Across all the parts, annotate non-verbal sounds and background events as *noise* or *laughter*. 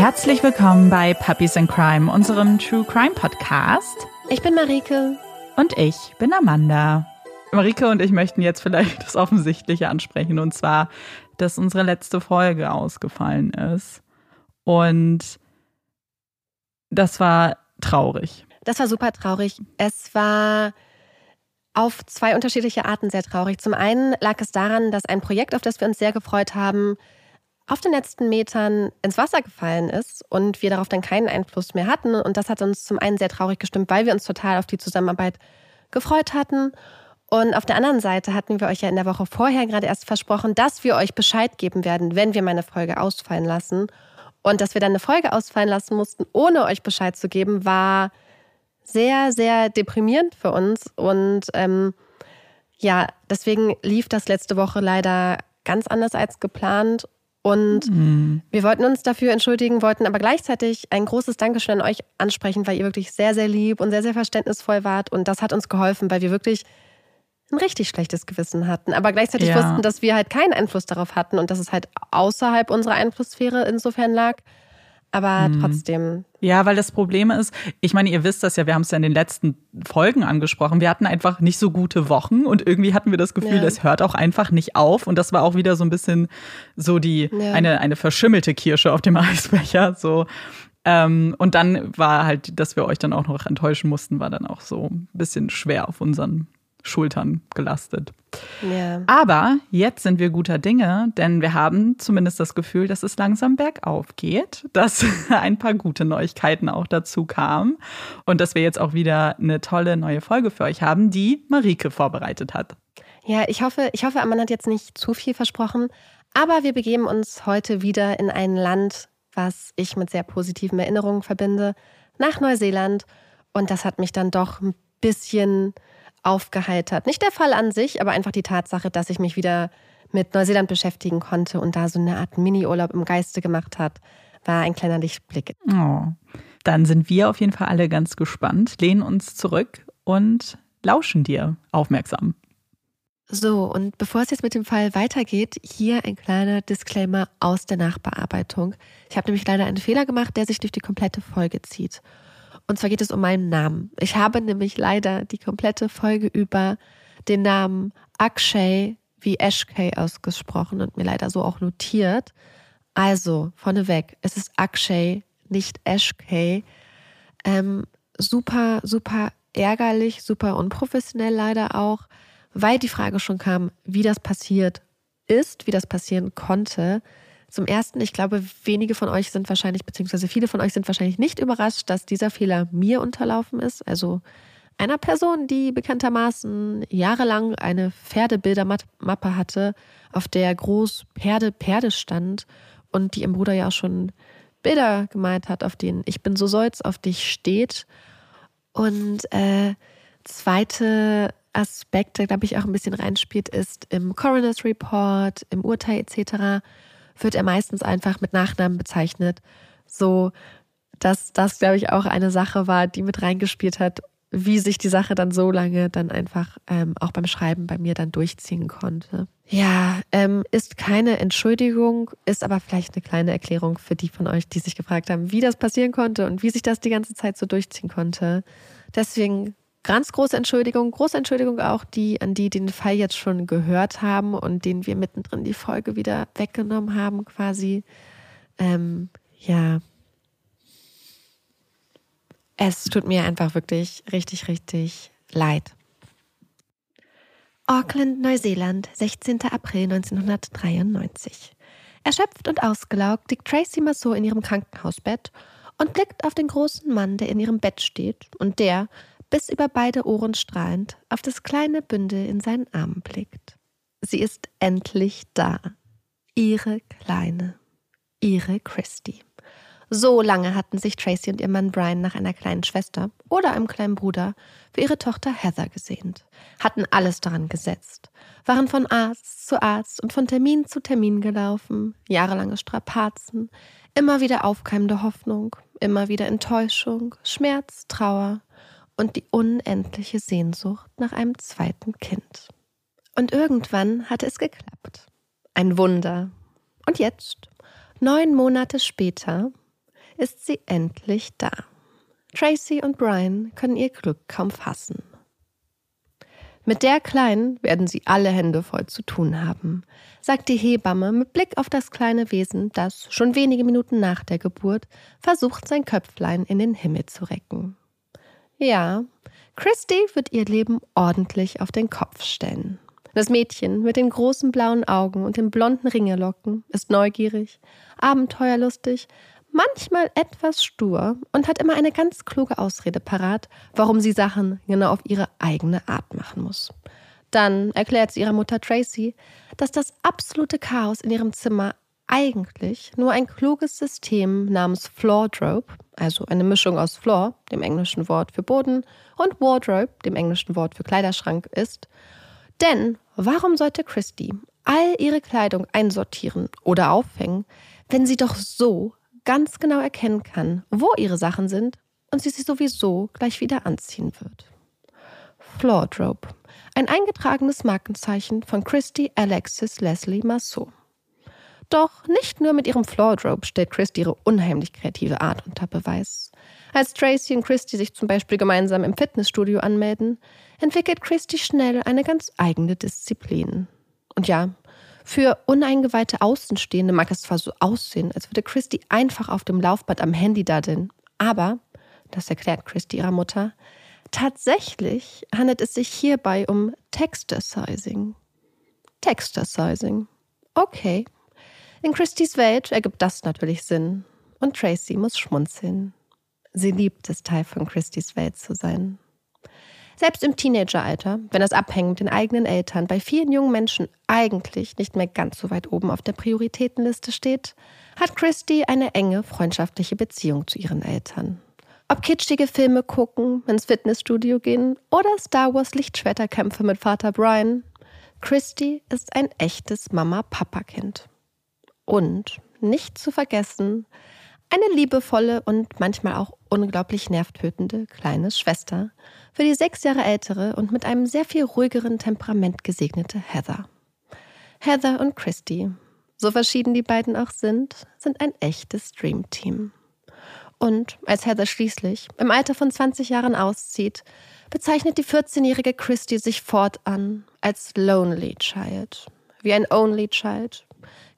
Herzlich willkommen bei Puppies and Crime, unserem True Crime Podcast. Ich bin Marike. Und ich bin Amanda. Marike und ich möchten jetzt vielleicht das Offensichtliche ansprechen, und zwar, dass unsere letzte Folge ausgefallen ist. Und das war traurig. Das war super traurig. Es war auf zwei unterschiedliche Arten sehr traurig. Zum einen lag es daran, dass ein Projekt, auf das wir uns sehr gefreut haben, auf den letzten Metern ins Wasser gefallen ist und wir darauf dann keinen Einfluss mehr hatten. Und das hat uns zum einen sehr traurig gestimmt, weil wir uns total auf die Zusammenarbeit gefreut hatten. Und auf der anderen Seite hatten wir euch ja in der Woche vorher gerade erst versprochen, dass wir euch Bescheid geben werden, wenn wir meine Folge ausfallen lassen. Und dass wir dann eine Folge ausfallen lassen mussten, ohne euch Bescheid zu geben, war sehr, sehr deprimierend für uns. Und ähm, ja, deswegen lief das letzte Woche leider ganz anders als geplant. Und mhm. wir wollten uns dafür entschuldigen, wollten aber gleichzeitig ein großes Dankeschön an euch ansprechen, weil ihr wirklich sehr, sehr lieb und sehr, sehr verständnisvoll wart. Und das hat uns geholfen, weil wir wirklich ein richtig schlechtes Gewissen hatten, aber gleichzeitig ja. wussten, dass wir halt keinen Einfluss darauf hatten und dass es halt außerhalb unserer Einflusssphäre insofern lag. Aber mhm. trotzdem. Ja, weil das Problem ist, ich meine, ihr wisst das ja, wir haben es ja in den letzten Folgen angesprochen. Wir hatten einfach nicht so gute Wochen und irgendwie hatten wir das Gefühl, ja. es hört auch einfach nicht auf. Und das war auch wieder so ein bisschen so die, ja. eine, eine verschimmelte Kirsche auf dem *laughs* Eisbecher. So. Ähm, und dann war halt, dass wir euch dann auch noch enttäuschen mussten, war dann auch so ein bisschen schwer auf unseren Schultern gelastet. Ja. Aber jetzt sind wir guter Dinge, denn wir haben zumindest das Gefühl, dass es langsam bergauf geht, *laughs* dass ein paar gute Neuigkeiten auch dazu kamen und dass wir jetzt auch wieder eine tolle neue Folge für euch haben, die Marike vorbereitet hat. Ja, ich hoffe, ich hoffe, Amanda hat jetzt nicht zu viel versprochen, aber wir begeben uns heute wieder in ein Land, was ich mit sehr positiven Erinnerungen verbinde, nach Neuseeland. Und das hat mich dann doch ein bisschen aufgeheitert. Nicht der Fall an sich, aber einfach die Tatsache, dass ich mich wieder mit Neuseeland beschäftigen konnte und da so eine Art Mini-Urlaub im Geiste gemacht hat, war ein kleiner Lichtblick. Oh. Dann sind wir auf jeden Fall alle ganz gespannt, lehnen uns zurück und lauschen dir aufmerksam. So, und bevor es jetzt mit dem Fall weitergeht, hier ein kleiner Disclaimer aus der Nachbearbeitung. Ich habe nämlich leider einen Fehler gemacht, der sich durch die komplette Folge zieht. Und zwar geht es um meinen Namen. Ich habe nämlich leider die komplette Folge über den Namen Akshay wie Ashkay ausgesprochen und mir leider so auch notiert. Also, vorneweg, es ist Akshay, nicht Ashkay. Ähm, super, super ärgerlich, super unprofessionell leider auch, weil die Frage schon kam, wie das passiert ist, wie das passieren konnte. Zum ersten, ich glaube, wenige von euch sind wahrscheinlich, beziehungsweise viele von euch sind wahrscheinlich nicht überrascht, dass dieser Fehler mir unterlaufen ist. Also einer Person, die bekanntermaßen jahrelang eine Pferdebildermappe hatte, auf der groß Perde Perde stand und die im Bruder ja auch schon Bilder gemalt hat, auf denen Ich bin so stolz auf dich steht. Und äh, zweite Aspekt, der glaube ich auch ein bisschen reinspielt, ist im Coroner's Report, im Urteil etc wird er meistens einfach mit Nachnamen bezeichnet. So, dass das, glaube ich, auch eine Sache war, die mit reingespielt hat, wie sich die Sache dann so lange dann einfach ähm, auch beim Schreiben bei mir dann durchziehen konnte. Ja, ähm, ist keine Entschuldigung, ist aber vielleicht eine kleine Erklärung für die von euch, die sich gefragt haben, wie das passieren konnte und wie sich das die ganze Zeit so durchziehen konnte. Deswegen Ganz große Entschuldigung, große Entschuldigung auch die, an die den Fall jetzt schon gehört haben und den wir mittendrin die Folge wieder weggenommen haben, quasi. Ähm, ja. Es tut mir einfach wirklich richtig, richtig leid. Auckland, Neuseeland, 16. April 1993. Erschöpft und ausgelaugt liegt Tracy Massot in ihrem Krankenhausbett und blickt auf den großen Mann, der in ihrem Bett steht und der, bis über beide Ohren strahlend, auf das kleine Bündel in seinen Armen blickt. Sie ist endlich da. Ihre Kleine. Ihre Christy. So lange hatten sich Tracy und ihr Mann Brian nach einer kleinen Schwester oder einem kleinen Bruder für ihre Tochter Heather gesehnt, hatten alles daran gesetzt, waren von Arzt zu Arzt und von Termin zu Termin gelaufen, jahrelange Strapazen, immer wieder aufkeimende Hoffnung, immer wieder Enttäuschung, Schmerz, Trauer, und die unendliche Sehnsucht nach einem zweiten Kind. Und irgendwann hatte es geklappt. Ein Wunder. Und jetzt, neun Monate später, ist sie endlich da. Tracy und Brian können ihr Glück kaum fassen. Mit der Kleinen werden sie alle Hände voll zu tun haben, sagt die Hebamme mit Blick auf das kleine Wesen, das schon wenige Minuten nach der Geburt versucht, sein Köpflein in den Himmel zu recken. Ja, Christy wird ihr Leben ordentlich auf den Kopf stellen. Das Mädchen mit den großen blauen Augen und den blonden Ringelocken ist neugierig, abenteuerlustig, manchmal etwas stur und hat immer eine ganz kluge Ausrede parat, warum sie Sachen genau auf ihre eigene Art machen muss. Dann erklärt sie ihrer Mutter Tracy, dass das absolute Chaos in ihrem Zimmer eigentlich nur ein kluges System namens Floordrobe, also eine Mischung aus Floor, dem englischen Wort für Boden, und Wardrobe, dem englischen Wort für Kleiderschrank, ist. Denn warum sollte Christy all ihre Kleidung einsortieren oder aufhängen, wenn sie doch so ganz genau erkennen kann, wo ihre Sachen sind und sie sie sowieso gleich wieder anziehen wird. Floordrobe, ein eingetragenes Markenzeichen von Christy Alexis Leslie Massot. Doch nicht nur mit ihrem Floordrobe stellt Christy ihre unheimlich kreative Art unter Beweis. Als Tracy und Christy sich zum Beispiel gemeinsam im Fitnessstudio anmelden, entwickelt Christy schnell eine ganz eigene Disziplin. Und ja, für uneingeweihte Außenstehende mag es zwar so aussehen, als würde Christy einfach auf dem Laufband am Handy daddeln, aber, das erklärt Christy ihrer Mutter, tatsächlich handelt es sich hierbei um Textercising. Textercising. Okay. In Christys Welt ergibt das natürlich Sinn. Und Tracy muss schmunzeln. Sie liebt es, Teil von Christys Welt zu sein. Selbst im Teenageralter, wenn das Abhängen den eigenen Eltern bei vielen jungen Menschen eigentlich nicht mehr ganz so weit oben auf der Prioritätenliste steht, hat Christy eine enge freundschaftliche Beziehung zu ihren Eltern. Ob kitschige Filme gucken, ins Fitnessstudio gehen oder Star Wars Lichtschwerterkämpfe mit Vater Brian, Christy ist ein echtes Mama-Papa-Kind. Und, nicht zu vergessen, eine liebevolle und manchmal auch unglaublich nervtötende kleine Schwester für die sechs Jahre ältere und mit einem sehr viel ruhigeren Temperament gesegnete Heather. Heather und Christy, so verschieden die beiden auch sind, sind ein echtes Dreamteam. Und als Heather schließlich im Alter von 20 Jahren auszieht, bezeichnet die 14-jährige Christy sich fortan als Lonely Child, wie ein Only Child,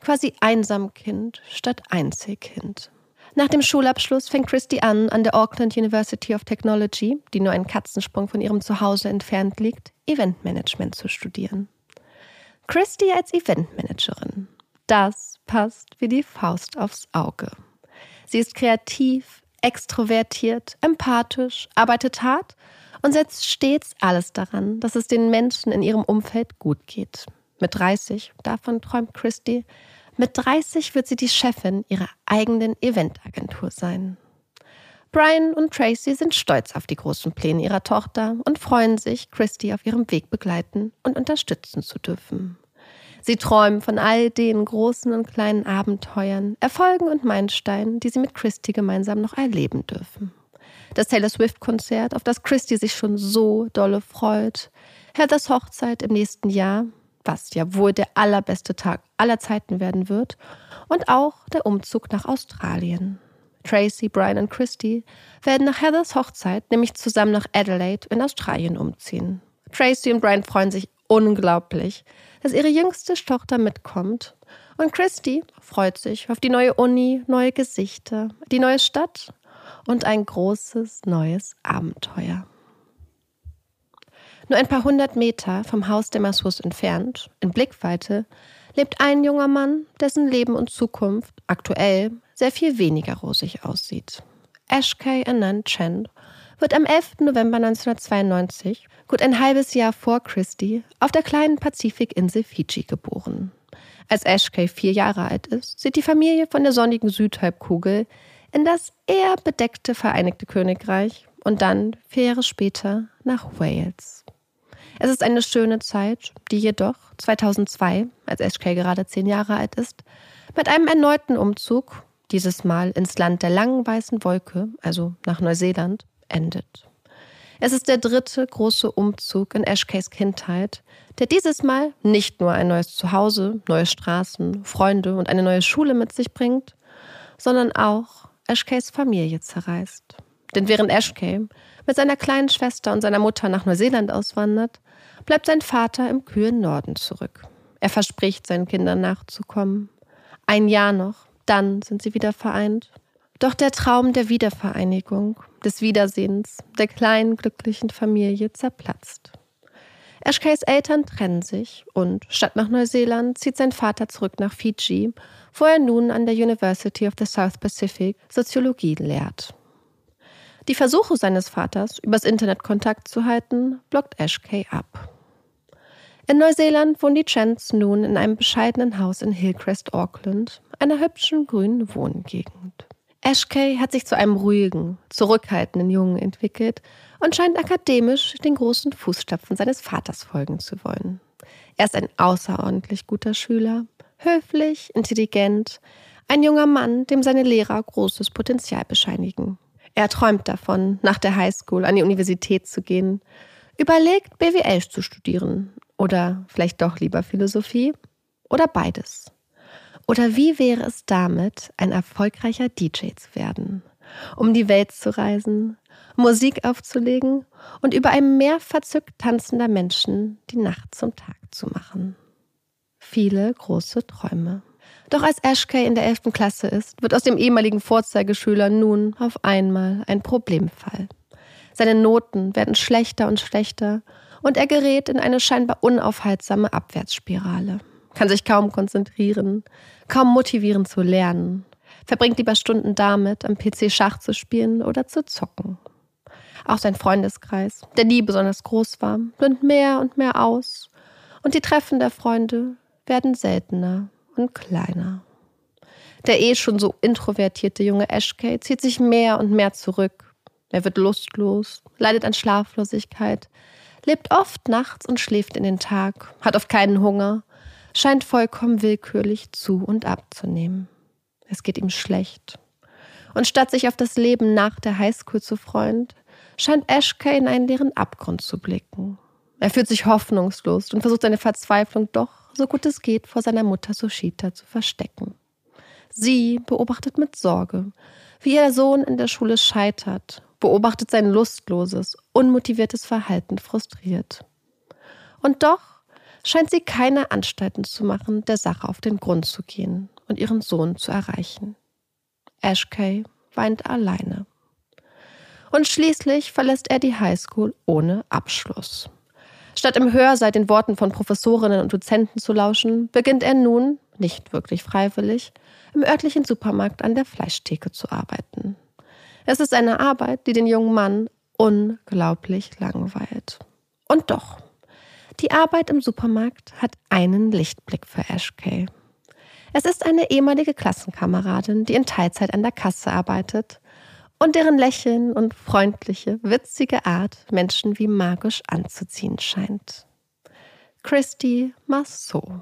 quasi Einsamkind statt Einzelkind. Nach dem Schulabschluss fängt Christy an, an der Auckland University of Technology, die nur einen Katzensprung von ihrem Zuhause entfernt liegt, Eventmanagement zu studieren. Christy als Eventmanagerin. Das passt wie die Faust aufs Auge. Sie ist kreativ, extrovertiert, empathisch, arbeitet hart und setzt stets alles daran, dass es den Menschen in ihrem Umfeld gut geht. Mit 30, davon träumt Christy, mit 30 wird sie die Chefin ihrer eigenen Eventagentur sein. Brian und Tracy sind stolz auf die großen Pläne ihrer Tochter und freuen sich, Christy auf ihrem Weg begleiten und unterstützen zu dürfen. Sie träumen von all den großen und kleinen Abenteuern, Erfolgen und Meilensteinen, die sie mit Christy gemeinsam noch erleben dürfen. Das Taylor Swift-Konzert, auf das Christy sich schon so dolle freut, Heathers Hochzeit im nächsten Jahr was ja wohl der allerbeste Tag aller Zeiten werden wird, und auch der Umzug nach Australien. Tracy, Brian und Christy werden nach Heathers Hochzeit nämlich zusammen nach Adelaide in Australien umziehen. Tracy und Brian freuen sich unglaublich, dass ihre jüngste Tochter mitkommt. Und Christy freut sich auf die neue Uni, neue Gesichter, die neue Stadt und ein großes neues Abenteuer. Nur ein paar hundert Meter vom Haus der Massus entfernt, in Blickweite, lebt ein junger Mann, dessen Leben und Zukunft aktuell sehr viel weniger rosig aussieht. Ashkay Anand Chen wird am 11. November 1992, gut ein halbes Jahr vor Christie, auf der kleinen Pazifikinsel Fiji geboren. Als Ashkay vier Jahre alt ist, zieht die Familie von der sonnigen Südhalbkugel in das eher bedeckte Vereinigte Königreich und dann vier Jahre später nach Wales. Es ist eine schöne Zeit, die jedoch 2002, als SK gerade zehn Jahre alt ist, mit einem erneuten Umzug, dieses Mal ins Land der langen weißen Wolke, also nach Neuseeland, endet. Es ist der dritte große Umzug in Ashkays Kindheit, der dieses Mal nicht nur ein neues Zuhause, neue Straßen, Freunde und eine neue Schule mit sich bringt, sondern auch Ashkays Familie zerreißt. Denn während Ashkay mit seiner kleinen Schwester und seiner Mutter nach Neuseeland auswandert, bleibt sein Vater im kühlen Norden zurück. Er verspricht, seinen Kindern nachzukommen. Ein Jahr noch, dann sind sie wieder vereint. Doch der Traum der Wiedervereinigung, des Wiedersehens, der kleinen glücklichen Familie zerplatzt. Ashkays Eltern trennen sich und statt nach Neuseeland zieht sein Vater zurück nach Fiji, wo er nun an der University of the South Pacific Soziologie lehrt. Die Versuche seines Vaters, übers Internet Kontakt zu halten, blockt Ashkay ab. In Neuseeland wohnen die Chants nun in einem bescheidenen Haus in Hillcrest, Auckland, einer hübschen grünen Wohngegend. Ashkay hat sich zu einem ruhigen, zurückhaltenden Jungen entwickelt und scheint akademisch den großen Fußstapfen seines Vaters folgen zu wollen. Er ist ein außerordentlich guter Schüler, höflich, intelligent, ein junger Mann, dem seine Lehrer großes Potenzial bescheinigen. Er träumt davon, nach der Highschool an die Universität zu gehen, überlegt, BWL zu studieren oder vielleicht doch lieber Philosophie oder beides. Oder wie wäre es damit, ein erfolgreicher DJ zu werden, um die Welt zu reisen, Musik aufzulegen und über einem Meer verzückt tanzender Menschen die Nacht zum Tag zu machen? Viele große Träume. Doch als Ashkay in der 11. Klasse ist, wird aus dem ehemaligen Vorzeigeschüler nun auf einmal ein Problemfall. Seine Noten werden schlechter und schlechter und er gerät in eine scheinbar unaufhaltsame Abwärtsspirale. Kann sich kaum konzentrieren, kaum motivieren zu lernen, verbringt lieber Stunden damit, am PC Schach zu spielen oder zu zocken. Auch sein Freundeskreis, der nie besonders groß war, dünnt mehr und mehr aus und die Treffen der Freunde werden seltener und kleiner. Der eh schon so introvertierte junge Ashkay zieht sich mehr und mehr zurück. Er wird lustlos, leidet an Schlaflosigkeit, lebt oft nachts und schläft in den Tag, hat oft keinen Hunger, scheint vollkommen willkürlich zu und abzunehmen. Es geht ihm schlecht. Und statt sich auf das Leben nach der Highschool zu freuen, scheint Ashkay in einen leeren Abgrund zu blicken. Er fühlt sich hoffnungslos und versucht seine Verzweiflung doch so gut es geht, vor seiner Mutter Sushita zu verstecken. Sie beobachtet mit Sorge, wie ihr Sohn in der Schule scheitert, beobachtet sein lustloses, unmotiviertes Verhalten frustriert. Und doch scheint sie keine Anstalten zu machen, der Sache auf den Grund zu gehen und ihren Sohn zu erreichen. Ashkay weint alleine. Und schließlich verlässt er die Highschool ohne Abschluss. Statt im Hörsaal den Worten von Professorinnen und Dozenten zu lauschen, beginnt er nun, nicht wirklich freiwillig, im örtlichen Supermarkt an der Fleischtheke zu arbeiten. Es ist eine Arbeit, die den jungen Mann unglaublich langweilt. Und doch, die Arbeit im Supermarkt hat einen Lichtblick für Ashkay. Es ist eine ehemalige Klassenkameradin, die in Teilzeit an der Kasse arbeitet und deren Lächeln und freundliche, witzige Art Menschen wie magisch anzuziehen scheint. Christy Marceau.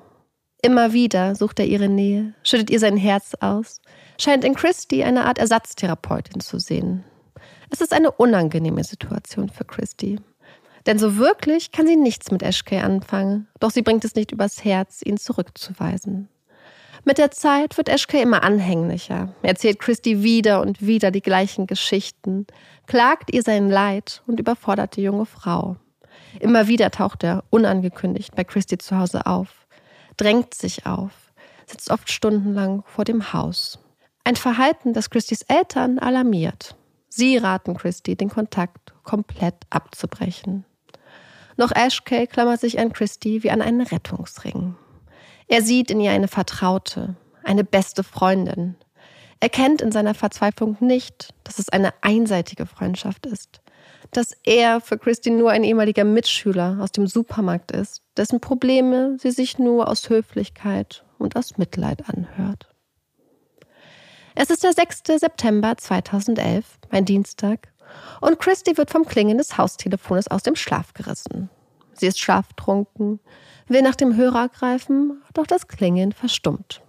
Immer wieder sucht er ihre Nähe, schüttet ihr sein Herz aus, scheint in Christy eine Art Ersatztherapeutin zu sehen. Es ist eine unangenehme Situation für Christy. Denn so wirklich kann sie nichts mit Ashkay anfangen, doch sie bringt es nicht übers Herz, ihn zurückzuweisen. Mit der Zeit wird Eschke immer anhänglicher, erzählt Christy wieder und wieder die gleichen Geschichten, klagt ihr sein Leid und überfordert die junge Frau. Immer wieder taucht er unangekündigt bei Christy zu Hause auf, drängt sich auf, sitzt oft stundenlang vor dem Haus. Ein Verhalten, das Christys Eltern alarmiert. Sie raten Christy, den Kontakt komplett abzubrechen. Noch Ashkay klammert sich an Christy wie an einen Rettungsring. Er sieht in ihr eine Vertraute, eine beste Freundin. Er kennt in seiner Verzweiflung nicht, dass es eine einseitige Freundschaft ist, dass er für Christine nur ein ehemaliger Mitschüler aus dem Supermarkt ist, dessen Probleme sie sich nur aus Höflichkeit und aus Mitleid anhört. Es ist der 6. September 2011, ein Dienstag, und Christy wird vom Klingen des Haustelefones aus dem Schlaf gerissen. Sie ist schlaftrunken, will nach dem Hörer greifen, doch das Klingeln verstummt.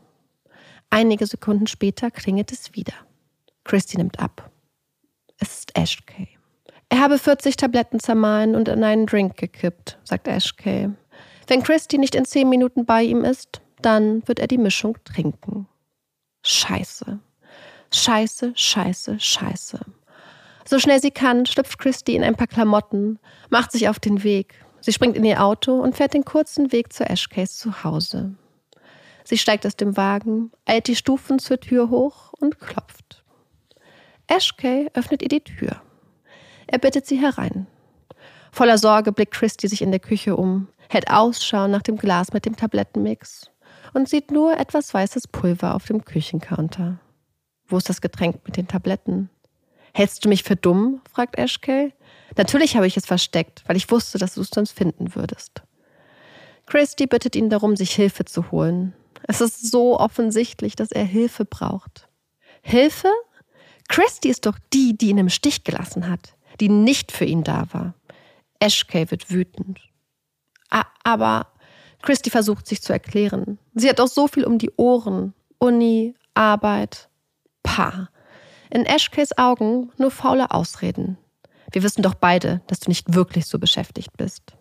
Einige Sekunden später klingelt es wieder. Christy nimmt ab. Es ist Ashkay. Er habe 40 Tabletten zermahlen und in einen Drink gekippt, sagt Ashkay. Wenn Christy nicht in 10 Minuten bei ihm ist, dann wird er die Mischung trinken. Scheiße. Scheiße, scheiße, scheiße. So schnell sie kann, schlüpft Christy in ein paar Klamotten, macht sich auf den Weg. Sie springt in ihr Auto und fährt den kurzen Weg zu Ashcase zu Hause. Sie steigt aus dem Wagen, eilt die Stufen zur Tür hoch und klopft. Ashkay öffnet ihr die Tür. Er bittet sie herein. Voller Sorge blickt Christy sich in der Küche um, hält Ausschau nach dem Glas mit dem Tablettenmix und sieht nur etwas weißes Pulver auf dem Küchencounter. Wo ist das Getränk mit den Tabletten? Hältst du mich für dumm? fragt Ashkay. Natürlich habe ich es versteckt, weil ich wusste, dass du es sonst finden würdest. Christy bittet ihn darum, sich Hilfe zu holen. Es ist so offensichtlich, dass er Hilfe braucht. Hilfe? Christy ist doch die, die ihn im Stich gelassen hat, die nicht für ihn da war. Ashkay wird wütend. Aber Christy versucht sich zu erklären. Sie hat doch so viel um die Ohren. Uni, Arbeit. Pah. In Ashkays Augen nur faule Ausreden. Wir wissen doch beide, dass du nicht wirklich so beschäftigt bist.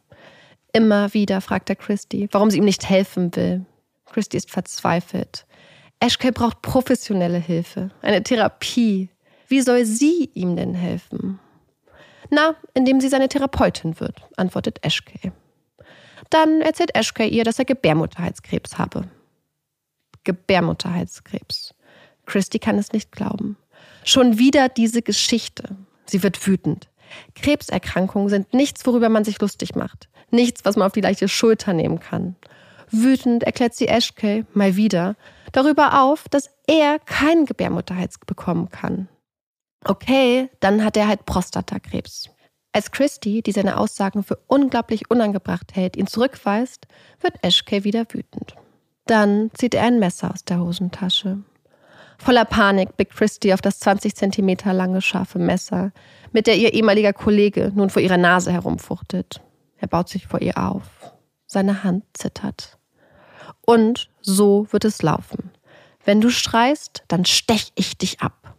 Immer wieder fragt er Christy, warum sie ihm nicht helfen will. Christy ist verzweifelt. Ashkay braucht professionelle Hilfe, eine Therapie. Wie soll sie ihm denn helfen? Na, indem sie seine Therapeutin wird, antwortet Ashkay. Dann erzählt Ashkay ihr, dass er Gebärmutterhalskrebs habe. Gebärmutterhalskrebs. Christy kann es nicht glauben. Schon wieder diese Geschichte. Sie wird wütend. Krebserkrankungen sind nichts, worüber man sich lustig macht. Nichts, was man auf die leichte Schulter nehmen kann. Wütend erklärt sie Ashkay mal wieder darüber auf, dass er keinen Gebärmutterhals bekommen kann. Okay, dann hat er halt Prostatakrebs. Als Christy, die seine Aussagen für unglaublich unangebracht hält, ihn zurückweist, wird Ashkay wieder wütend. Dann zieht er ein Messer aus der Hosentasche. Voller Panik blickt Christy auf das 20 Zentimeter lange scharfe Messer, mit der ihr ehemaliger Kollege nun vor ihrer Nase herumfuchtet. Er baut sich vor ihr auf. Seine Hand zittert. Und so wird es laufen. Wenn du schreist, dann stech ich dich ab.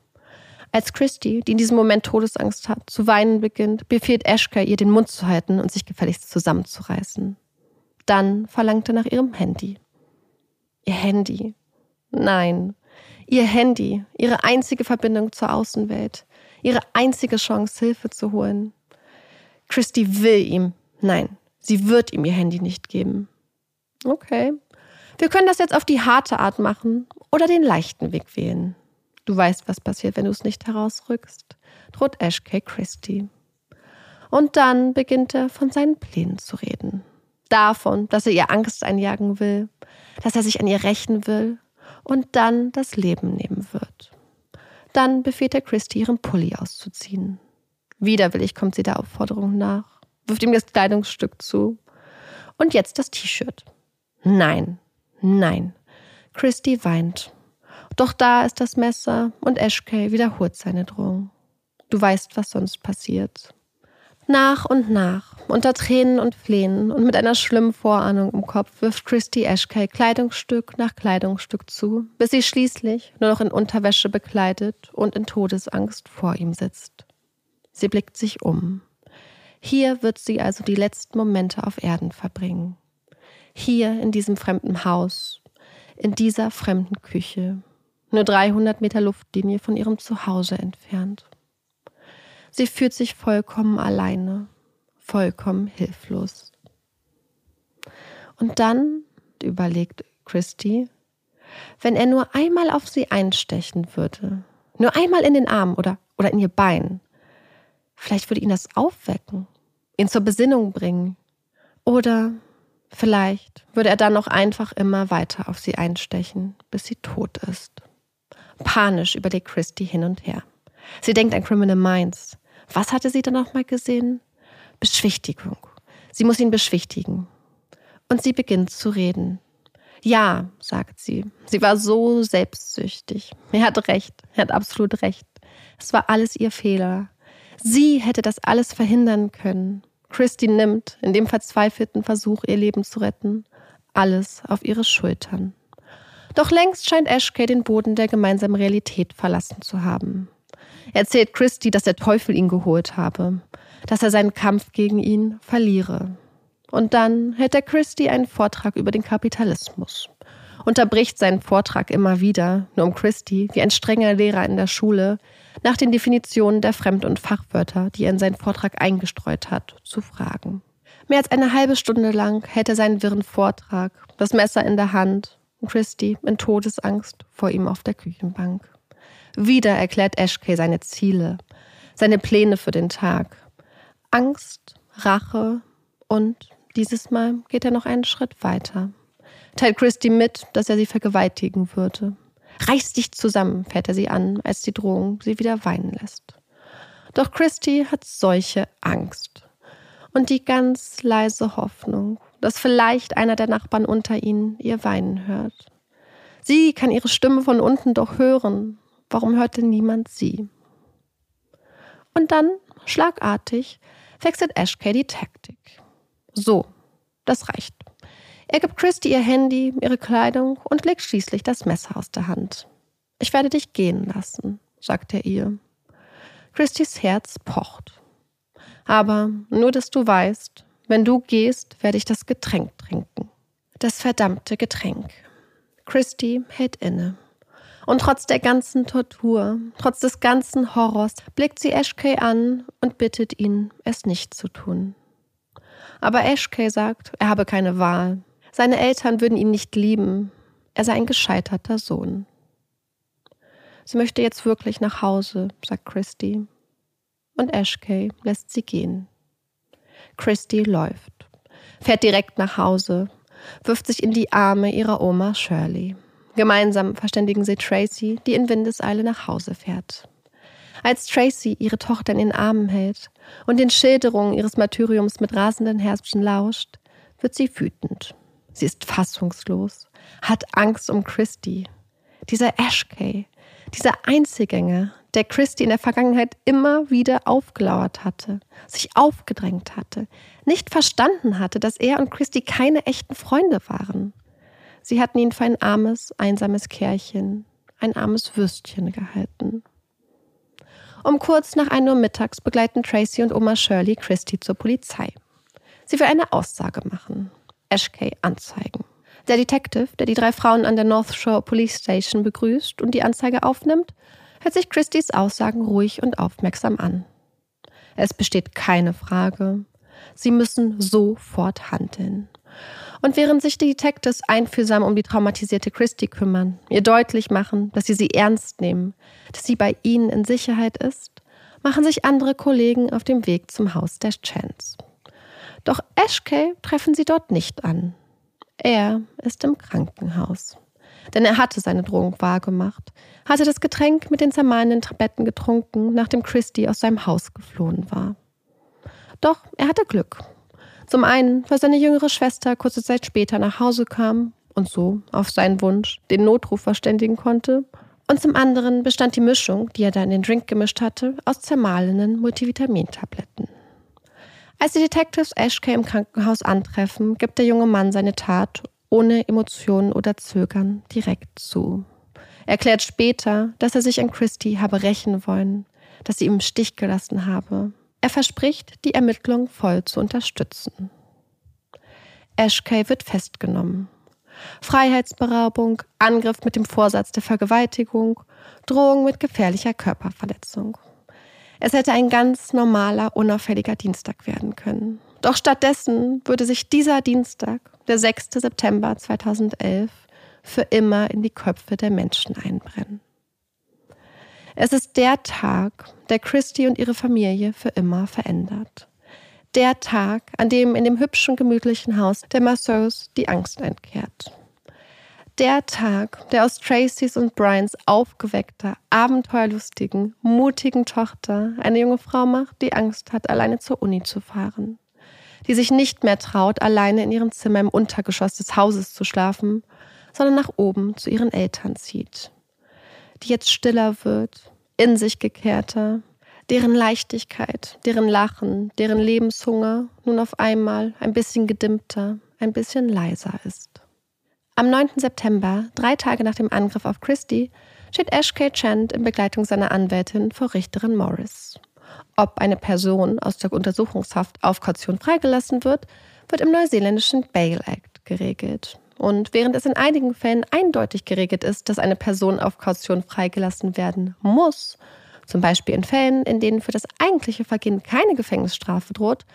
Als Christy, die in diesem Moment Todesangst hat, zu weinen beginnt, befiehlt Ashka ihr den Mund zu halten und sich gefälligst zusammenzureißen. Dann verlangt er nach ihrem Handy. Ihr Handy. Nein. Ihr Handy, ihre einzige Verbindung zur Außenwelt, ihre einzige Chance, Hilfe zu holen. Christy will ihm, nein, sie wird ihm ihr Handy nicht geben. Okay. Wir können das jetzt auf die harte Art machen oder den leichten Weg wählen. Du weißt, was passiert, wenn du es nicht herausrückst, droht Ashkay Christie. Und dann beginnt er von seinen Plänen zu reden. Davon, dass er ihr Angst einjagen will, dass er sich an ihr rächen will und dann das Leben nehmen wird. Dann befiehlt er Christy, ihren Pulli auszuziehen. Widerwillig kommt sie der Aufforderung nach, wirft ihm das Kleidungsstück zu. Und jetzt das T-Shirt. Nein, nein. Christy weint doch da ist das Messer und Ashkay wiederholt seine Drohung. Du weißt, was sonst passiert. Nach und nach, unter Tränen und Flehen und mit einer schlimmen Vorahnung im Kopf, wirft Christy Ashkay Kleidungsstück nach Kleidungsstück zu, bis sie schließlich nur noch in Unterwäsche bekleidet und in Todesangst vor ihm sitzt. Sie blickt sich um. Hier wird sie also die letzten Momente auf Erden verbringen. Hier in diesem fremden Haus, in dieser fremden Küche, nur 300 Meter Luftlinie von ihrem Zuhause entfernt. Sie fühlt sich vollkommen alleine, vollkommen hilflos. Und dann, überlegt Christy, wenn er nur einmal auf sie einstechen würde, nur einmal in den Arm oder, oder in ihr Bein, vielleicht würde ihn das aufwecken, ihn zur Besinnung bringen. Oder vielleicht würde er dann noch einfach immer weiter auf sie einstechen, bis sie tot ist. Panisch überlegt Christy hin und her. Sie denkt an Criminal Minds. Was hatte sie dann nochmal gesehen? Beschwichtigung. Sie muss ihn beschwichtigen. Und sie beginnt zu reden. Ja, sagt sie. Sie war so selbstsüchtig. Er hat recht. Er hat absolut recht. Es war alles ihr Fehler. Sie hätte das alles verhindern können. Christy nimmt, in dem verzweifelten Versuch, ihr Leben zu retten, alles auf ihre Schultern. Doch längst scheint Ashkay den Boden der gemeinsamen Realität verlassen zu haben. Er erzählt Christy, dass der Teufel ihn geholt habe, dass er seinen Kampf gegen ihn verliere. Und dann hält er Christy einen Vortrag über den Kapitalismus unterbricht seinen Vortrag immer wieder, nur um Christy, wie ein strenger Lehrer in der Schule, nach den Definitionen der Fremd- und Fachwörter, die er in seinen Vortrag eingestreut hat, zu fragen. Mehr als eine halbe Stunde lang hält er seinen wirren Vortrag, das Messer in der Hand und Christy in Todesangst vor ihm auf der Küchenbank. Wieder erklärt Ashkay seine Ziele, seine Pläne für den Tag. Angst, Rache und dieses Mal geht er noch einen Schritt weiter. Teilt Christy mit, dass er sie vergewaltigen würde. Reiß dich zusammen, fährt er sie an, als die Drohung sie wieder weinen lässt. Doch Christy hat solche Angst. Und die ganz leise Hoffnung, dass vielleicht einer der Nachbarn unter ihnen ihr weinen hört. Sie kann ihre Stimme von unten doch hören. Warum hörte niemand sie? Und dann, schlagartig, wechselt Ashkay die Taktik. So, das reicht. Er gibt Christy ihr Handy, ihre Kleidung und legt schließlich das Messer aus der Hand. Ich werde dich gehen lassen, sagt er ihr. Christys Herz pocht. Aber nur, dass du weißt, wenn du gehst, werde ich das Getränk trinken. Das verdammte Getränk. Christy hält inne. Und trotz der ganzen Tortur, trotz des ganzen Horrors, blickt sie Ashkay an und bittet ihn, es nicht zu tun. Aber Ashkay sagt, er habe keine Wahl. Seine Eltern würden ihn nicht lieben. Er sei ein gescheiterter Sohn. Sie möchte jetzt wirklich nach Hause, sagt Christy. Und Ashkay lässt sie gehen. Christy läuft, fährt direkt nach Hause, wirft sich in die Arme ihrer Oma Shirley. Gemeinsam verständigen sie Tracy, die in Windeseile nach Hause fährt. Als Tracy ihre Tochter in den Armen hält und den Schilderungen ihres Martyriums mit rasenden Herzchen lauscht, wird sie wütend. Sie ist fassungslos, hat Angst um Christy. Dieser Ashkay, dieser Einzelgänger, der Christy in der Vergangenheit immer wieder aufgelauert hatte, sich aufgedrängt hatte, nicht verstanden hatte, dass er und Christy keine echten Freunde waren. Sie hatten ihn für ein armes, einsames Kerlchen, ein armes Würstchen gehalten. Um kurz nach 1 Uhr mittags begleiten Tracy und Oma Shirley Christy zur Polizei. Sie will eine Aussage machen. Ashkay anzeigen. Der Detective, der die drei Frauen an der North Shore Police Station begrüßt und die Anzeige aufnimmt, hört sich Christys Aussagen ruhig und aufmerksam an. Es besteht keine Frage. Sie müssen sofort handeln. Und während sich die Detectives einfühlsam um die traumatisierte Christy kümmern, ihr deutlich machen, dass sie sie ernst nehmen, dass sie bei ihnen in Sicherheit ist, machen sich andere Kollegen auf dem Weg zum Haus der Chance. Doch Ashkay treffen sie dort nicht an. Er ist im Krankenhaus. Denn er hatte seine Drohung wahrgemacht, hatte das Getränk mit den zermahlenen Tabletten getrunken, nachdem Christy aus seinem Haus geflohen war. Doch er hatte Glück. Zum einen, weil seine jüngere Schwester kurze Zeit später nach Hause kam und so, auf seinen Wunsch, den Notruf verständigen konnte. Und zum anderen bestand die Mischung, die er da in den Drink gemischt hatte, aus zermahlenen Multivitamintabletten. Als die Detectives Ashkay im Krankenhaus antreffen, gibt der junge Mann seine Tat ohne Emotionen oder Zögern direkt zu. Er erklärt später, dass er sich an Christie habe rächen wollen, dass sie ihm im Stich gelassen habe. Er verspricht, die Ermittlung voll zu unterstützen. Ashkay wird festgenommen. Freiheitsberaubung, Angriff mit dem Vorsatz der Vergewaltigung, Drohung mit gefährlicher Körperverletzung. Es hätte ein ganz normaler, unauffälliger Dienstag werden können. Doch stattdessen würde sich dieser Dienstag, der 6. September 2011, für immer in die Köpfe der Menschen einbrennen. Es ist der Tag, der Christy und ihre Familie für immer verändert. Der Tag, an dem in dem hübschen, gemütlichen Haus der Masseuse die Angst entkehrt der Tag, der aus Tracys und Brians aufgeweckter, abenteuerlustigen, mutigen Tochter eine junge Frau macht, die Angst hat, alleine zur Uni zu fahren. Die sich nicht mehr traut, alleine in ihrem Zimmer im Untergeschoss des Hauses zu schlafen, sondern nach oben zu ihren Eltern zieht. Die jetzt stiller wird, in sich gekehrter, deren Leichtigkeit, deren Lachen, deren Lebenshunger nun auf einmal ein bisschen gedimmter, ein bisschen leiser ist. Am 9. September, drei Tage nach dem Angriff auf Christie, steht Ashkay Chant in Begleitung seiner Anwältin vor Richterin Morris. Ob eine Person aus der Untersuchungshaft auf Kaution freigelassen wird, wird im neuseeländischen Bail Act geregelt. Und während es in einigen Fällen eindeutig geregelt ist, dass eine Person auf Kaution freigelassen werden muss, zum Beispiel in Fällen, in denen für das eigentliche Vergehen keine Gefängnisstrafe droht,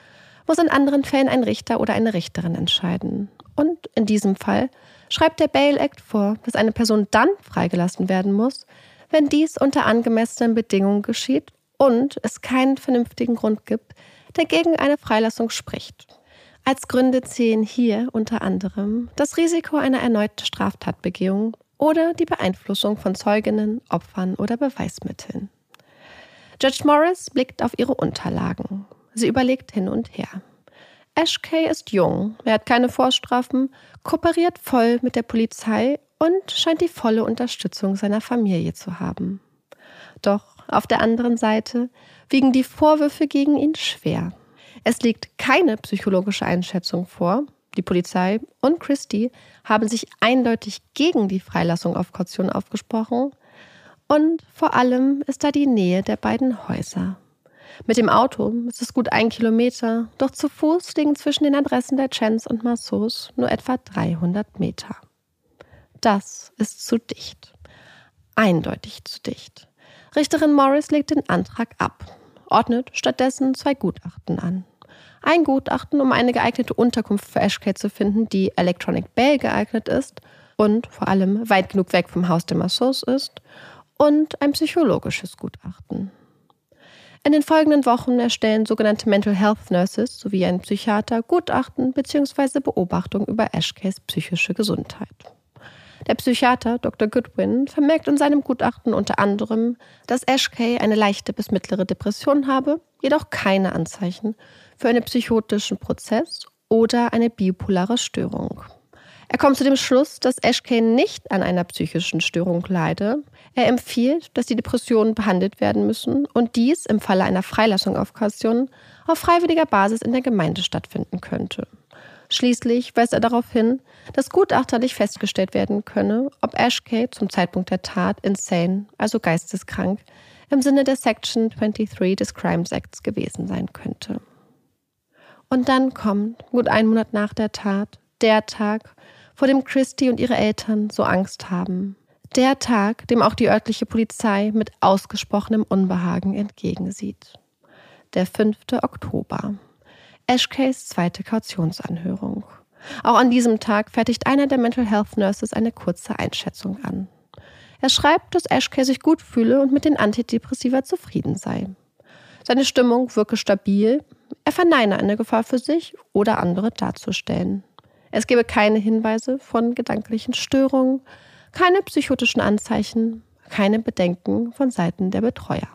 muss in anderen Fällen ein Richter oder eine Richterin entscheiden. Und in diesem Fall schreibt der Bail Act vor, dass eine Person dann freigelassen werden muss, wenn dies unter angemessenen Bedingungen geschieht und es keinen vernünftigen Grund gibt, der gegen eine Freilassung spricht. Als Gründe zählen hier unter anderem das Risiko einer erneuten Straftatbegehung oder die Beeinflussung von Zeuginnen, Opfern oder Beweismitteln. Judge Morris blickt auf ihre Unterlagen. Sie überlegt hin und her. Ash Kay ist jung, er hat keine Vorstrafen, kooperiert voll mit der Polizei und scheint die volle Unterstützung seiner Familie zu haben. Doch auf der anderen Seite wiegen die Vorwürfe gegen ihn schwer. Es liegt keine psychologische Einschätzung vor. Die Polizei und Christie haben sich eindeutig gegen die Freilassung auf Kaution aufgesprochen. Und vor allem ist da die Nähe der beiden Häuser. Mit dem Auto ist es gut ein Kilometer, doch zu Fuß liegen zwischen den Adressen der Chens und Massos nur etwa 300 Meter. Das ist zu dicht. Eindeutig zu dicht. Richterin Morris legt den Antrag ab, ordnet stattdessen zwei Gutachten an ein Gutachten, um eine geeignete Unterkunft für Ashkay zu finden, die Electronic Bay geeignet ist und vor allem weit genug weg vom Haus der Massos ist, und ein psychologisches Gutachten. In den folgenden Wochen erstellen sogenannte Mental Health Nurses sowie ein Psychiater Gutachten bzw. Beobachtungen über Ashkays psychische Gesundheit. Der Psychiater Dr. Goodwin vermerkt in seinem Gutachten unter anderem, dass Ashkay eine leichte bis mittlere Depression habe, jedoch keine Anzeichen für einen psychotischen Prozess oder eine bipolare Störung. Er kommt zu dem Schluss, dass Ashkay nicht an einer psychischen Störung leide. Er empfiehlt, dass die Depressionen behandelt werden müssen und dies im Falle einer Freilassung auf Kaution auf freiwilliger Basis in der Gemeinde stattfinden könnte. Schließlich weist er darauf hin, dass gutachterlich festgestellt werden könne, ob Ashkay zum Zeitpunkt der Tat insane, also geisteskrank, im Sinne der Section 23 des Crimes Acts gewesen sein könnte. Und dann kommt, gut einen Monat nach der Tat, der Tag, vor dem Christy und ihre Eltern so Angst haben. Der Tag, dem auch die örtliche Polizei mit ausgesprochenem Unbehagen entgegensieht. Der 5. Oktober. Ashkays zweite Kautionsanhörung. Auch an diesem Tag fertigt einer der Mental Health Nurses eine kurze Einschätzung an. Er schreibt, dass Ashkay sich gut fühle und mit den Antidepressiva zufrieden sei. Seine Stimmung wirke stabil, er verneine eine Gefahr für sich oder andere darzustellen. Es gebe keine Hinweise von gedanklichen Störungen, keine psychotischen Anzeichen, keine Bedenken von Seiten der Betreuer.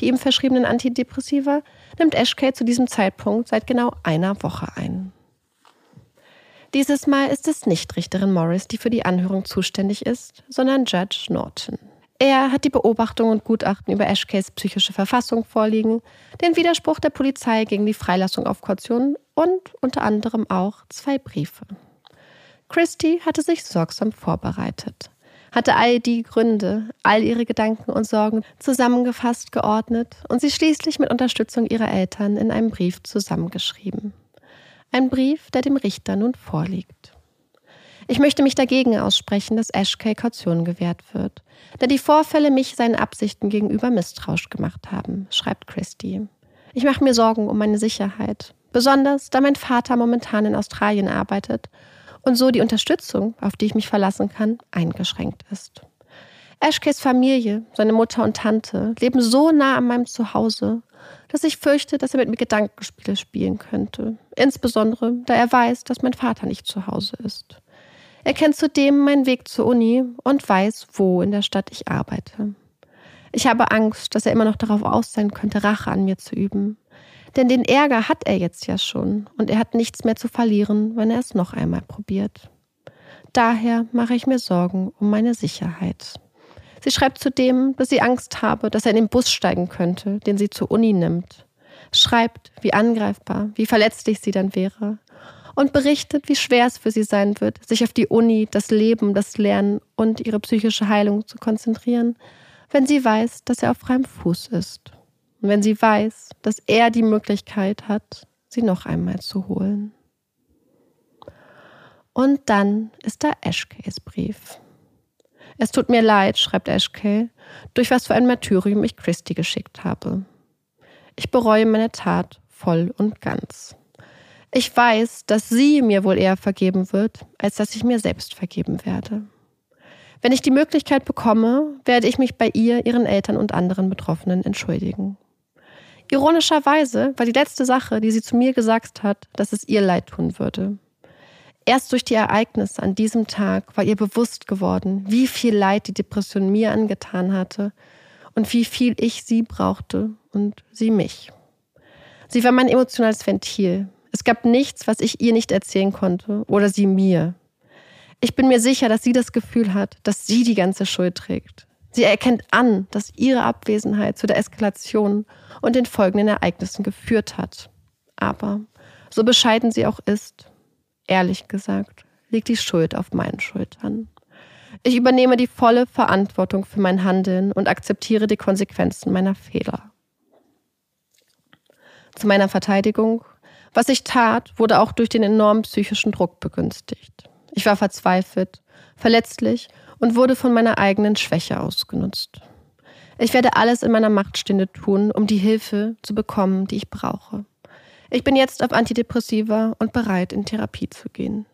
Die ihm verschriebenen Antidepressiva nimmt Ashkay zu diesem Zeitpunkt seit genau einer Woche ein. Dieses Mal ist es nicht Richterin Morris, die für die Anhörung zuständig ist, sondern Judge Norton. Er hat die Beobachtungen und Gutachten über Ashkays psychische Verfassung vorliegen, den Widerspruch der Polizei gegen die Freilassung auf Kaution und unter anderem auch zwei Briefe. Christy hatte sich sorgsam vorbereitet, hatte all die Gründe, all ihre Gedanken und Sorgen zusammengefasst, geordnet und sie schließlich mit Unterstützung ihrer Eltern in einem Brief zusammengeschrieben. Ein Brief, der dem Richter nun vorliegt. Ich möchte mich dagegen aussprechen, dass Ashkay Kaution gewährt wird, da die Vorfälle mich seinen Absichten gegenüber misstrauisch gemacht haben, schreibt Christie. Ich mache mir Sorgen um meine Sicherheit, besonders da mein Vater momentan in Australien arbeitet und so die Unterstützung, auf die ich mich verlassen kann, eingeschränkt ist. Ashkays Familie, seine Mutter und Tante leben so nah an meinem Zuhause, dass ich fürchte, dass er mit mir Gedankenspiele spielen könnte. Insbesondere, da er weiß, dass mein Vater nicht zu Hause ist. Er kennt zudem meinen Weg zur Uni und weiß, wo in der Stadt ich arbeite. Ich habe Angst, dass er immer noch darauf aus sein könnte, Rache an mir zu üben. Denn den Ärger hat er jetzt ja schon und er hat nichts mehr zu verlieren, wenn er es noch einmal probiert. Daher mache ich mir Sorgen um meine Sicherheit. Sie schreibt zudem, dass sie Angst habe, dass er in den Bus steigen könnte, den sie zur Uni nimmt. Schreibt, wie angreifbar, wie verletzlich sie dann wäre und berichtet, wie schwer es für sie sein wird, sich auf die Uni, das Leben, das Lernen und ihre psychische Heilung zu konzentrieren, wenn sie weiß, dass er auf freiem Fuß ist. Und wenn sie weiß, dass er die Möglichkeit hat, sie noch einmal zu holen. Und dann ist da Ashkays Brief. Es tut mir leid, schreibt Ashkay, durch was für ein Martyrium ich Christy geschickt habe. Ich bereue meine Tat voll und ganz. Ich weiß, dass sie mir wohl eher vergeben wird, als dass ich mir selbst vergeben werde. Wenn ich die Möglichkeit bekomme, werde ich mich bei ihr, ihren Eltern und anderen Betroffenen entschuldigen. Ironischerweise war die letzte Sache, die sie zu mir gesagt hat, dass es ihr leid tun würde. Erst durch die Ereignisse an diesem Tag war ihr bewusst geworden, wie viel Leid die Depression mir angetan hatte und wie viel ich sie brauchte und sie mich. Sie war mein emotionales Ventil. Es gab nichts, was ich ihr nicht erzählen konnte oder sie mir. Ich bin mir sicher, dass sie das Gefühl hat, dass sie die ganze Schuld trägt. Sie erkennt an, dass ihre Abwesenheit zu der Eskalation und den folgenden Ereignissen geführt hat. Aber, so bescheiden sie auch ist, ehrlich gesagt, liegt die Schuld auf meinen Schultern. Ich übernehme die volle Verantwortung für mein Handeln und akzeptiere die Konsequenzen meiner Fehler. Zu meiner Verteidigung, was ich tat, wurde auch durch den enormen psychischen Druck begünstigt. Ich war verzweifelt, verletzlich und wurde von meiner eigenen Schwäche ausgenutzt. Ich werde alles in meiner Macht Stehende tun, um die Hilfe zu bekommen, die ich brauche. Ich bin jetzt auf Antidepressiva und bereit, in Therapie zu gehen.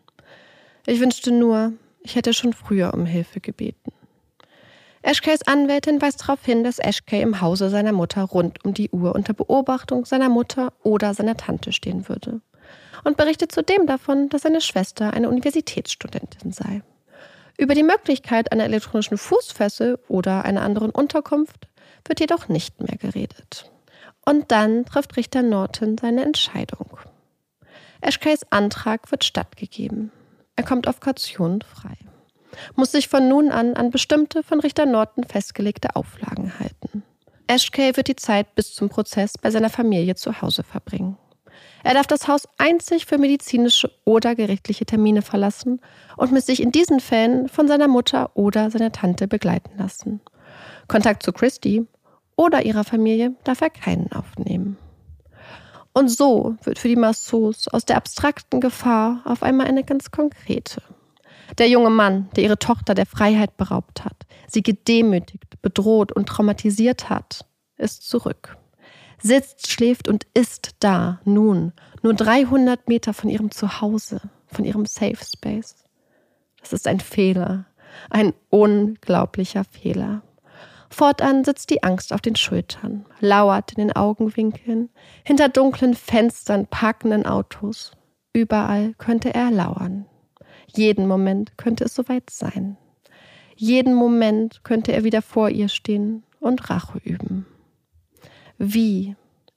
Ich wünschte nur, ich hätte schon früher um Hilfe gebeten. Ashkays Anwältin weist darauf hin, dass Ashkay im Hause seiner Mutter rund um die Uhr unter Beobachtung seiner Mutter oder seiner Tante stehen würde. Und berichtet zudem davon, dass seine Schwester eine Universitätsstudentin sei. Über die Möglichkeit einer elektronischen Fußfessel oder einer anderen Unterkunft wird jedoch nicht mehr geredet. Und dann trifft Richter Norton seine Entscheidung. Ashkays Antrag wird stattgegeben. Er kommt auf Kaution frei muss sich von nun an an bestimmte von Richter Norton festgelegte Auflagen halten. Ashkay wird die Zeit bis zum Prozess bei seiner Familie zu Hause verbringen. Er darf das Haus einzig für medizinische oder gerichtliche Termine verlassen und muss sich in diesen Fällen von seiner Mutter oder seiner Tante begleiten lassen. Kontakt zu Christy oder ihrer Familie darf er keinen aufnehmen. Und so wird für die Massos aus der abstrakten Gefahr auf einmal eine ganz konkrete. Der junge Mann, der ihre Tochter der Freiheit beraubt hat, sie gedemütigt, bedroht und traumatisiert hat, ist zurück. Sitzt, schläft und ist da, nun, nur 300 Meter von ihrem Zuhause, von ihrem Safe Space. Das ist ein Fehler, ein unglaublicher Fehler. Fortan sitzt die Angst auf den Schultern, lauert in den Augenwinkeln, hinter dunklen Fenstern parkenden Autos. Überall könnte er lauern. Jeden Moment könnte es soweit sein. Jeden Moment könnte er wieder vor ihr stehen und Rache üben. Wie,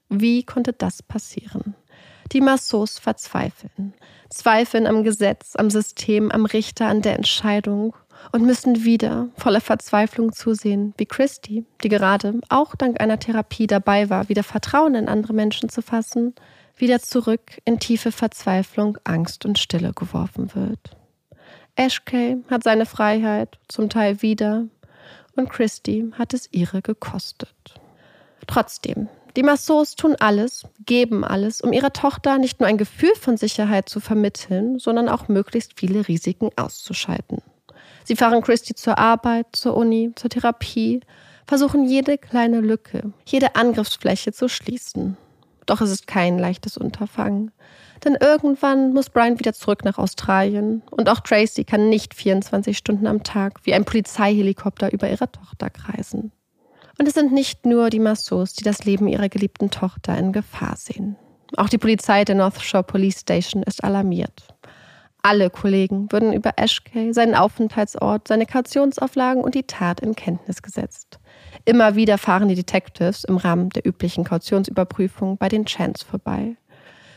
wie konnte das passieren? Die Massos verzweifeln, zweifeln am Gesetz, am System, am Richter, an der Entscheidung und müssen wieder voller Verzweiflung zusehen, wie Christy, die gerade auch dank einer Therapie dabei war, wieder Vertrauen in andere Menschen zu fassen, wieder zurück in tiefe Verzweiflung, Angst und Stille geworfen wird. Ashkay hat seine Freiheit zum Teil wieder und Christy hat es ihre gekostet. Trotzdem, die Massos tun alles, geben alles, um ihrer Tochter nicht nur ein Gefühl von Sicherheit zu vermitteln, sondern auch möglichst viele Risiken auszuschalten. Sie fahren Christy zur Arbeit, zur Uni, zur Therapie, versuchen jede kleine Lücke, jede Angriffsfläche zu schließen. Doch es ist kein leichtes Unterfangen. Denn irgendwann muss Brian wieder zurück nach Australien und auch Tracy kann nicht 24 Stunden am Tag wie ein Polizeihelikopter über ihrer Tochter kreisen. Und es sind nicht nur die Massos, die das Leben ihrer geliebten Tochter in Gefahr sehen. Auch die Polizei der North Shore Police Station ist alarmiert. Alle Kollegen würden über Ashkay, seinen Aufenthaltsort, seine Kautionsauflagen und die Tat in Kenntnis gesetzt. Immer wieder fahren die Detectives im Rahmen der üblichen Kautionsüberprüfung bei den Chans vorbei.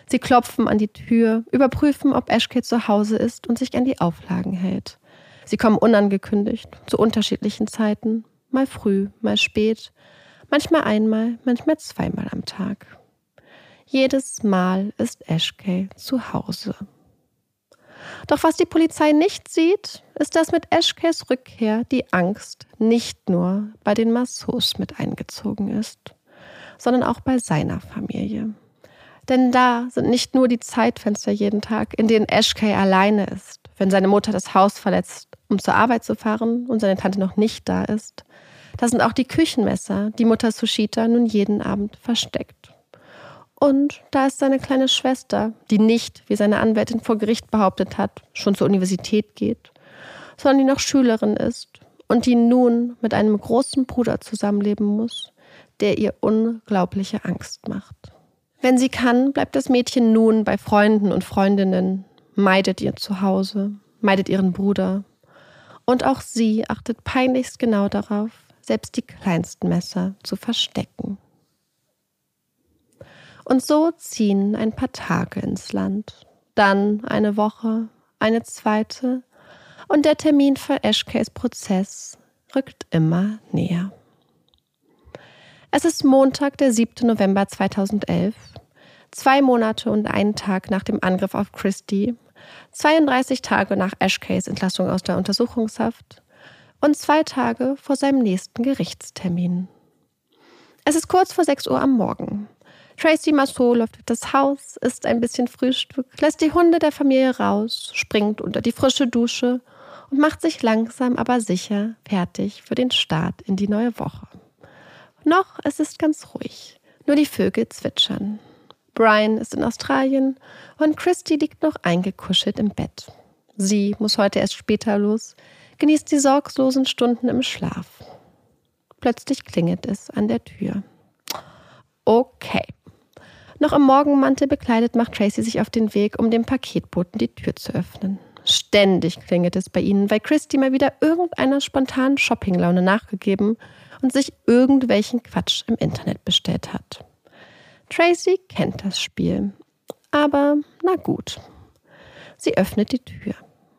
Sie klopfen an die Tür, überprüfen, ob Ashkay zu Hause ist und sich an die Auflagen hält. Sie kommen unangekündigt, zu unterschiedlichen Zeiten, mal früh, mal spät, manchmal einmal, manchmal zweimal am Tag. Jedes Mal ist Ashkay zu Hause. Doch was die Polizei nicht sieht, ist, dass mit Ashkays Rückkehr die Angst nicht nur bei den Massos mit eingezogen ist, sondern auch bei seiner Familie. Denn da sind nicht nur die Zeitfenster jeden Tag, in denen Ashkay alleine ist, wenn seine Mutter das Haus verletzt, um zur Arbeit zu fahren und seine Tante noch nicht da ist. Da sind auch die Küchenmesser, die Mutter Sushita nun jeden Abend versteckt. Und da ist seine kleine Schwester, die nicht, wie seine Anwältin vor Gericht behauptet hat, schon zur Universität geht, sondern die noch Schülerin ist und die nun mit einem großen Bruder zusammenleben muss, der ihr unglaubliche Angst macht. Wenn sie kann, bleibt das Mädchen nun bei Freunden und Freundinnen, meidet ihr Zuhause, meidet ihren Bruder. Und auch sie achtet peinlichst genau darauf, selbst die kleinsten Messer zu verstecken. Und so ziehen ein paar Tage ins Land, dann eine Woche, eine zweite, und der Termin für Ashkays Prozess rückt immer näher. Es ist Montag, der 7. November 2011, zwei Monate und einen Tag nach dem Angriff auf Christie, 32 Tage nach Ashkays Entlassung aus der Untersuchungshaft und zwei Tage vor seinem nächsten Gerichtstermin. Es ist kurz vor 6 Uhr am Morgen. Tracy Massot läuft durch das Haus, isst ein bisschen Frühstück, lässt die Hunde der Familie raus, springt unter die frische Dusche und macht sich langsam aber sicher fertig für den Start in die neue Woche. Noch es ist ganz ruhig, nur die Vögel zwitschern. Brian ist in Australien und Christy liegt noch eingekuschelt im Bett. Sie muss heute erst später los, genießt die sorglosen Stunden im Schlaf. Plötzlich klingelt es an der Tür. Okay. Noch im Morgenmantel bekleidet macht Tracy sich auf den Weg, um dem Paketboten die Tür zu öffnen. Ständig klingelt es bei ihnen, weil Christy mal wieder irgendeiner spontanen Shoppinglaune nachgegeben und sich irgendwelchen Quatsch im Internet bestellt hat. Tracy kennt das Spiel. Aber na gut. Sie öffnet die Tür.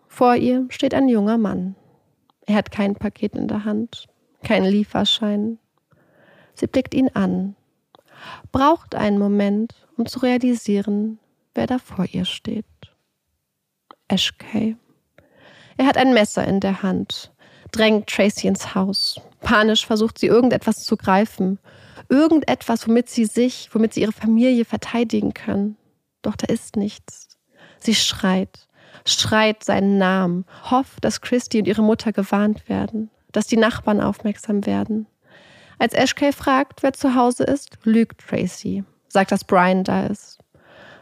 Vor ihr steht ein junger Mann. Er hat kein Paket in der Hand, keinen Lieferschein. Sie blickt ihn an, braucht einen Moment, um zu realisieren, wer da vor ihr steht. Ashkay. Er hat ein Messer in der Hand, drängt Tracy ins Haus. Panisch versucht sie irgendetwas zu greifen. Irgendetwas, womit sie sich, womit sie ihre Familie verteidigen können. Doch da ist nichts. Sie schreit, schreit seinen Namen, hofft, dass Christy und ihre Mutter gewarnt werden, dass die Nachbarn aufmerksam werden. Als Ashkay fragt, wer zu Hause ist, lügt Tracy, sagt, dass Brian da ist.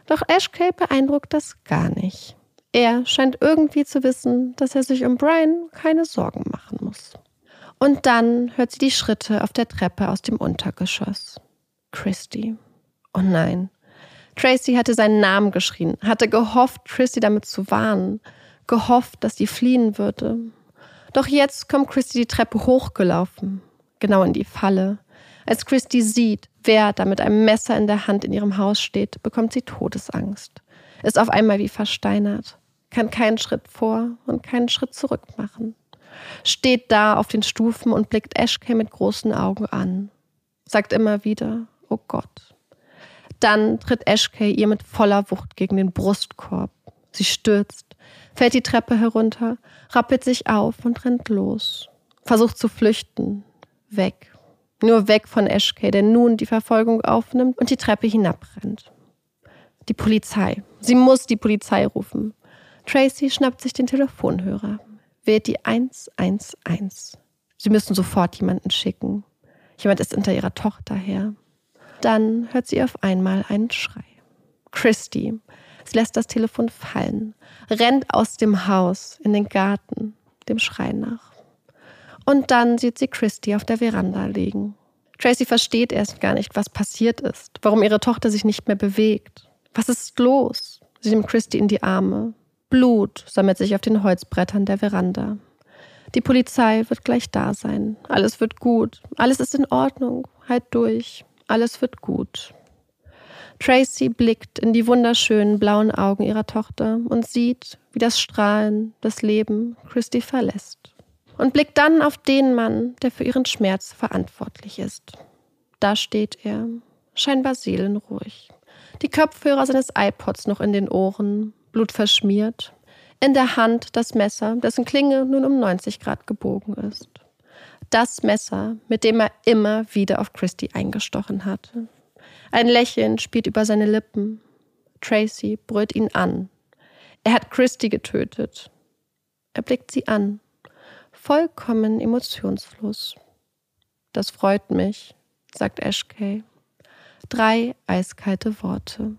Doch Ashkay beeindruckt das gar nicht. Er scheint irgendwie zu wissen, dass er sich um Brian keine Sorgen machen muss. Und dann hört sie die Schritte auf der Treppe aus dem Untergeschoss. Christy. Oh nein. Tracy hatte seinen Namen geschrien, hatte gehofft, Christy damit zu warnen, gehofft, dass sie fliehen würde. Doch jetzt kommt Christy die Treppe hochgelaufen, genau in die Falle. Als Christy sieht, wer da mit einem Messer in der Hand in ihrem Haus steht, bekommt sie Todesangst, ist auf einmal wie versteinert kann keinen Schritt vor und keinen Schritt zurück machen. Steht da auf den Stufen und blickt Ashkay mit großen Augen an. Sagt immer wieder, oh Gott. Dann tritt Ashkay ihr mit voller Wucht gegen den Brustkorb. Sie stürzt, fällt die Treppe herunter, rappelt sich auf und rennt los. Versucht zu flüchten. Weg. Nur weg von Ashkay, der nun die Verfolgung aufnimmt und die Treppe hinabrennt. Die Polizei. Sie muss die Polizei rufen. Tracy schnappt sich den Telefonhörer, wählt die 111. Sie müssen sofort jemanden schicken. Jemand ist hinter ihrer Tochter her. Dann hört sie auf einmal einen Schrei. Christy. Sie lässt das Telefon fallen, rennt aus dem Haus in den Garten, dem Schrei nach. Und dann sieht sie Christy auf der Veranda liegen. Tracy versteht erst gar nicht, was passiert ist, warum ihre Tochter sich nicht mehr bewegt. Was ist los? Sie nimmt Christy in die Arme, Blut sammelt sich auf den Holzbrettern der Veranda. Die Polizei wird gleich da sein. Alles wird gut. Alles ist in Ordnung. Halt durch. Alles wird gut. Tracy blickt in die wunderschönen blauen Augen ihrer Tochter und sieht, wie das Strahlen, das Leben Christy verlässt. Und blickt dann auf den Mann, der für ihren Schmerz verantwortlich ist. Da steht er, scheinbar seelenruhig. Die Kopfhörer seines iPods noch in den Ohren, blutverschmiert, in der Hand das Messer, dessen Klinge nun um 90 Grad gebogen ist. Das Messer, mit dem er immer wieder auf Christy eingestochen hatte. Ein Lächeln spielt über seine Lippen. Tracy brüllt ihn an. Er hat Christy getötet. Er blickt sie an, vollkommen emotionslos. Das freut mich, sagt Ashkay. Drei eiskalte Worte.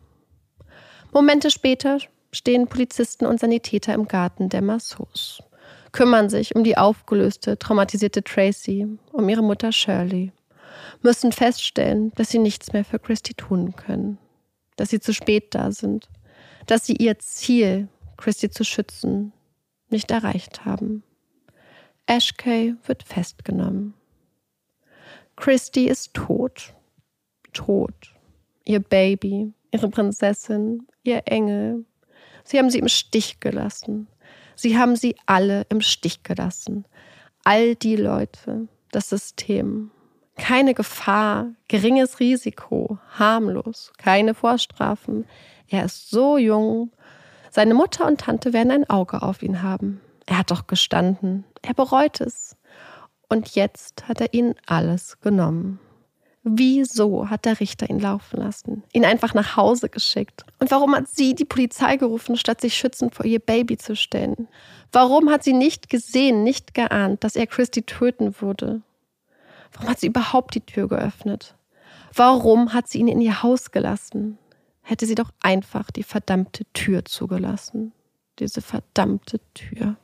Momente später stehen Polizisten und Sanitäter im Garten der Massos, kümmern sich um die aufgelöste, traumatisierte Tracy, um ihre Mutter Shirley, müssen feststellen, dass sie nichts mehr für Christy tun können, dass sie zu spät da sind, dass sie ihr Ziel, Christy zu schützen, nicht erreicht haben. Ashkay wird festgenommen. Christy ist tot. Tot. Ihr Baby, ihre Prinzessin, ihr Engel. Sie haben sie im Stich gelassen. Sie haben sie alle im Stich gelassen. All die Leute, das System. Keine Gefahr, geringes Risiko, harmlos, keine Vorstrafen. Er ist so jung. Seine Mutter und Tante werden ein Auge auf ihn haben. Er hat doch gestanden. Er bereut es. Und jetzt hat er ihnen alles genommen. Wieso hat der Richter ihn laufen lassen? Ihn einfach nach Hause geschickt? Und warum hat sie die Polizei gerufen, statt sich schützend vor ihr Baby zu stellen? Warum hat sie nicht gesehen, nicht geahnt, dass er Christy töten würde? Warum hat sie überhaupt die Tür geöffnet? Warum hat sie ihn in ihr Haus gelassen? Hätte sie doch einfach die verdammte Tür zugelassen. Diese verdammte Tür.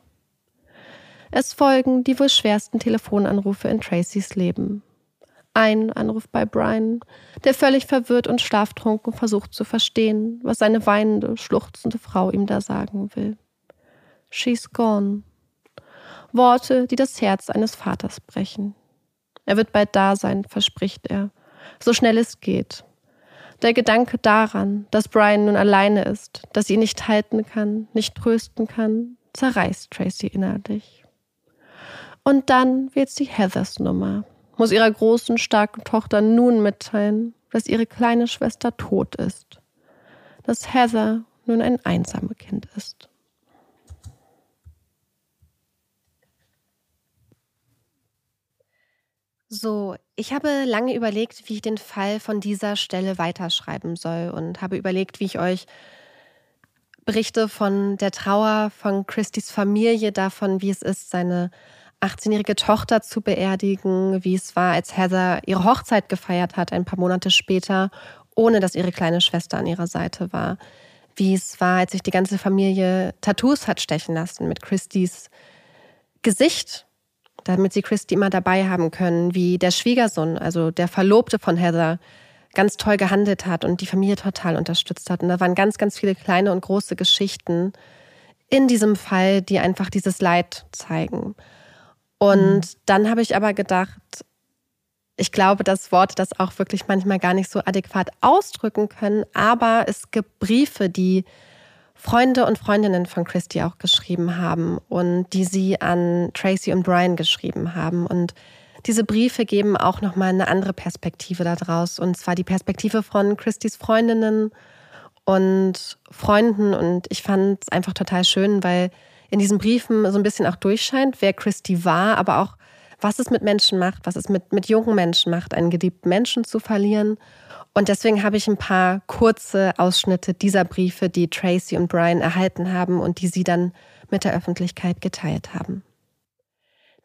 Es folgen die wohl schwersten Telefonanrufe in Tracys Leben. Ein Anruf bei Brian, der völlig verwirrt und schlaftrunken versucht zu verstehen, was seine weinende, schluchzende Frau ihm da sagen will. She's gone. Worte, die das Herz eines Vaters brechen. Er wird bald da sein, verspricht er, so schnell es geht. Der Gedanke daran, dass Brian nun alleine ist, dass sie ihn nicht halten kann, nicht trösten kann, zerreißt Tracy innerlich. Und dann wählt sie Heathers Nummer, muss ihrer großen, starken Tochter nun mitteilen, dass ihre kleine Schwester tot ist, dass Heather nun ein einsames Kind ist. So, ich habe lange überlegt, wie ich den Fall von dieser Stelle weiterschreiben soll und habe überlegt, wie ich euch berichte von der Trauer von Christys Familie, davon, wie es ist, seine 18-jährige Tochter zu beerdigen, wie es war, als Heather ihre Hochzeit gefeiert hat, ein paar Monate später, ohne dass ihre kleine Schwester an ihrer Seite war. Wie es war, als sich die ganze Familie Tattoos hat stechen lassen mit Christys Gesicht, damit sie Christy immer dabei haben können. Wie der Schwiegersohn, also der Verlobte von Heather, ganz toll gehandelt hat und die Familie total unterstützt hat. Und da waren ganz, ganz viele kleine und große Geschichten in diesem Fall, die einfach dieses Leid zeigen. Und mhm. dann habe ich aber gedacht, ich glaube, dass Worte das auch wirklich manchmal gar nicht so adäquat ausdrücken können, aber es gibt Briefe, die Freunde und Freundinnen von Christy auch geschrieben haben und die sie an Tracy und Brian geschrieben haben. Und diese Briefe geben auch nochmal eine andere Perspektive daraus. Und zwar die Perspektive von Christys Freundinnen und Freunden. Und ich fand es einfach total schön, weil in diesen Briefen so ein bisschen auch durchscheint, wer Christy war, aber auch, was es mit Menschen macht, was es mit, mit jungen Menschen macht, einen geliebten Menschen zu verlieren. Und deswegen habe ich ein paar kurze Ausschnitte dieser Briefe, die Tracy und Brian erhalten haben und die sie dann mit der Öffentlichkeit geteilt haben.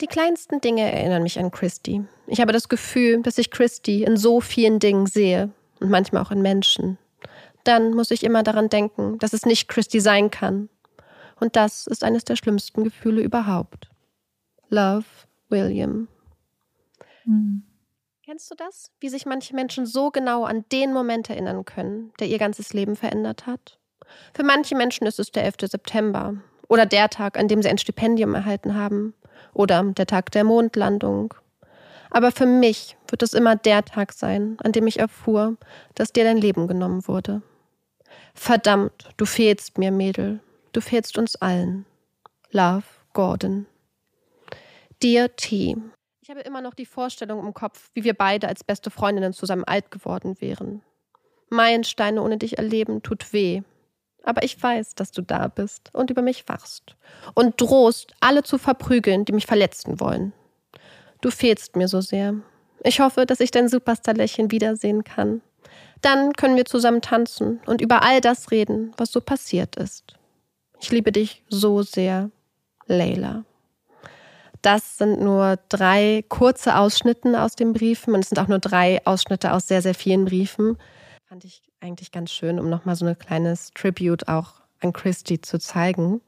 Die kleinsten Dinge erinnern mich an Christy. Ich habe das Gefühl, dass ich Christy in so vielen Dingen sehe und manchmal auch in Menschen. Dann muss ich immer daran denken, dass es nicht Christy sein kann, und das ist eines der schlimmsten Gefühle überhaupt. Love, William. Mhm. Kennst du das? Wie sich manche Menschen so genau an den Moment erinnern können, der ihr ganzes Leben verändert hat? Für manche Menschen ist es der 11. September oder der Tag, an dem sie ein Stipendium erhalten haben oder der Tag der Mondlandung. Aber für mich wird es immer der Tag sein, an dem ich erfuhr, dass dir dein Leben genommen wurde. Verdammt, du fehlst mir, Mädel. Du fehlst uns allen. Love, Gordon. Dear T. Ich habe immer noch die Vorstellung im Kopf, wie wir beide als beste Freundinnen zusammen alt geworden wären. Meilensteine ohne dich erleben tut weh. Aber ich weiß, dass du da bist und über mich wachst und drohst, alle zu verprügeln, die mich verletzen wollen. Du fehlst mir so sehr. Ich hoffe, dass ich dein Superstar-Lächeln wiedersehen kann. Dann können wir zusammen tanzen und über all das reden, was so passiert ist. Ich liebe dich so sehr. Layla. Das sind nur drei kurze Ausschnitte aus den Briefen und es sind auch nur drei Ausschnitte aus sehr, sehr vielen Briefen. Fand ich eigentlich ganz schön, um nochmal so ein kleines Tribute auch an Christy zu zeigen.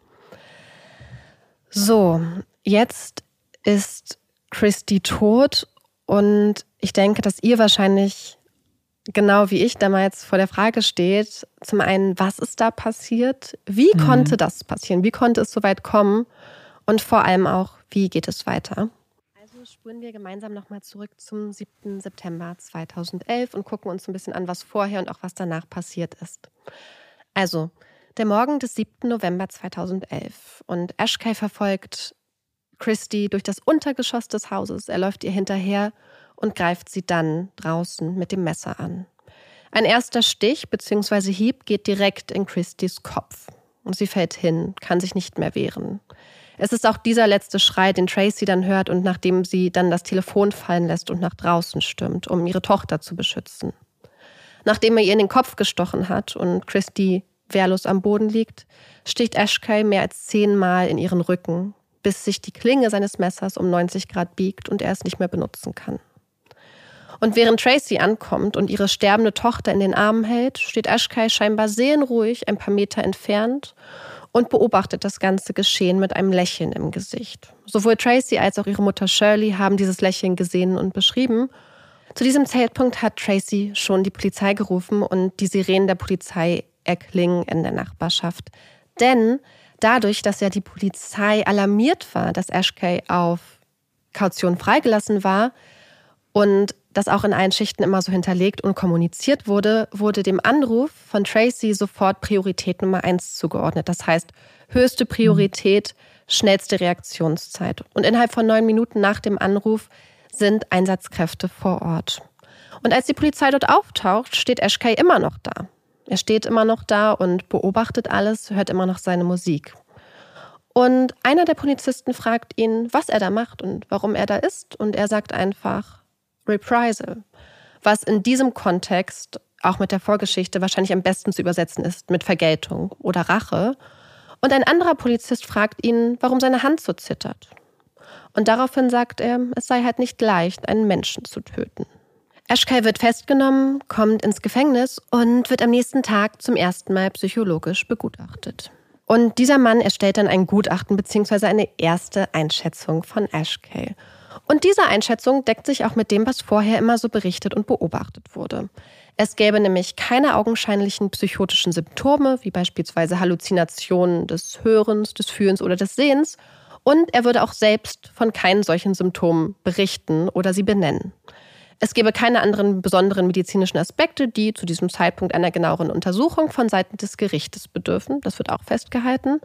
So, jetzt ist Christy tot und ich denke, dass ihr wahrscheinlich genau wie ich damals vor der Frage steht, zum einen, was ist da passiert? Wie mhm. konnte das passieren? Wie konnte es so weit kommen? Und vor allem auch, wie geht es weiter? Also spuren wir gemeinsam nochmal zurück zum 7. September 2011 und gucken uns ein bisschen an, was vorher und auch was danach passiert ist. Also, der Morgen des 7. November 2011 und Ashkay verfolgt Christy durch das Untergeschoss des Hauses. Er läuft ihr hinterher und greift sie dann draußen mit dem Messer an. Ein erster Stich bzw. Hieb geht direkt in Christys Kopf und sie fällt hin, kann sich nicht mehr wehren. Es ist auch dieser letzte Schrei, den Tracy dann hört und nachdem sie dann das Telefon fallen lässt und nach draußen stürmt, um ihre Tochter zu beschützen. Nachdem er ihr in den Kopf gestochen hat und Christy wehrlos am Boden liegt, sticht Ashkay mehr als zehnmal in ihren Rücken, bis sich die Klinge seines Messers um 90 Grad biegt und er es nicht mehr benutzen kann. Und während Tracy ankommt und ihre sterbende Tochter in den Armen hält, steht Ashkay scheinbar seelenruhig ein paar Meter entfernt und beobachtet das ganze Geschehen mit einem Lächeln im Gesicht. Sowohl Tracy als auch ihre Mutter Shirley haben dieses Lächeln gesehen und beschrieben. Zu diesem Zeitpunkt hat Tracy schon die Polizei gerufen und die Sirenen der Polizei erklingen in der Nachbarschaft. Denn dadurch, dass ja die Polizei alarmiert war, dass Ashkay auf Kaution freigelassen war und das auch in allen Schichten immer so hinterlegt und kommuniziert wurde, wurde dem Anruf von Tracy sofort Priorität Nummer eins zugeordnet. Das heißt, höchste Priorität, schnellste Reaktionszeit. Und innerhalb von neun Minuten nach dem Anruf sind Einsatzkräfte vor Ort. Und als die Polizei dort auftaucht, steht Ashkay immer noch da. Er steht immer noch da und beobachtet alles, hört immer noch seine Musik. Und einer der Polizisten fragt ihn, was er da macht und warum er da ist. Und er sagt einfach, Reprisal, was in diesem Kontext auch mit der Vorgeschichte wahrscheinlich am besten zu übersetzen ist mit Vergeltung oder Rache. Und ein anderer Polizist fragt ihn, warum seine Hand so zittert. Und daraufhin sagt er, es sei halt nicht leicht, einen Menschen zu töten. Ashkay wird festgenommen, kommt ins Gefängnis und wird am nächsten Tag zum ersten Mal psychologisch begutachtet. Und dieser Mann erstellt dann ein Gutachten bzw. eine erste Einschätzung von Ashkay. Und diese Einschätzung deckt sich auch mit dem, was vorher immer so berichtet und beobachtet wurde. Es gäbe nämlich keine augenscheinlichen psychotischen Symptome, wie beispielsweise Halluzinationen des Hörens, des Fühlens oder des Sehens. Und er würde auch selbst von keinen solchen Symptomen berichten oder sie benennen. Es gäbe keine anderen besonderen medizinischen Aspekte, die zu diesem Zeitpunkt einer genaueren Untersuchung von Seiten des Gerichtes bedürfen. Das wird auch festgehalten.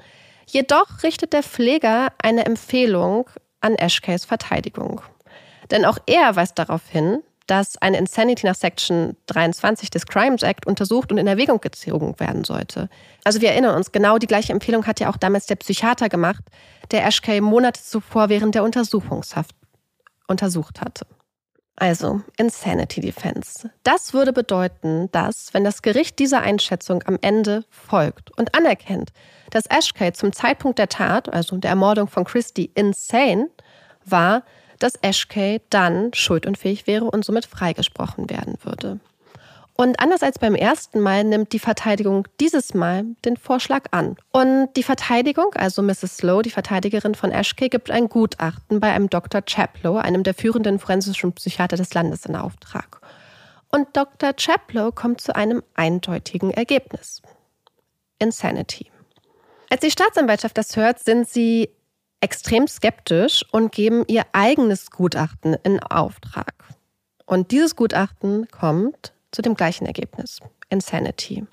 Jedoch richtet der Pfleger eine Empfehlung an Ashkays Verteidigung. Denn auch er weist darauf hin, dass eine Insanity nach Section 23 des Crimes Act untersucht und in Erwägung gezogen werden sollte. Also wir erinnern uns, genau die gleiche Empfehlung hat ja auch damals der Psychiater gemacht, der Ashkay Monate zuvor während der Untersuchungshaft untersucht hatte. Also Insanity Defense. Das würde bedeuten, dass, wenn das Gericht dieser Einschätzung am Ende folgt und anerkennt, dass Ashkay zum Zeitpunkt der Tat, also der Ermordung von Christie, insane war, dass Ashkay dann schuldunfähig wäre und somit freigesprochen werden würde. Und anders als beim ersten Mal nimmt die Verteidigung dieses Mal den Vorschlag an. Und die Verteidigung, also Mrs. Slow, die Verteidigerin von Ashkay, gibt ein Gutachten bei einem Dr. Chaplow, einem der führenden forensischen Psychiater des Landes, in Auftrag. Und Dr. Chaplow kommt zu einem eindeutigen Ergebnis. Insanity. Als die Staatsanwaltschaft das hört, sind sie extrem skeptisch und geben ihr eigenes Gutachten in Auftrag. Und dieses Gutachten kommt zu dem gleichen Ergebnis. Insanity.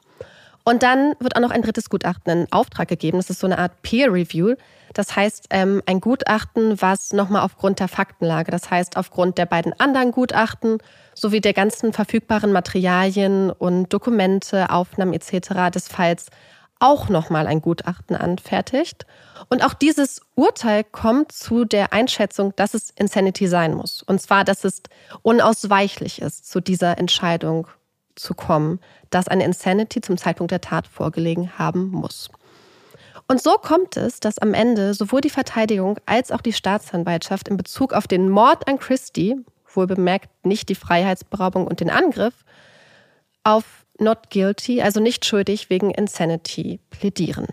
Und dann wird auch noch ein drittes Gutachten in Auftrag gegeben. Das ist so eine Art Peer Review. Das heißt, ähm, ein Gutachten, was nochmal aufgrund der Faktenlage, das heißt aufgrund der beiden anderen Gutachten sowie der ganzen verfügbaren Materialien und Dokumente, Aufnahmen etc. des Falls auch nochmal ein Gutachten anfertigt. Und auch dieses Urteil kommt zu der Einschätzung, dass es Insanity sein muss. Und zwar, dass es unausweichlich ist, zu dieser Entscheidung zu kommen, dass eine Insanity zum Zeitpunkt der Tat vorgelegen haben muss. Und so kommt es, dass am Ende sowohl die Verteidigung als auch die Staatsanwaltschaft in Bezug auf den Mord an Christie, wohl bemerkt nicht die Freiheitsberaubung und den Angriff, auf not guilty, also nicht schuldig wegen Insanity, plädieren.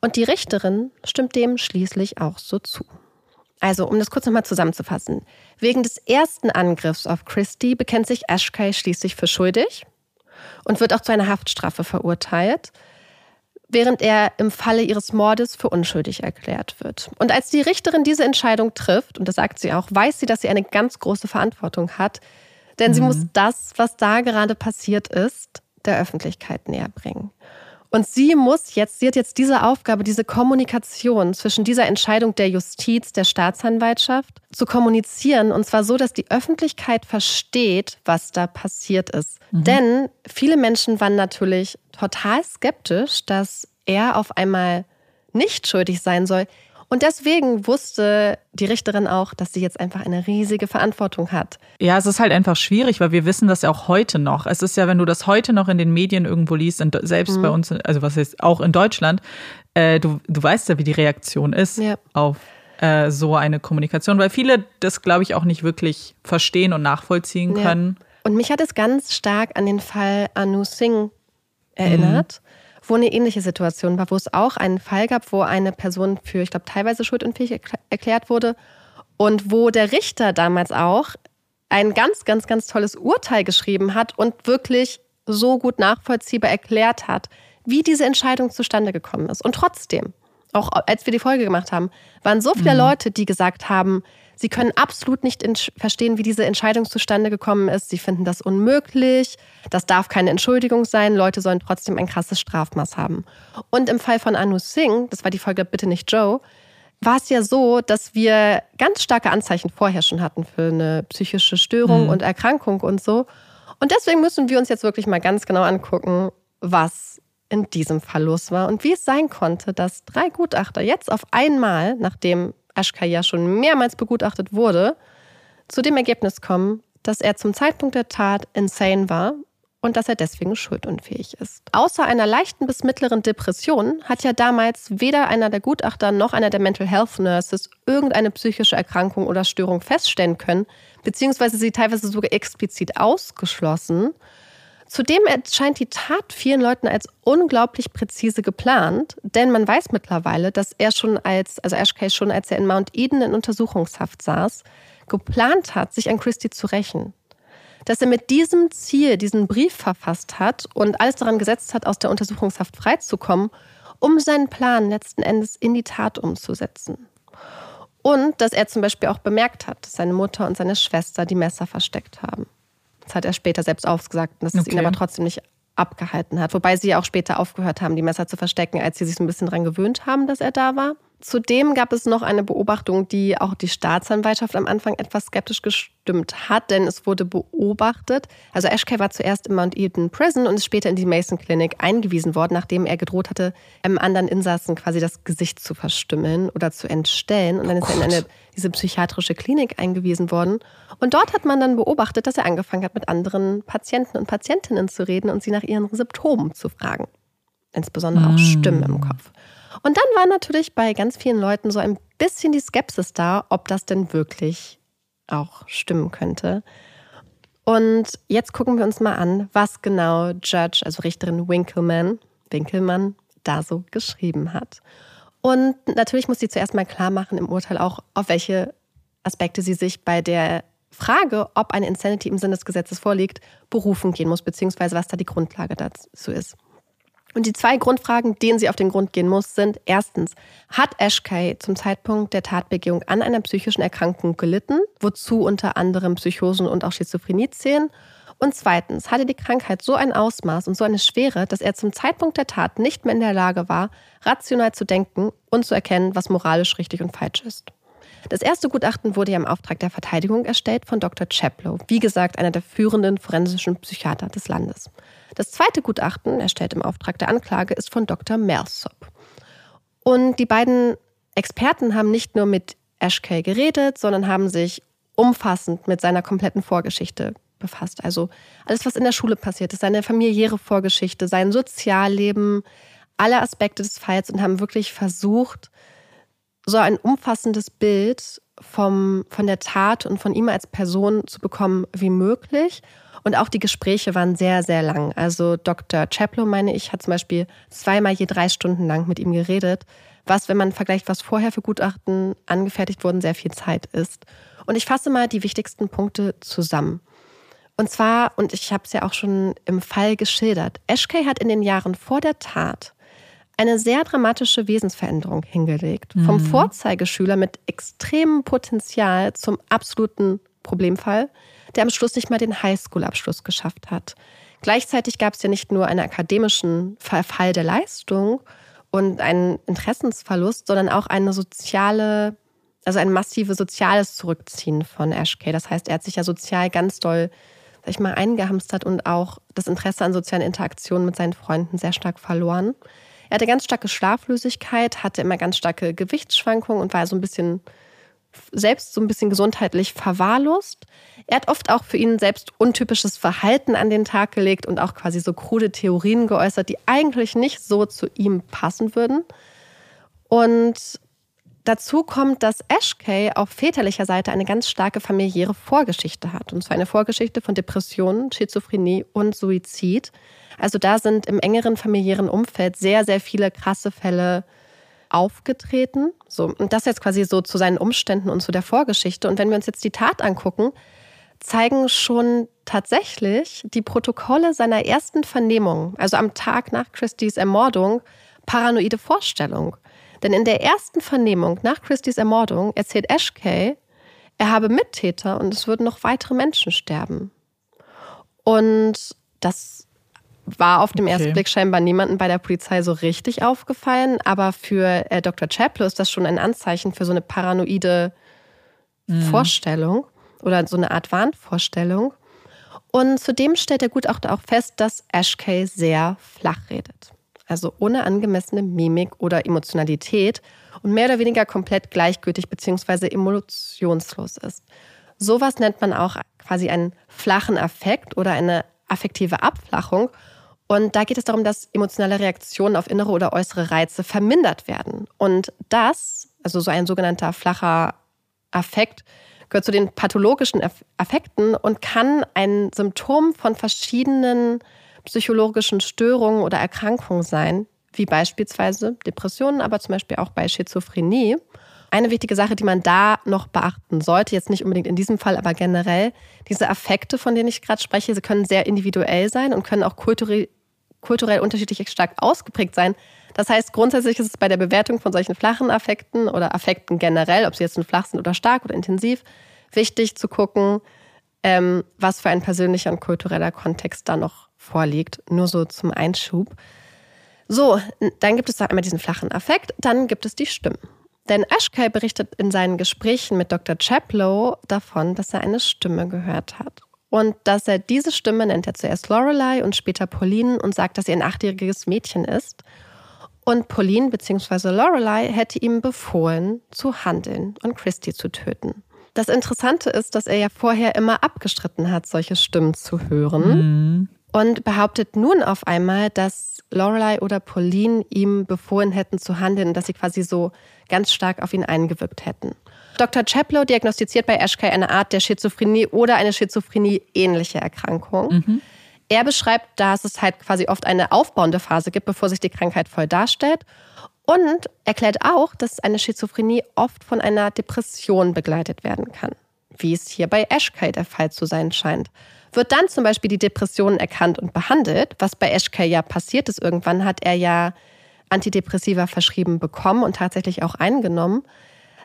Und die Richterin stimmt dem schließlich auch so zu. Also, um das kurz nochmal zusammenzufassen. Wegen des ersten Angriffs auf Christie bekennt sich Ashkay schließlich für schuldig und wird auch zu einer Haftstrafe verurteilt, während er im Falle ihres Mordes für unschuldig erklärt wird. Und als die Richterin diese Entscheidung trifft, und das sagt sie auch, weiß sie, dass sie eine ganz große Verantwortung hat, denn mhm. sie muss das, was da gerade passiert ist, der Öffentlichkeit näher bringen. Und sie muss jetzt, sie hat jetzt diese Aufgabe, diese Kommunikation zwischen dieser Entscheidung der Justiz, der Staatsanwaltschaft zu kommunizieren. Und zwar so, dass die Öffentlichkeit versteht, was da passiert ist. Mhm. Denn viele Menschen waren natürlich total skeptisch, dass er auf einmal nicht schuldig sein soll. Und deswegen wusste die Richterin auch, dass sie jetzt einfach eine riesige Verantwortung hat. Ja, es ist halt einfach schwierig, weil wir wissen das ja auch heute noch. Es ist ja, wenn du das heute noch in den Medien irgendwo liest, selbst mhm. bei uns, also was heißt auch in Deutschland, äh, du, du weißt ja, wie die Reaktion ist ja. auf äh, so eine Kommunikation, weil viele das, glaube ich, auch nicht wirklich verstehen und nachvollziehen können. Ja. Und mich hat es ganz stark an den Fall Anu Singh erinnert. Mhm wo eine ähnliche Situation war, wo es auch einen Fall gab, wo eine Person für, ich glaube, teilweise schuldunfähig erklärt wurde und wo der Richter damals auch ein ganz, ganz, ganz tolles Urteil geschrieben hat und wirklich so gut nachvollziehbar erklärt hat, wie diese Entscheidung zustande gekommen ist. Und trotzdem, auch als wir die Folge gemacht haben, waren so viele mhm. Leute, die gesagt haben, Sie können absolut nicht verstehen, wie diese Entscheidung zustande gekommen ist. Sie finden das unmöglich. Das darf keine Entschuldigung sein. Leute sollen trotzdem ein krasses Strafmaß haben. Und im Fall von Anu Singh, das war die Folge Bitte nicht Joe, war es ja so, dass wir ganz starke Anzeichen vorher schon hatten für eine psychische Störung mhm. und Erkrankung und so. Und deswegen müssen wir uns jetzt wirklich mal ganz genau angucken, was in diesem Fall los war und wie es sein konnte, dass drei Gutachter jetzt auf einmal, nachdem Aschka ja schon mehrmals begutachtet wurde, zu dem Ergebnis kommen, dass er zum Zeitpunkt der Tat insane war und dass er deswegen schuldunfähig ist. Außer einer leichten bis mittleren Depression hat ja damals weder einer der Gutachter noch einer der Mental Health Nurses irgendeine psychische Erkrankung oder Störung feststellen können, beziehungsweise sie teilweise sogar explizit ausgeschlossen. Zudem erscheint die Tat vielen Leuten als unglaublich präzise geplant, denn man weiß mittlerweile, dass er schon als, also Ash Case schon als er in Mount Eden in Untersuchungshaft saß, geplant hat, sich an Christie zu rächen. Dass er mit diesem Ziel diesen Brief verfasst hat und alles daran gesetzt hat, aus der Untersuchungshaft freizukommen, um seinen Plan letzten Endes in die Tat umzusetzen. Und dass er zum Beispiel auch bemerkt hat, dass seine Mutter und seine Schwester die Messer versteckt haben. Das hat er später selbst ausgesagt, dass es ihn aber trotzdem nicht abgehalten hat. Wobei sie ja auch später aufgehört haben, die Messer zu verstecken, als sie sich so ein bisschen daran gewöhnt haben, dass er da war. Zudem gab es noch eine Beobachtung, die auch die Staatsanwaltschaft am Anfang etwas skeptisch gestimmt hat, denn es wurde beobachtet. Also Ashkay war zuerst im Mount Eden Prison und ist später in die Mason Clinic eingewiesen worden, nachdem er gedroht hatte, einem anderen Insassen quasi das Gesicht zu verstümmeln oder zu entstellen. Und dann ist er in eine, diese psychiatrische Klinik eingewiesen worden. Und dort hat man dann beobachtet, dass er angefangen hat, mit anderen Patienten und Patientinnen zu reden und sie nach ihren Symptomen zu fragen. Insbesondere auch Stimmen im Kopf. Und dann war natürlich bei ganz vielen Leuten so ein bisschen die Skepsis da, ob das denn wirklich auch stimmen könnte. Und jetzt gucken wir uns mal an, was genau Judge, also Richterin Winkelmann, Winkelmann, da so geschrieben hat. Und natürlich muss sie zuerst mal klar machen im Urteil auch, auf welche Aspekte sie sich bei der Frage, ob eine Insanity im Sinne des Gesetzes vorliegt, berufen gehen muss, beziehungsweise was da die Grundlage dazu ist. Und die zwei Grundfragen, denen sie auf den Grund gehen muss, sind erstens, hat Ashkay zum Zeitpunkt der Tatbegehung an einer psychischen Erkrankung gelitten, wozu unter anderem Psychosen und auch Schizophrenie zählen? Und zweitens, hatte die Krankheit so ein Ausmaß und so eine Schwere, dass er zum Zeitpunkt der Tat nicht mehr in der Lage war, rational zu denken und zu erkennen, was moralisch richtig und falsch ist. Das erste Gutachten wurde ja im Auftrag der Verteidigung erstellt von Dr. Chaplow, wie gesagt, einer der führenden forensischen Psychiater des Landes. Das zweite Gutachten, erstellt im Auftrag der Anklage, ist von Dr. Mersop. Und die beiden Experten haben nicht nur mit Ashkay geredet, sondern haben sich umfassend mit seiner kompletten Vorgeschichte befasst. Also alles, was in der Schule passiert ist, seine familiäre Vorgeschichte, sein Sozialleben, alle Aspekte des Falls und haben wirklich versucht, so ein umfassendes Bild vom, von der Tat und von ihm als Person zu bekommen wie möglich. Und auch die Gespräche waren sehr, sehr lang. Also Dr. Chaplow, meine ich, hat zum Beispiel zweimal je drei Stunden lang mit ihm geredet, was, wenn man vergleicht, was vorher für Gutachten angefertigt wurden, sehr viel Zeit ist. Und ich fasse mal die wichtigsten Punkte zusammen. Und zwar, und ich habe es ja auch schon im Fall geschildert, Eschkay hat in den Jahren vor der Tat eine sehr dramatische Wesensveränderung hingelegt. Mhm. Vom Vorzeigeschüler mit extremem Potenzial zum absoluten Problemfall, der am Schluss nicht mal den Highschool-Abschluss geschafft hat. Gleichzeitig gab es ja nicht nur einen akademischen Verfall der Leistung und einen Interessensverlust, sondern auch eine soziale, also ein massives soziales Zurückziehen von Ashkay. Das heißt, er hat sich ja sozial ganz doll, sag ich mal, eingehamstert und auch das Interesse an sozialen Interaktionen mit seinen Freunden sehr stark verloren. Er hatte ganz starke Schlaflosigkeit, hatte immer ganz starke Gewichtsschwankungen und war so ein bisschen selbst so ein bisschen gesundheitlich verwahrlost. Er hat oft auch für ihn selbst untypisches Verhalten an den Tag gelegt und auch quasi so krude Theorien geäußert, die eigentlich nicht so zu ihm passen würden. Und dazu kommt, dass Ashkay auf väterlicher Seite eine ganz starke familiäre Vorgeschichte hat. Und zwar eine Vorgeschichte von Depressionen, Schizophrenie und Suizid. Also da sind im engeren familiären Umfeld sehr, sehr viele krasse Fälle aufgetreten. So, und das jetzt quasi so zu seinen Umständen und zu der Vorgeschichte. Und wenn wir uns jetzt die Tat angucken, zeigen schon tatsächlich die Protokolle seiner ersten Vernehmung, also am Tag nach Christys Ermordung, paranoide Vorstellung. Denn in der ersten Vernehmung nach Christys Ermordung erzählt Ashkay, er habe Mittäter und es würden noch weitere Menschen sterben. Und das war auf dem okay. ersten Blick scheinbar niemandem bei der Polizei so richtig aufgefallen, aber für äh, Dr. Chaplow ist das schon ein Anzeichen für so eine paranoide mhm. Vorstellung oder so eine Art Wahnvorstellung. Und zudem stellt der Gutachter auch fest, dass Ashkay sehr flach redet. Also ohne angemessene Mimik oder Emotionalität und mehr oder weniger komplett gleichgültig bzw. emotionslos ist. Sowas nennt man auch quasi einen flachen Affekt oder eine affektive Abflachung. Und da geht es darum, dass emotionale Reaktionen auf innere oder äußere Reize vermindert werden. Und das, also so ein sogenannter flacher Affekt, gehört zu den pathologischen Affekten und kann ein Symptom von verschiedenen psychologischen Störungen oder Erkrankungen sein, wie beispielsweise Depressionen, aber zum Beispiel auch bei Schizophrenie. Eine wichtige Sache, die man da noch beachten sollte, jetzt nicht unbedingt in diesem Fall, aber generell, diese Affekte, von denen ich gerade spreche, sie können sehr individuell sein und können auch kulturell, kulturell unterschiedlich stark ausgeprägt sein. Das heißt, grundsätzlich ist es bei der Bewertung von solchen flachen Affekten oder Affekten generell, ob sie jetzt nun flach sind oder stark oder intensiv, wichtig zu gucken, ähm, was für ein persönlicher und kultureller Kontext da noch vorliegt. Nur so zum Einschub. So, dann gibt es da einmal diesen flachen Affekt, dann gibt es die Stimmen. Denn Ashkay berichtet in seinen Gesprächen mit Dr. Chaplow davon, dass er eine Stimme gehört hat. Und dass er diese Stimme nennt er zuerst Lorelei und später Pauline und sagt, dass sie ein achtjähriges Mädchen ist. Und Pauline bzw. Lorelei hätte ihm befohlen, zu handeln und Christy zu töten. Das Interessante ist, dass er ja vorher immer abgestritten hat, solche Stimmen zu hören. Mhm. Und behauptet nun auf einmal, dass Lorelei oder Pauline ihm befohlen hätten zu handeln und dass sie quasi so ganz stark auf ihn eingewirkt hätten. Dr. Chaplow diagnostiziert bei Ashkay eine Art der Schizophrenie oder eine Schizophrenie-ähnliche Erkrankung. Mhm. Er beschreibt, dass es halt quasi oft eine aufbauende Phase gibt, bevor sich die Krankheit voll darstellt. Und erklärt auch, dass eine Schizophrenie oft von einer Depression begleitet werden kann, wie es hier bei Ashkay der Fall zu sein scheint. Wird dann zum Beispiel die Depression erkannt und behandelt, was bei Ashkay ja passiert ist, irgendwann hat er ja Antidepressiva verschrieben bekommen und tatsächlich auch eingenommen,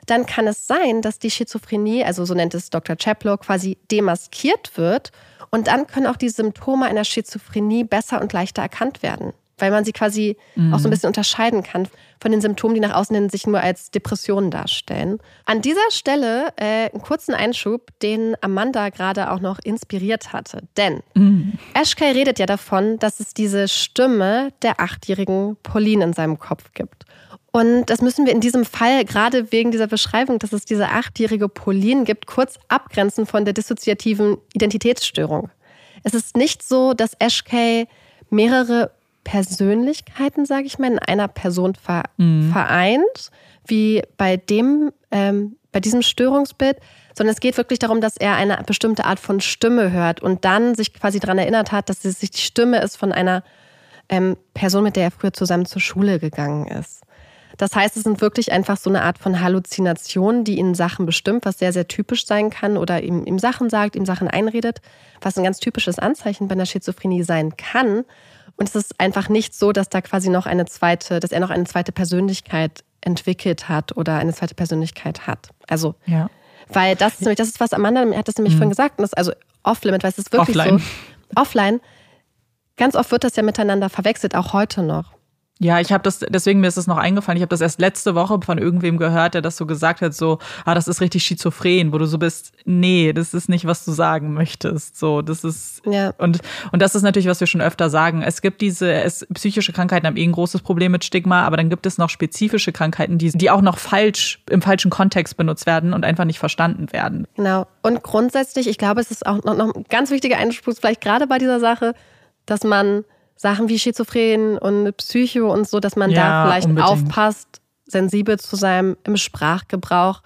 dann kann es sein, dass die Schizophrenie, also so nennt es Dr. Chaplow, quasi demaskiert wird und dann können auch die Symptome einer Schizophrenie besser und leichter erkannt werden weil man sie quasi mhm. auch so ein bisschen unterscheiden kann von den Symptomen, die nach außen hin sich nur als Depressionen darstellen. An dieser Stelle äh, einen kurzen Einschub, den Amanda gerade auch noch inspiriert hatte. Denn mhm. Ashkay redet ja davon, dass es diese Stimme der achtjährigen Pauline in seinem Kopf gibt. Und das müssen wir in diesem Fall, gerade wegen dieser Beschreibung, dass es diese achtjährige Pauline gibt, kurz abgrenzen von der dissoziativen Identitätsstörung. Es ist nicht so, dass Ashkay mehrere Persönlichkeiten, sage ich mal, in einer Person ver mhm. vereint, wie bei dem, ähm, bei diesem Störungsbild, sondern es geht wirklich darum, dass er eine bestimmte Art von Stimme hört und dann sich quasi daran erinnert hat, dass es sich die Stimme ist von einer ähm, Person, mit der er früher zusammen zur Schule gegangen ist. Das heißt, es sind wirklich einfach so eine Art von Halluzinationen, die ihnen Sachen bestimmt, was sehr, sehr typisch sein kann oder ihm, ihm Sachen sagt, ihm Sachen einredet, was ein ganz typisches Anzeichen bei einer Schizophrenie sein kann. Und es ist einfach nicht so, dass da quasi noch eine zweite, dass er noch eine zweite Persönlichkeit entwickelt hat oder eine zweite Persönlichkeit hat. Also, ja. weil das ist nämlich, das ist was Amanda hat das nämlich mhm. vorhin gesagt, und das ist also off-limit, weil es ist wirklich offline. so. Offline. Ganz oft wird das ja miteinander verwechselt, auch heute noch. Ja, ich habe das, deswegen mir ist das noch eingefallen. Ich habe das erst letzte Woche von irgendwem gehört, der das so gesagt hat, so, ah, das ist richtig schizophren, wo du so bist, nee, das ist nicht, was du sagen möchtest. So, das ist ja. und und das ist natürlich, was wir schon öfter sagen. Es gibt diese, es, psychische Krankheiten haben eh ein großes Problem mit Stigma, aber dann gibt es noch spezifische Krankheiten, die, die auch noch falsch im falschen Kontext benutzt werden und einfach nicht verstanden werden. Genau. Und grundsätzlich, ich glaube, es ist auch noch, noch ein ganz wichtiger Einspruch, vielleicht gerade bei dieser Sache, dass man Sachen wie Schizophren und Psycho und so, dass man ja, da vielleicht unbedingt. aufpasst, sensibel zu sein im Sprachgebrauch.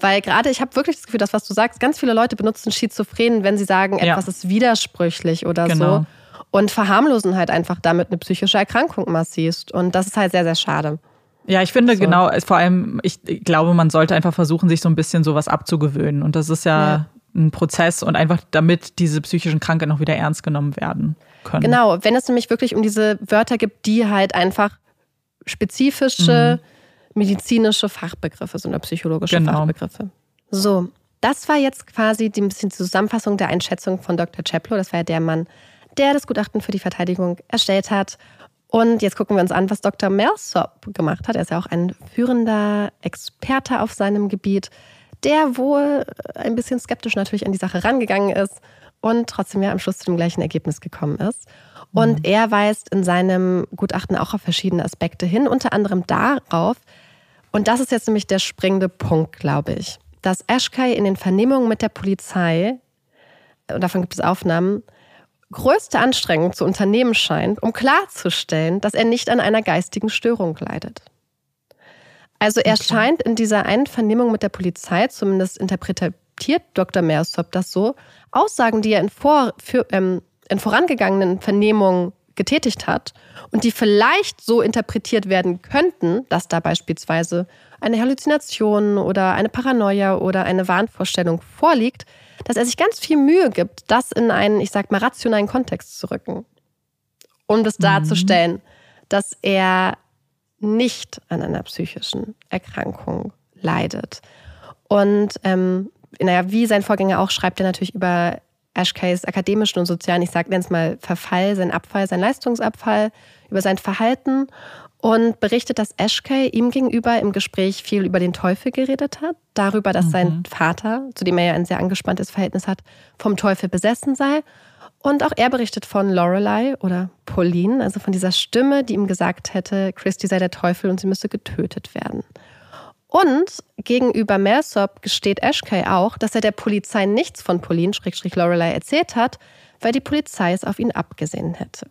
Weil gerade, ich habe wirklich das Gefühl, dass was du sagst, ganz viele Leute benutzen Schizophren, wenn sie sagen, ja. etwas ist widersprüchlich oder genau. so. Und verharmlosen halt einfach damit eine psychische Erkrankung massivst. Und das ist halt sehr, sehr schade. Ja, ich finde so. genau, vor allem, ich glaube, man sollte einfach versuchen, sich so ein bisschen sowas abzugewöhnen. Und das ist ja, ja. ein Prozess und einfach damit diese psychischen Krankheiten noch wieder ernst genommen werden können. Genau, wenn es nämlich wirklich um diese Wörter gibt, die halt einfach spezifische mhm. medizinische Fachbegriffe sind oder psychologische genau. Fachbegriffe. So, das war jetzt quasi die, bisschen Zusammenfassung der Einschätzung von Dr. Chaplow. Das war ja der Mann, der das Gutachten für die Verteidigung erstellt hat. Und jetzt gucken wir uns an, was Dr. Mersop gemacht hat. Er ist ja auch ein führender Experte auf seinem Gebiet, der wohl ein bisschen skeptisch natürlich an die Sache rangegangen ist und trotzdem ja am Schluss zu dem gleichen Ergebnis gekommen ist. Und mhm. er weist in seinem Gutachten auch auf verschiedene Aspekte hin, unter anderem darauf, und das ist jetzt nämlich der springende Punkt, glaube ich, dass Ashkai in den Vernehmungen mit der Polizei, und davon gibt es Aufnahmen, größte Anstrengung zu unternehmen scheint, um klarzustellen, dass er nicht an einer geistigen Störung leidet. Also er okay. scheint in dieser einen Vernehmung mit der Polizei, zumindest interpretiert Dr. Meersop das so, Aussagen, die er in, vor, für, ähm, in vorangegangenen Vernehmungen getätigt hat und die vielleicht so interpretiert werden könnten, dass da beispielsweise eine Halluzination oder eine Paranoia oder eine Wahnvorstellung vorliegt, dass er sich ganz viel Mühe gibt, das in einen, ich sag mal, rationalen Kontext zu rücken. Um das darzustellen, dass er nicht an einer psychischen Erkrankung leidet. Und ähm, naja, wie sein Vorgänger auch, schreibt er natürlich über Ashkays akademischen und sozialen, ich sage es mal, Verfall, sein Abfall, sein Leistungsabfall, über sein Verhalten und berichtet, dass Ashkay ihm gegenüber im Gespräch viel über den Teufel geredet hat, darüber, dass mhm. sein Vater, zu dem er ja ein sehr angespanntes Verhältnis hat, vom Teufel besessen sei. Und auch er berichtet von Lorelei oder Pauline, also von dieser Stimme, die ihm gesagt hätte, Christy sei der Teufel und sie müsse getötet werden. Und gegenüber Mersop gesteht Ashkay auch, dass er der Polizei nichts von Pauline, Schrägstrich Lorelei, erzählt hat, weil die Polizei es auf ihn abgesehen hätte.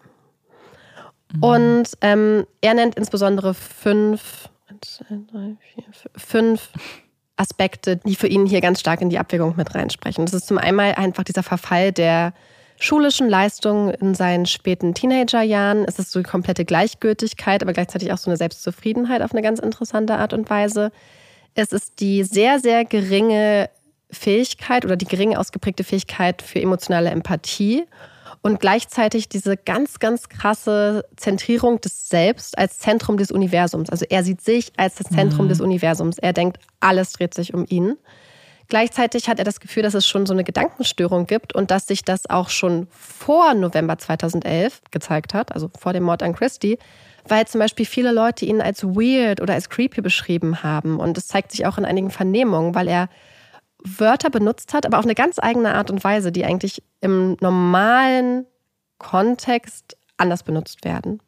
Mhm. Und ähm, er nennt insbesondere fünf, fünf Aspekte, die für ihn hier ganz stark in die Abwägung mit reinsprechen. Das ist zum einen einfach dieser Verfall der schulischen Leistungen in seinen späten Teenagerjahren. Es ist so die komplette Gleichgültigkeit, aber gleichzeitig auch so eine Selbstzufriedenheit auf eine ganz interessante Art und Weise. Es ist die sehr, sehr geringe Fähigkeit oder die gering ausgeprägte Fähigkeit für emotionale Empathie und gleichzeitig diese ganz, ganz krasse Zentrierung des Selbst als Zentrum des Universums. Also er sieht sich als das Zentrum mhm. des Universums. Er denkt, alles dreht sich um ihn. Gleichzeitig hat er das Gefühl, dass es schon so eine Gedankenstörung gibt und dass sich das auch schon vor November 2011 gezeigt hat, also vor dem Mord an Christie, weil zum Beispiel viele Leute ihn als weird oder als creepy beschrieben haben. Und das zeigt sich auch in einigen Vernehmungen, weil er Wörter benutzt hat, aber auf eine ganz eigene Art und Weise, die eigentlich im normalen Kontext anders benutzt werden.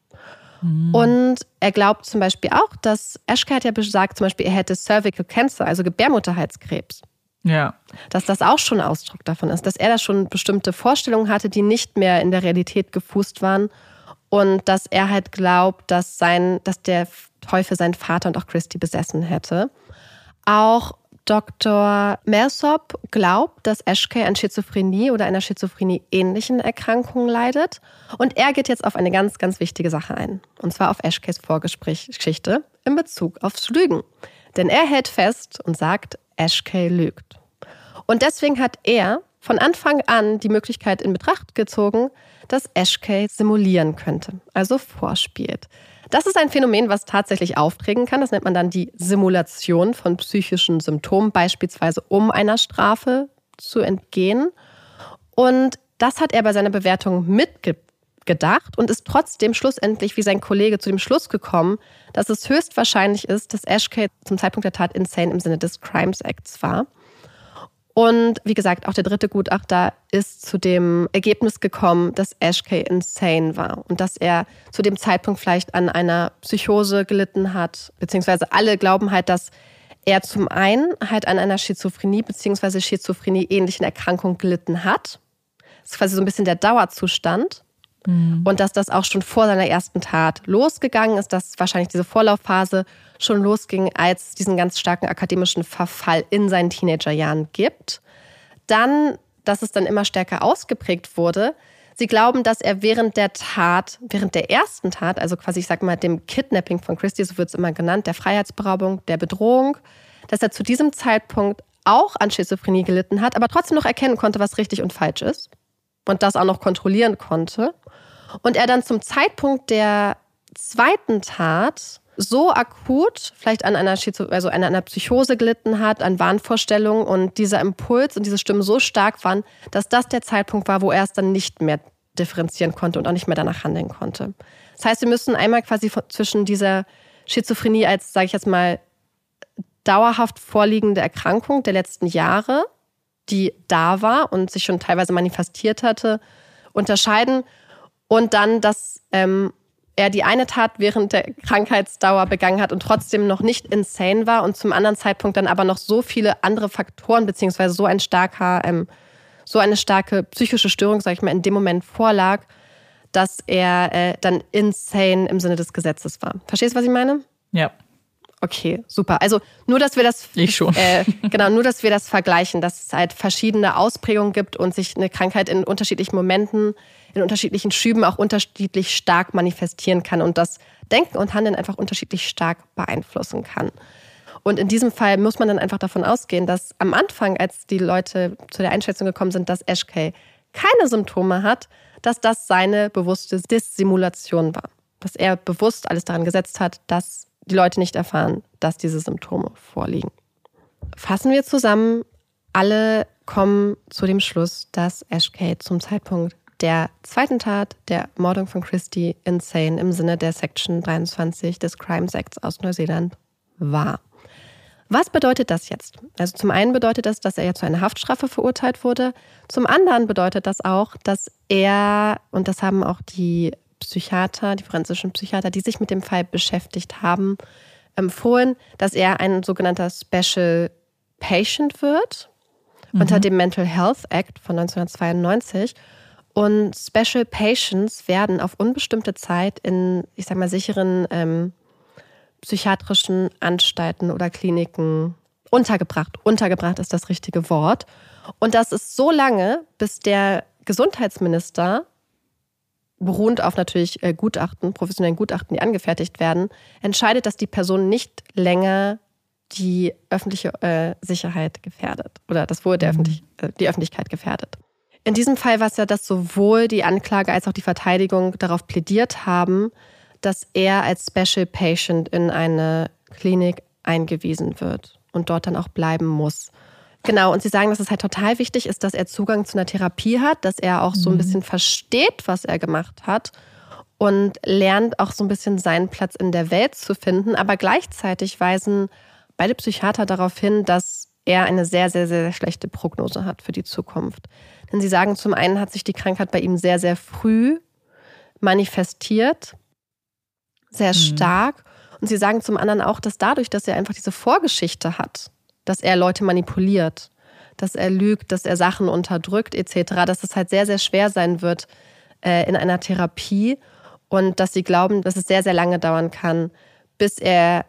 Mhm. Und er glaubt zum Beispiel auch, dass Eschke hat ja gesagt, zum Beispiel, er hätte Cervical Cancer, also Gebärmutterhalskrebs. Ja. Dass das auch schon Ausdruck davon ist, dass er da schon bestimmte Vorstellungen hatte, die nicht mehr in der Realität gefußt waren. und dass er halt glaubt, dass sein, dass der Teufel seinen Vater und auch Christy besessen hätte. Auch Dr. Mersop glaubt, dass Ashkay an Schizophrenie oder einer Schizophrenie-ähnlichen Erkrankung leidet. Und er geht jetzt auf eine ganz, ganz wichtige Sache ein. Und zwar auf Ashkays Vorgeschichte in Bezug aufs Lügen. Denn er hält fest und sagt, Ashkay lügt. Und deswegen hat er von Anfang an die Möglichkeit in Betracht gezogen, dass Ashkay simulieren könnte, also vorspielt. Das ist ein Phänomen, was tatsächlich auftreten kann. Das nennt man dann die Simulation von psychischen Symptomen, beispielsweise um einer Strafe zu entgehen. Und das hat er bei seiner Bewertung mitgedacht und ist trotzdem schlussendlich wie sein Kollege zu dem Schluss gekommen, dass es höchstwahrscheinlich ist, dass Ashkay zum Zeitpunkt der Tat insane im Sinne des Crimes Acts war. Und wie gesagt, auch der dritte Gutachter ist zu dem Ergebnis gekommen, dass Ashkay insane war und dass er zu dem Zeitpunkt vielleicht an einer Psychose gelitten hat, beziehungsweise alle glauben halt, dass er zum einen halt an einer Schizophrenie beziehungsweise Schizophrenie-ähnlichen Erkrankung gelitten hat. Das ist quasi so ein bisschen der Dauerzustand. Mhm. Und dass das auch schon vor seiner ersten Tat losgegangen ist, dass wahrscheinlich diese Vorlaufphase schon losging, als es diesen ganz starken akademischen Verfall in seinen Teenagerjahren gibt. Dann, dass es dann immer stärker ausgeprägt wurde. Sie glauben, dass er während der Tat, während der ersten Tat, also quasi, ich sag mal, dem Kidnapping von Christie, so wird es immer genannt, der Freiheitsberaubung, der Bedrohung, dass er zu diesem Zeitpunkt auch an Schizophrenie gelitten hat, aber trotzdem noch erkennen konnte, was richtig und falsch ist. Und das auch noch kontrollieren konnte. Und er dann zum Zeitpunkt der zweiten Tat so akut vielleicht an einer, Schizo also an einer Psychose gelitten hat, an Wahnvorstellungen und dieser Impuls und diese Stimmen so stark waren, dass das der Zeitpunkt war, wo er es dann nicht mehr differenzieren konnte und auch nicht mehr danach handeln konnte. Das heißt, wir müssen einmal quasi zwischen dieser Schizophrenie als, sage ich jetzt mal, dauerhaft vorliegende Erkrankung der letzten Jahre, die da war und sich schon teilweise manifestiert hatte, unterscheiden und dann das ähm, er die eine Tat während der Krankheitsdauer begangen hat und trotzdem noch nicht insane war und zum anderen Zeitpunkt dann aber noch so viele andere Faktoren beziehungsweise so ein starker, ähm, so eine starke psychische Störung, sag ich mal, in dem Moment vorlag, dass er äh, dann insane im Sinne des Gesetzes war. Verstehst du, was ich meine? Ja. Okay, super. Also nur, dass wir das ich schon. Äh, *laughs* genau, nur, dass wir das vergleichen, dass es halt verschiedene Ausprägungen gibt und sich eine Krankheit in unterschiedlichen Momenten in unterschiedlichen Schüben auch unterschiedlich stark manifestieren kann und das Denken und Handeln einfach unterschiedlich stark beeinflussen kann. Und in diesem Fall muss man dann einfach davon ausgehen, dass am Anfang, als die Leute zu der Einschätzung gekommen sind, dass Ashkay keine Symptome hat, dass das seine bewusste Dissimulation war. Dass er bewusst alles daran gesetzt hat, dass die Leute nicht erfahren, dass diese Symptome vorliegen. Fassen wir zusammen, alle kommen zu dem Schluss, dass Ashkay zum Zeitpunkt der zweiten Tat, der Mordung von Christie, insane im Sinne der Section 23 des Crimes Acts aus Neuseeland war. Was bedeutet das jetzt? Also zum einen bedeutet das, dass er ja zu einer Haftstrafe verurteilt wurde. Zum anderen bedeutet das auch, dass er, und das haben auch die Psychiater, die forensischen Psychiater, die sich mit dem Fall beschäftigt haben, empfohlen, dass er ein sogenannter Special Patient wird mhm. unter dem Mental Health Act von 1992 und Special Patients werden auf unbestimmte Zeit in, ich sag mal, sicheren ähm, psychiatrischen Anstalten oder Kliniken untergebracht. Untergebracht ist das richtige Wort. Und das ist so lange, bis der Gesundheitsminister, beruhend auf natürlich äh, Gutachten, professionellen Gutachten, die angefertigt werden, entscheidet, dass die Person nicht länger die öffentliche äh, Sicherheit gefährdet oder das Wohl der mhm. Öffentlich äh, die Öffentlichkeit gefährdet. In diesem Fall war es ja, dass sowohl die Anklage als auch die Verteidigung darauf plädiert haben, dass er als Special Patient in eine Klinik eingewiesen wird und dort dann auch bleiben muss. Genau, und sie sagen, dass es halt total wichtig ist, dass er Zugang zu einer Therapie hat, dass er auch so ein mhm. bisschen versteht, was er gemacht hat und lernt auch so ein bisschen seinen Platz in der Welt zu finden. Aber gleichzeitig weisen beide Psychiater darauf hin, dass er eine sehr, sehr, sehr schlechte Prognose hat für die Zukunft. Denn sie sagen, zum einen hat sich die Krankheit bei ihm sehr, sehr früh manifestiert, sehr mhm. stark. Und sie sagen zum anderen auch, dass dadurch, dass er einfach diese Vorgeschichte hat, dass er Leute manipuliert, dass er lügt, dass er Sachen unterdrückt etc., dass es halt sehr, sehr schwer sein wird äh, in einer Therapie. und dass sie glauben, dass es sehr, sehr lange dauern kann, bis er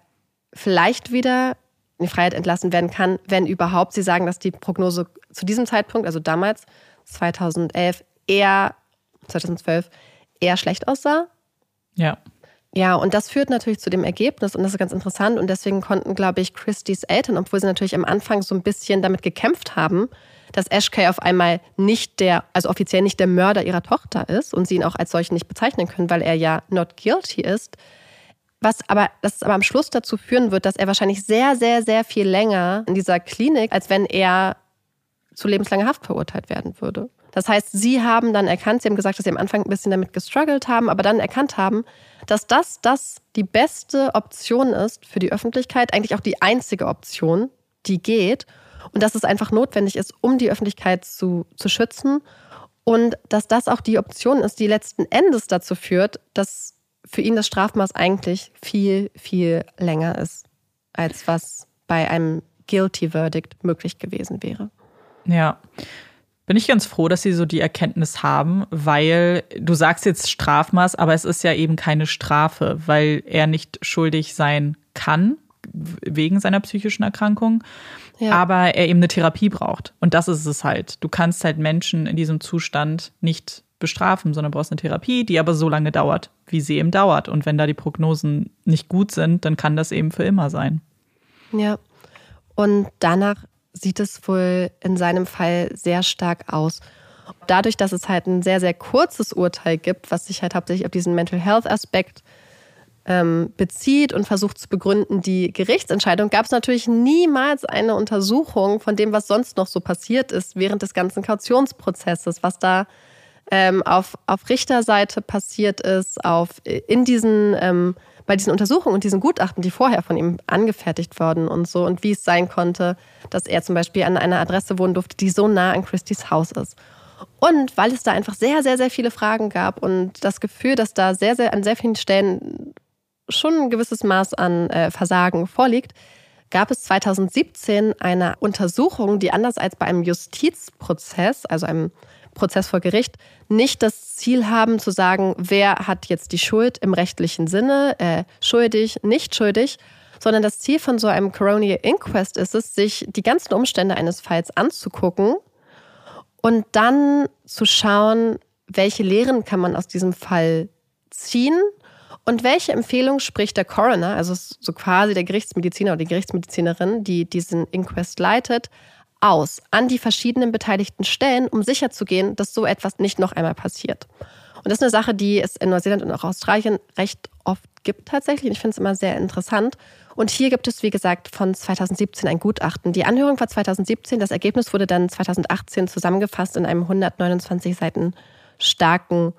vielleicht wieder in die Freiheit entlassen werden kann, wenn überhaupt. Sie sagen, dass die Prognose zu diesem Zeitpunkt, also damals 2011, eher 2012 eher schlecht aussah. Ja. Ja, und das führt natürlich zu dem Ergebnis, und das ist ganz interessant, und deswegen konnten, glaube ich, Christys Eltern, obwohl sie natürlich am Anfang so ein bisschen damit gekämpft haben, dass Ashkay auf einmal nicht der, also offiziell nicht der Mörder ihrer Tochter ist und sie ihn auch als solchen nicht bezeichnen können, weil er ja not guilty ist. Was aber, das aber am Schluss dazu führen wird, dass er wahrscheinlich sehr, sehr, sehr viel länger in dieser Klinik, als wenn er zu lebenslanger Haft verurteilt werden würde. Das heißt, sie haben dann erkannt, sie haben gesagt, dass sie am Anfang ein bisschen damit gestruggelt haben, aber dann erkannt haben, dass das, das die beste Option ist für die Öffentlichkeit, eigentlich auch die einzige Option, die geht. Und dass es einfach notwendig ist, um die Öffentlichkeit zu, zu schützen. Und dass das auch die Option ist, die letzten Endes dazu führt, dass für ihn das Strafmaß eigentlich viel, viel länger ist, als was bei einem Guilty Verdict möglich gewesen wäre. Ja bin ich ganz froh, dass sie so die Erkenntnis haben, weil du sagst jetzt Strafmaß, aber es ist ja eben keine Strafe, weil er nicht schuldig sein kann wegen seiner psychischen Erkrankung, ja. aber er eben eine Therapie braucht. Und das ist es halt. Du kannst halt Menschen in diesem Zustand nicht bestrafen, sondern brauchst eine Therapie, die aber so lange dauert, wie sie eben dauert. Und wenn da die Prognosen nicht gut sind, dann kann das eben für immer sein. Ja. Und danach sieht es wohl in seinem Fall sehr stark aus. Dadurch, dass es halt ein sehr, sehr kurzes Urteil gibt, was sich halt hauptsächlich auf diesen Mental Health Aspekt ähm, bezieht und versucht zu begründen, die Gerichtsentscheidung, gab es natürlich niemals eine Untersuchung von dem, was sonst noch so passiert ist während des ganzen Kautionsprozesses, was da ähm, auf, auf Richterseite passiert ist, auf, in diesen ähm, bei diesen Untersuchungen und diesen Gutachten, die vorher von ihm angefertigt wurden und so, und wie es sein konnte, dass er zum Beispiel an einer Adresse wohnen durfte, die so nah an Christys Haus ist. Und weil es da einfach sehr, sehr, sehr viele Fragen gab und das Gefühl, dass da sehr, sehr an sehr vielen Stellen schon ein gewisses Maß an äh, Versagen vorliegt, gab es 2017 eine Untersuchung, die anders als bei einem Justizprozess, also einem Prozess vor Gericht nicht das Ziel haben zu sagen, wer hat jetzt die Schuld im rechtlichen Sinne, äh, schuldig, nicht schuldig, sondern das Ziel von so einem Coronial Inquest ist es, sich die ganzen Umstände eines Falls anzugucken und dann zu schauen, welche Lehren kann man aus diesem Fall ziehen und welche Empfehlung spricht der Coroner, also so quasi der Gerichtsmediziner oder die Gerichtsmedizinerin, die diesen Inquest leitet, aus an die verschiedenen beteiligten Stellen, um sicherzugehen, dass so etwas nicht noch einmal passiert. Und das ist eine Sache, die es in Neuseeland und auch Australien recht oft gibt tatsächlich. Ich finde es immer sehr interessant. Und hier gibt es, wie gesagt, von 2017 ein Gutachten. Die Anhörung war 2017, das Ergebnis wurde dann 2018 zusammengefasst in einem 129 Seiten starken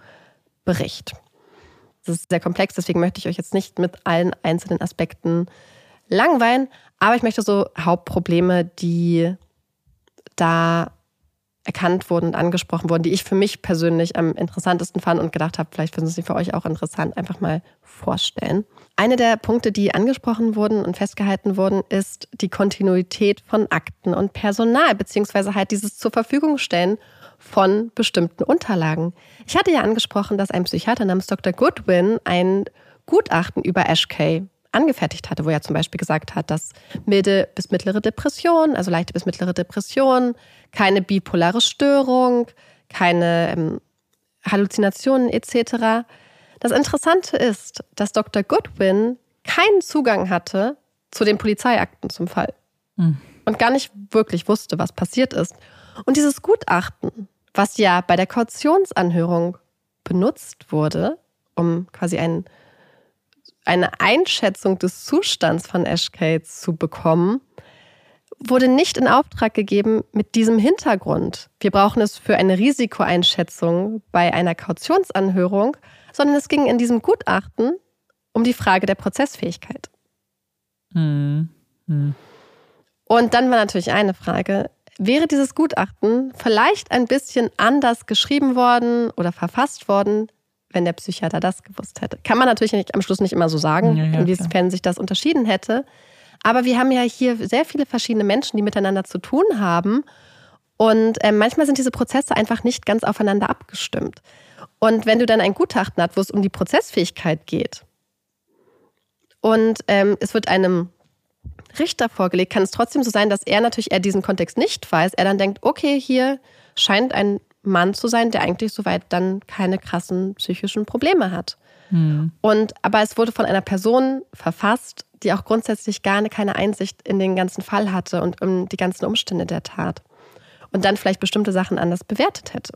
Bericht. Das ist sehr komplex, deswegen möchte ich euch jetzt nicht mit allen einzelnen Aspekten langweilen, aber ich möchte so Hauptprobleme, die da erkannt wurden und angesprochen wurden, die ich für mich persönlich am interessantesten fand und gedacht habe, vielleicht finden sie für euch auch interessant, einfach mal vorstellen. Eine der Punkte, die angesprochen wurden und festgehalten wurden, ist die Kontinuität von Akten und Personal, beziehungsweise halt dieses zur Verfügung stellen von bestimmten Unterlagen. Ich hatte ja angesprochen, dass ein Psychiater namens Dr. Goodwin ein Gutachten über Ash Kay angefertigt hatte, wo er zum Beispiel gesagt hat, dass milde bis mittlere Depression, also leichte bis mittlere Depression, keine bipolare Störung, keine ähm, Halluzinationen etc. Das Interessante ist, dass Dr. Goodwin keinen Zugang hatte zu den Polizeiakten zum Fall mhm. und gar nicht wirklich wusste, was passiert ist. Und dieses Gutachten, was ja bei der Kautionsanhörung benutzt wurde, um quasi einen eine Einschätzung des Zustands von Ashkay zu bekommen, wurde nicht in Auftrag gegeben mit diesem Hintergrund. Wir brauchen es für eine Risikoeinschätzung bei einer Kautionsanhörung, sondern es ging in diesem Gutachten um die Frage der Prozessfähigkeit. Hm. Hm. Und dann war natürlich eine Frage, wäre dieses Gutachten vielleicht ein bisschen anders geschrieben worden oder verfasst worden, wenn der Psychiater das gewusst hätte. Kann man natürlich nicht, am Schluss nicht immer so sagen, ja, ja, inwiefern sich das unterschieden hätte. Aber wir haben ja hier sehr viele verschiedene Menschen, die miteinander zu tun haben. Und äh, manchmal sind diese Prozesse einfach nicht ganz aufeinander abgestimmt. Und wenn du dann ein Gutachten hast, wo es um die Prozessfähigkeit geht und ähm, es wird einem Richter vorgelegt, kann es trotzdem so sein, dass er natürlich er diesen Kontext nicht weiß. Er dann denkt, okay, hier scheint ein Mann zu sein, der eigentlich soweit dann keine krassen psychischen Probleme hat. Hm. Und aber es wurde von einer Person verfasst, die auch grundsätzlich gar keine Einsicht in den ganzen Fall hatte und um die ganzen Umstände der Tat. Und dann vielleicht bestimmte Sachen anders bewertet hätte.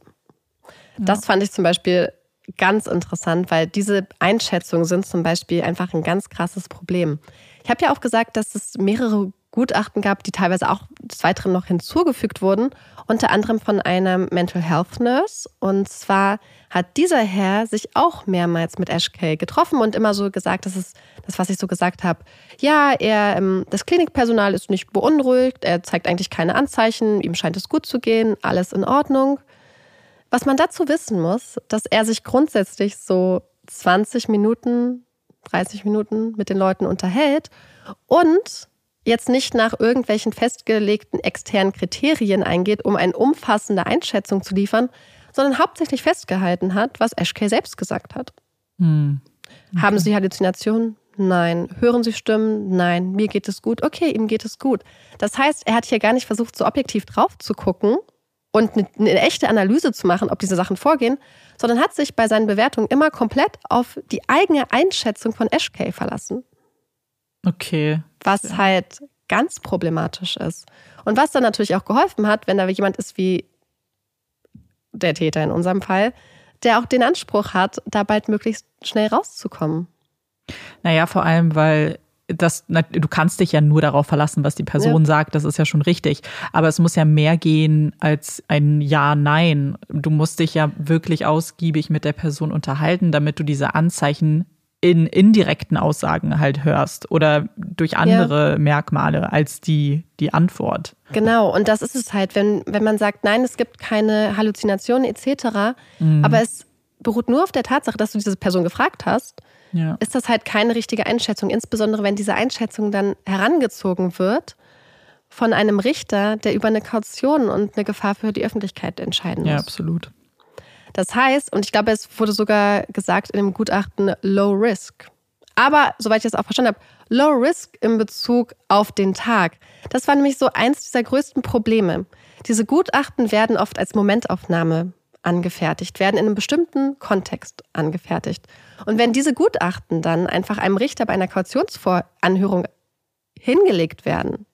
Ja. Das fand ich zum Beispiel ganz interessant, weil diese Einschätzungen sind zum Beispiel einfach ein ganz krasses Problem. Ich habe ja auch gesagt, dass es mehrere Gutachten gab, die teilweise auch des Weiteren noch hinzugefügt wurden, unter anderem von einer Mental Health Nurse. Und zwar hat dieser Herr sich auch mehrmals mit Ash Kay getroffen und immer so gesagt, das ist das, was ich so gesagt habe. Ja, er, ähm, das Klinikpersonal ist nicht beunruhigt, er zeigt eigentlich keine Anzeichen, ihm scheint es gut zu gehen, alles in Ordnung. Was man dazu wissen muss, dass er sich grundsätzlich so 20 Minuten, 30 Minuten mit den Leuten unterhält und jetzt nicht nach irgendwelchen festgelegten externen Kriterien eingeht, um eine umfassende Einschätzung zu liefern, sondern hauptsächlich festgehalten hat, was Ashkay selbst gesagt hat. Hm. Okay. Haben Sie Halluzinationen? Nein. Hören Sie Stimmen? Nein. Mir geht es gut. Okay, ihm geht es gut. Das heißt, er hat hier gar nicht versucht, so objektiv drauf zu gucken und eine, eine echte Analyse zu machen, ob diese Sachen vorgehen, sondern hat sich bei seinen Bewertungen immer komplett auf die eigene Einschätzung von Ashkay verlassen. Okay. Was ja. halt ganz problematisch ist. Und was dann natürlich auch geholfen hat, wenn da jemand ist wie der Täter in unserem Fall, der auch den Anspruch hat, da bald möglichst schnell rauszukommen. Naja, vor allem, weil das, du kannst dich ja nur darauf verlassen, was die Person ja. sagt, das ist ja schon richtig. Aber es muss ja mehr gehen als ein Ja, Nein. Du musst dich ja wirklich ausgiebig mit der Person unterhalten, damit du diese Anzeichen in indirekten Aussagen halt hörst oder durch andere ja. Merkmale als die, die Antwort. Genau, und das ist es halt, wenn, wenn man sagt, nein, es gibt keine Halluzinationen etc., mhm. aber es beruht nur auf der Tatsache, dass du diese Person gefragt hast, ja. ist das halt keine richtige Einschätzung, insbesondere wenn diese Einschätzung dann herangezogen wird von einem Richter, der über eine Kaution und eine Gefahr für die Öffentlichkeit entscheiden muss. Ja, absolut. Das heißt, und ich glaube, es wurde sogar gesagt in dem Gutachten Low Risk. Aber, soweit ich das auch verstanden habe, Low Risk in Bezug auf den Tag. Das war nämlich so eins dieser größten Probleme. Diese Gutachten werden oft als Momentaufnahme angefertigt, werden in einem bestimmten Kontext angefertigt. Und wenn diese Gutachten dann einfach einem Richter bei einer Kautionsvoranhörung hingelegt werden,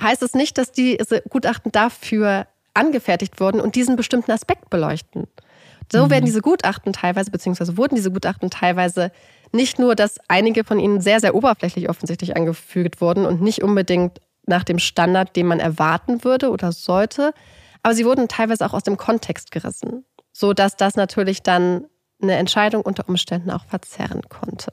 heißt es nicht, dass diese Gutachten dafür angefertigt wurden und diesen bestimmten Aspekt beleuchten. So mhm. werden diese Gutachten teilweise, beziehungsweise wurden diese Gutachten teilweise nicht nur, dass einige von ihnen sehr, sehr oberflächlich offensichtlich angefügt wurden und nicht unbedingt nach dem Standard, den man erwarten würde oder sollte, aber sie wurden teilweise auch aus dem Kontext gerissen, so dass das natürlich dann eine Entscheidung unter Umständen auch verzerren konnte.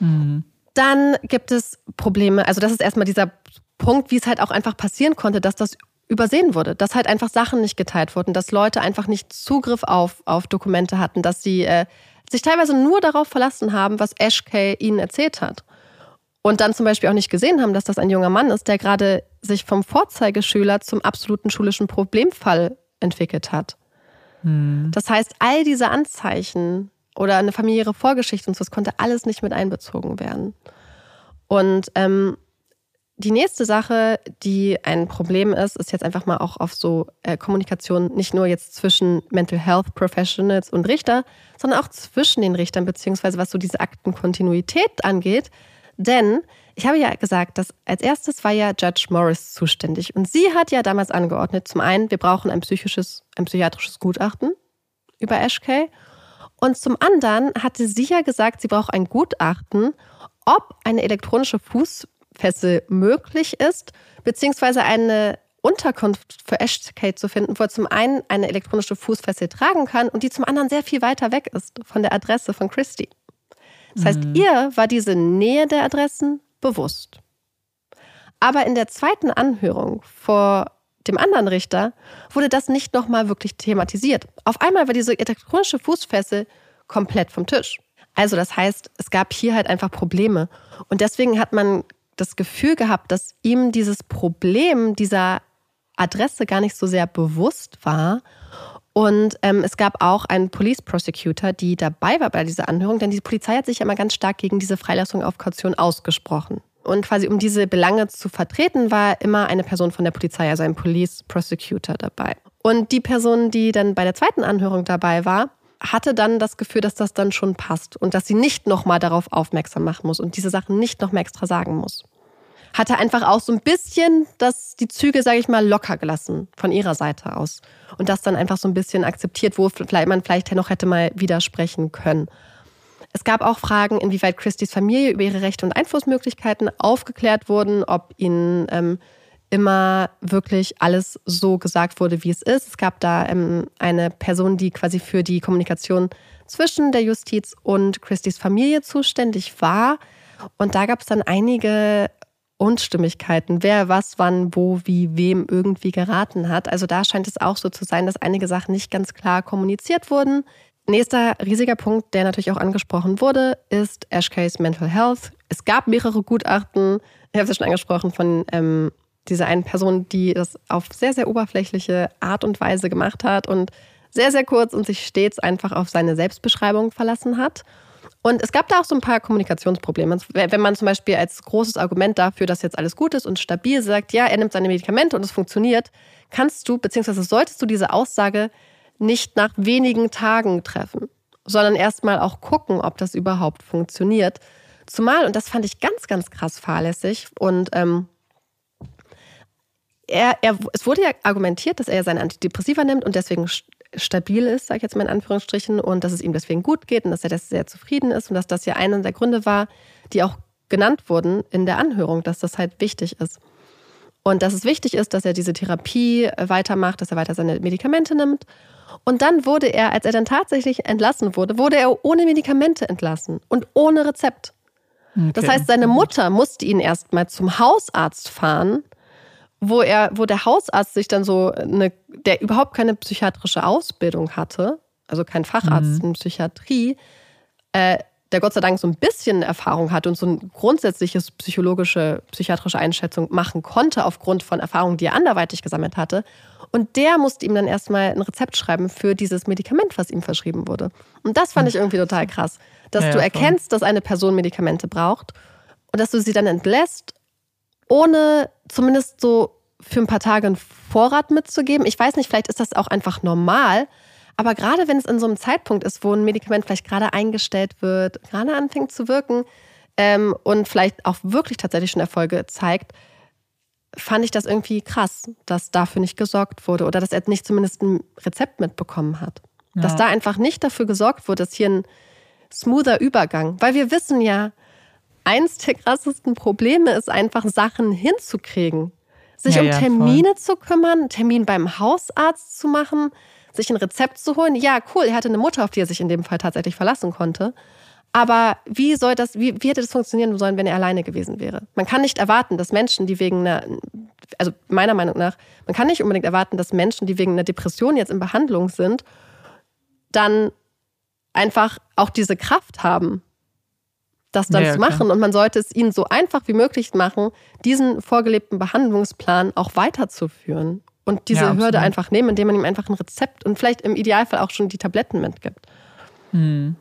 Mhm. Dann gibt es Probleme, also das ist erstmal dieser Punkt, wie es halt auch einfach passieren konnte, dass das übersehen wurde, dass halt einfach Sachen nicht geteilt wurden, dass Leute einfach nicht Zugriff auf, auf Dokumente hatten, dass sie äh, sich teilweise nur darauf verlassen haben, was Ashkay ihnen erzählt hat. Und dann zum Beispiel auch nicht gesehen haben, dass das ein junger Mann ist, der gerade sich vom Vorzeigeschüler zum absoluten schulischen Problemfall entwickelt hat. Hm. Das heißt, all diese Anzeichen oder eine familiäre Vorgeschichte und so, das konnte alles nicht mit einbezogen werden. Und ähm, die nächste Sache, die ein Problem ist, ist jetzt einfach mal auch auf so äh, Kommunikation nicht nur jetzt zwischen Mental Health Professionals und Richter, sondern auch zwischen den Richtern, beziehungsweise was so diese Aktenkontinuität angeht. Denn ich habe ja gesagt, dass als erstes war ja Judge Morris zuständig und sie hat ja damals angeordnet, zum einen, wir brauchen ein psychisches, ein psychiatrisches Gutachten über Ashkay und zum anderen hatte sie ja gesagt, sie braucht ein Gutachten, ob eine elektronische Fuß Fessel möglich ist, beziehungsweise eine Unterkunft für Ashkate zu finden, wo er zum einen eine elektronische Fußfessel tragen kann und die zum anderen sehr viel weiter weg ist von der Adresse von Christy. Das heißt, mhm. ihr war diese Nähe der Adressen bewusst. Aber in der zweiten Anhörung vor dem anderen Richter wurde das nicht nochmal wirklich thematisiert. Auf einmal war diese elektronische Fußfessel komplett vom Tisch. Also das heißt, es gab hier halt einfach Probleme. Und deswegen hat man das Gefühl gehabt, dass ihm dieses Problem dieser Adresse gar nicht so sehr bewusst war. Und ähm, es gab auch einen Police Prosecutor, die dabei war bei dieser Anhörung, denn die Polizei hat sich ja immer ganz stark gegen diese Freilassung auf Kaution ausgesprochen. Und quasi um diese Belange zu vertreten, war immer eine Person von der Polizei, also ein Police Prosecutor dabei. Und die Person, die dann bei der zweiten Anhörung dabei war, hatte dann das Gefühl, dass das dann schon passt und dass sie nicht nochmal darauf aufmerksam machen muss und diese Sachen nicht nochmal extra sagen muss. Hatte einfach auch so ein bisschen das, die Züge, sage ich mal, locker gelassen von ihrer Seite aus. Und das dann einfach so ein bisschen akzeptiert, wo man vielleicht noch hätte mal widersprechen können. Es gab auch Fragen, inwieweit Christys Familie über ihre Rechte und Einflussmöglichkeiten aufgeklärt wurden, ob ihnen ähm, immer wirklich alles so gesagt wurde, wie es ist. Es gab da ähm, eine Person, die quasi für die Kommunikation zwischen der Justiz und Christys Familie zuständig war. Und da gab es dann einige Unstimmigkeiten, wer was, wann, wo, wie, wem irgendwie geraten hat. Also da scheint es auch so zu sein, dass einige Sachen nicht ganz klar kommuniziert wurden. Nächster riesiger Punkt, der natürlich auch angesprochen wurde, ist Ashkays Mental Health. Es gab mehrere Gutachten, ich habe es ja schon angesprochen, von ähm, dieser einen Person, die das auf sehr, sehr oberflächliche Art und Weise gemacht hat und sehr, sehr kurz und sich stets einfach auf seine Selbstbeschreibung verlassen hat. Und es gab da auch so ein paar Kommunikationsprobleme. Wenn man zum Beispiel als großes Argument dafür, dass jetzt alles gut ist und stabil sagt, ja, er nimmt seine Medikamente und es funktioniert, kannst du, beziehungsweise solltest du diese Aussage nicht nach wenigen Tagen treffen, sondern erstmal auch gucken, ob das überhaupt funktioniert. Zumal, und das fand ich ganz, ganz krass fahrlässig und ähm, er, er, es wurde ja argumentiert, dass er seine Antidepressiva nimmt und deswegen stabil ist, sage ich jetzt mal in Anführungsstrichen, und dass es ihm deswegen gut geht und dass er das sehr zufrieden ist und dass das ja einer der Gründe war, die auch genannt wurden in der Anhörung, dass das halt wichtig ist. Und dass es wichtig ist, dass er diese Therapie weitermacht, dass er weiter seine Medikamente nimmt und dann wurde er, als er dann tatsächlich entlassen wurde, wurde er ohne Medikamente entlassen und ohne Rezept. Okay. Das heißt, seine Mutter musste ihn erstmal zum Hausarzt fahren, wo er, wo der Hausarzt sich dann so eine, der überhaupt keine psychiatrische Ausbildung hatte, also kein Facharzt mhm. in Psychiatrie, äh, der Gott sei Dank so ein bisschen Erfahrung hatte und so eine grundsätzliches psychologische, psychiatrische Einschätzung machen konnte aufgrund von Erfahrungen, die er anderweitig gesammelt hatte. Und der musste ihm dann erstmal ein Rezept schreiben für dieses Medikament, was ihm verschrieben wurde. Und das fand ich irgendwie total krass, dass ja, du erkennst, dass eine Person Medikamente braucht und dass du sie dann entlässt, ohne zumindest so für ein paar Tage einen Vorrat mitzugeben. Ich weiß nicht, vielleicht ist das auch einfach normal. Aber gerade wenn es in so einem Zeitpunkt ist, wo ein Medikament vielleicht gerade eingestellt wird, gerade anfängt zu wirken ähm, und vielleicht auch wirklich tatsächlich schon Erfolge zeigt, fand ich das irgendwie krass, dass dafür nicht gesorgt wurde oder dass er nicht zumindest ein Rezept mitbekommen hat. Ja. Dass da einfach nicht dafür gesorgt wurde, dass hier ein smoother Übergang, weil wir wissen ja, eins der krassesten Probleme ist einfach Sachen hinzukriegen. Sich ja, um Termine ja, zu kümmern, einen Termin beim Hausarzt zu machen, sich ein Rezept zu holen. Ja, cool, er hatte eine Mutter, auf die er sich in dem Fall tatsächlich verlassen konnte. Aber wie soll das, wie, wie hätte das funktionieren sollen, wenn er alleine gewesen wäre? Man kann nicht erwarten, dass Menschen, die wegen einer, also meiner Meinung nach, man kann nicht unbedingt erwarten, dass Menschen, die wegen einer Depression jetzt in Behandlung sind, dann einfach auch diese Kraft haben, das dann ja, zu machen. Klar. Und man sollte es ihnen so einfach wie möglich machen, diesen vorgelebten Behandlungsplan auch weiterzuführen. Und diese ja, Hürde einfach nehmen, indem man ihm einfach ein Rezept und vielleicht im Idealfall auch schon die Tabletten mitgibt. Hm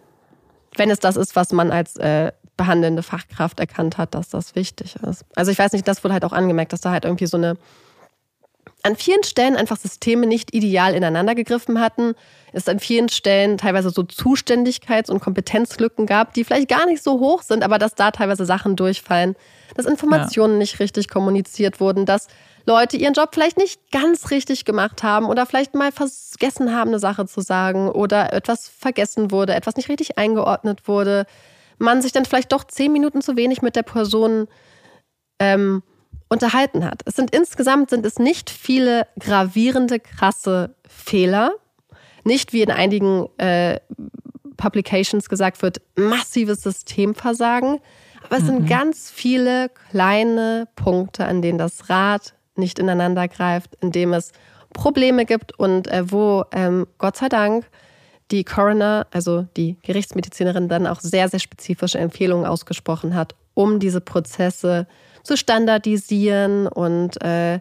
wenn es das ist, was man als äh, behandelnde Fachkraft erkannt hat, dass das wichtig ist. Also ich weiß nicht, das wurde halt auch angemerkt, dass da halt irgendwie so eine an vielen Stellen einfach Systeme nicht ideal ineinander gegriffen hatten, es an vielen Stellen teilweise so Zuständigkeits- und Kompetenzlücken gab, die vielleicht gar nicht so hoch sind, aber dass da teilweise Sachen durchfallen, dass Informationen ja. nicht richtig kommuniziert wurden, dass Leute ihren Job vielleicht nicht ganz richtig gemacht haben oder vielleicht mal vergessen haben, eine Sache zu sagen oder etwas vergessen wurde, etwas nicht richtig eingeordnet wurde, man sich dann vielleicht doch zehn Minuten zu wenig mit der Person ähm, unterhalten hat. Es sind insgesamt sind es nicht viele gravierende, krasse Fehler. Nicht wie in einigen äh, Publications gesagt wird, massives Systemversagen. Aber es mhm. sind ganz viele kleine Punkte, an denen das Rad nicht ineinander greift, indem es Probleme gibt und äh, wo ähm, Gott sei Dank die Coroner, also die Gerichtsmedizinerin, dann auch sehr, sehr spezifische Empfehlungen ausgesprochen hat, um diese Prozesse zu standardisieren und äh,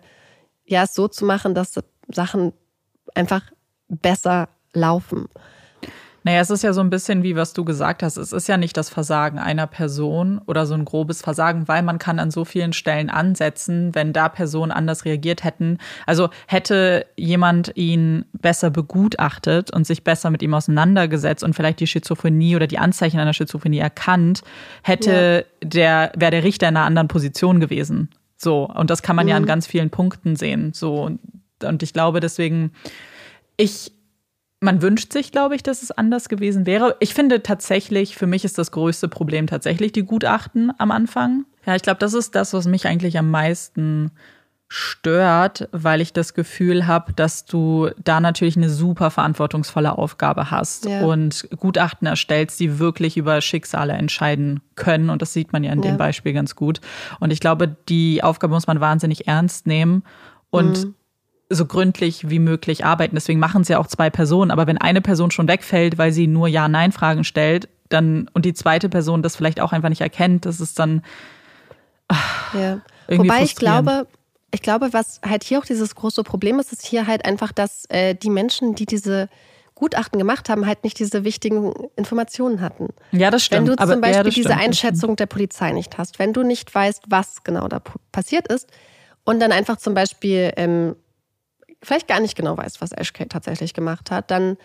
ja, es so zu machen, dass Sachen einfach besser laufen. Naja, es ist ja so ein bisschen wie was du gesagt hast. Es ist ja nicht das Versagen einer Person oder so ein grobes Versagen, weil man kann an so vielen Stellen ansetzen, wenn da Personen anders reagiert hätten. Also hätte jemand ihn besser begutachtet und sich besser mit ihm auseinandergesetzt und vielleicht die Schizophrenie oder die Anzeichen einer Schizophrenie erkannt, hätte ja. der, wäre der Richter in einer anderen Position gewesen. So. Und das kann man mhm. ja an mhm. ganz vielen Punkten sehen. So. Und ich glaube deswegen, ich, man wünscht sich, glaube ich, dass es anders gewesen wäre. Ich finde tatsächlich, für mich ist das größte Problem tatsächlich die Gutachten am Anfang. Ja, ich glaube, das ist das, was mich eigentlich am meisten stört, weil ich das Gefühl habe, dass du da natürlich eine super verantwortungsvolle Aufgabe hast ja. und Gutachten erstellst, die wirklich über Schicksale entscheiden können. Und das sieht man ja in ja. dem Beispiel ganz gut. Und ich glaube, die Aufgabe muss man wahnsinnig ernst nehmen. Und mhm so gründlich wie möglich arbeiten. Deswegen machen es ja auch zwei Personen. Aber wenn eine Person schon wegfällt, weil sie nur Ja-Nein-Fragen stellt, dann und die zweite Person das vielleicht auch einfach nicht erkennt, das ist dann. Ach, ja. Wobei ich glaube, ich glaube, was halt hier auch dieses große Problem ist, ist hier halt einfach, dass äh, die Menschen, die diese Gutachten gemacht haben, halt nicht diese wichtigen Informationen hatten. Ja, das stimmt. Wenn du zum Beispiel ja, diese Einschätzung der Polizei nicht hast, wenn du nicht weißt, was genau da passiert ist und dann einfach zum Beispiel ähm, vielleicht gar nicht genau weißt, was Ashkay tatsächlich gemacht hat, dann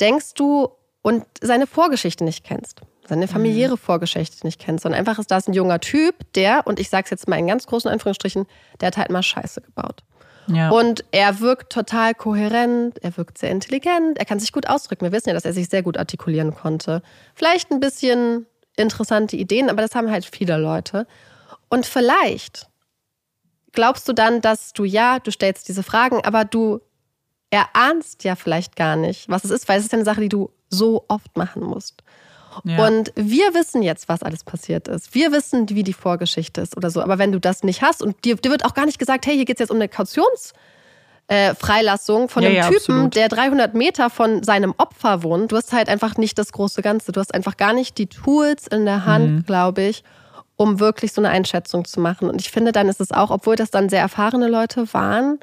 denkst du und seine Vorgeschichte nicht kennst, seine familiäre mhm. Vorgeschichte nicht kennst, sondern einfach ist das ein junger Typ, der, und ich sage es jetzt mal in ganz großen Anführungsstrichen, der hat halt mal Scheiße gebaut. Ja. Und er wirkt total kohärent, er wirkt sehr intelligent, er kann sich gut ausdrücken. Wir wissen ja, dass er sich sehr gut artikulieren konnte. Vielleicht ein bisschen interessante Ideen, aber das haben halt viele Leute. Und vielleicht glaubst du dann, dass du ja, du stellst diese Fragen, aber du erahnst ja vielleicht gar nicht, was es ist, weil es ist ja eine Sache, die du so oft machen musst. Ja. Und wir wissen jetzt, was alles passiert ist. Wir wissen, wie die Vorgeschichte ist oder so. Aber wenn du das nicht hast und dir, dir wird auch gar nicht gesagt, hey, hier geht es jetzt um eine Kautionsfreilassung äh, von einem ja, Typen, absolut. der 300 Meter von seinem Opfer wohnt. Du hast halt einfach nicht das große Ganze. Du hast einfach gar nicht die Tools in der Hand, mhm. glaube ich, um wirklich so eine Einschätzung zu machen. Und ich finde, dann ist es auch, obwohl das dann sehr erfahrene Leute waren,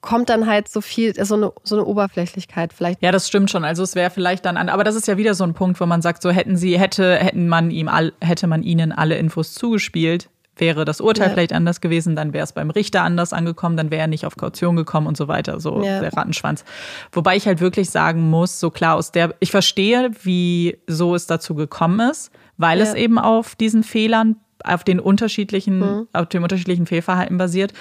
kommt dann halt so viel, so eine, so eine Oberflächlichkeit vielleicht. Ja, das stimmt schon. Also es wäre vielleicht dann an, aber das ist ja wieder so ein Punkt, wo man sagt, so hätten sie, hätte, hätten man ihm all, hätte man ihnen alle Infos zugespielt, wäre das Urteil ja. vielleicht anders gewesen, dann wäre es beim Richter anders angekommen, dann wäre er nicht auf Kaution gekommen und so weiter, so ja. der Rattenschwanz. Wobei ich halt wirklich sagen muss, so klar aus der, ich verstehe, wie so es dazu gekommen ist, weil ja. es eben auf diesen Fehlern auf den unterschiedlichen, mhm. auf dem unterschiedlichen Fehlverhalten basiert.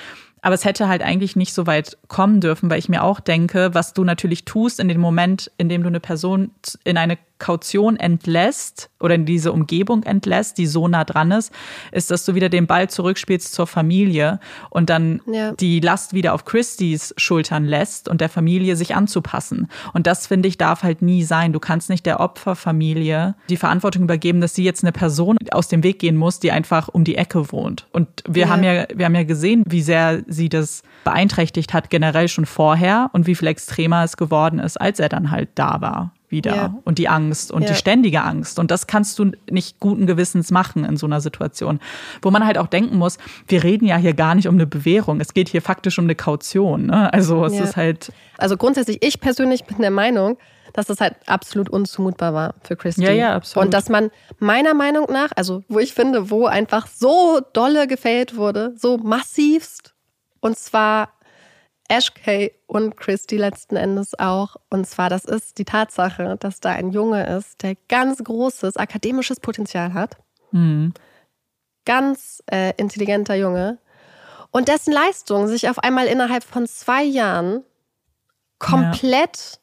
Aber es hätte halt eigentlich nicht so weit kommen dürfen, weil ich mir auch denke, was du natürlich tust in dem Moment, in dem du eine Person in eine Kaution entlässt oder in diese Umgebung entlässt, die so nah dran ist, ist, dass du wieder den Ball zurückspielst zur Familie und dann ja. die Last wieder auf Christys Schultern lässt und der Familie sich anzupassen. Und das finde ich darf halt nie sein. Du kannst nicht der Opferfamilie die Verantwortung übergeben, dass sie jetzt eine Person aus dem Weg gehen muss, die einfach um die Ecke wohnt. Und wir ja. haben ja, wir haben ja gesehen, wie sehr sie das beeinträchtigt hat, generell schon vorher und wie viel extremer es geworden ist, als er dann halt da war wieder ja. und die Angst und ja. die ständige Angst. Und das kannst du nicht guten Gewissens machen in so einer Situation. Wo man halt auch denken muss, wir reden ja hier gar nicht um eine Bewährung. Es geht hier faktisch um eine Kaution. Ne? Also es ja. ist halt. Also grundsätzlich, ich persönlich bin der Meinung, dass das halt absolut unzumutbar war für Christy. Ja, ja, absolut. Und dass man meiner Meinung nach, also wo ich finde, wo einfach so dolle gefällt wurde, so massivst, und zwar Ash Kay und Christy letzten Endes auch. Und zwar, das ist die Tatsache, dass da ein Junge ist, der ganz großes akademisches Potenzial hat. Mhm. Ganz äh, intelligenter Junge. Und dessen Leistungen sich auf einmal innerhalb von zwei Jahren komplett ja.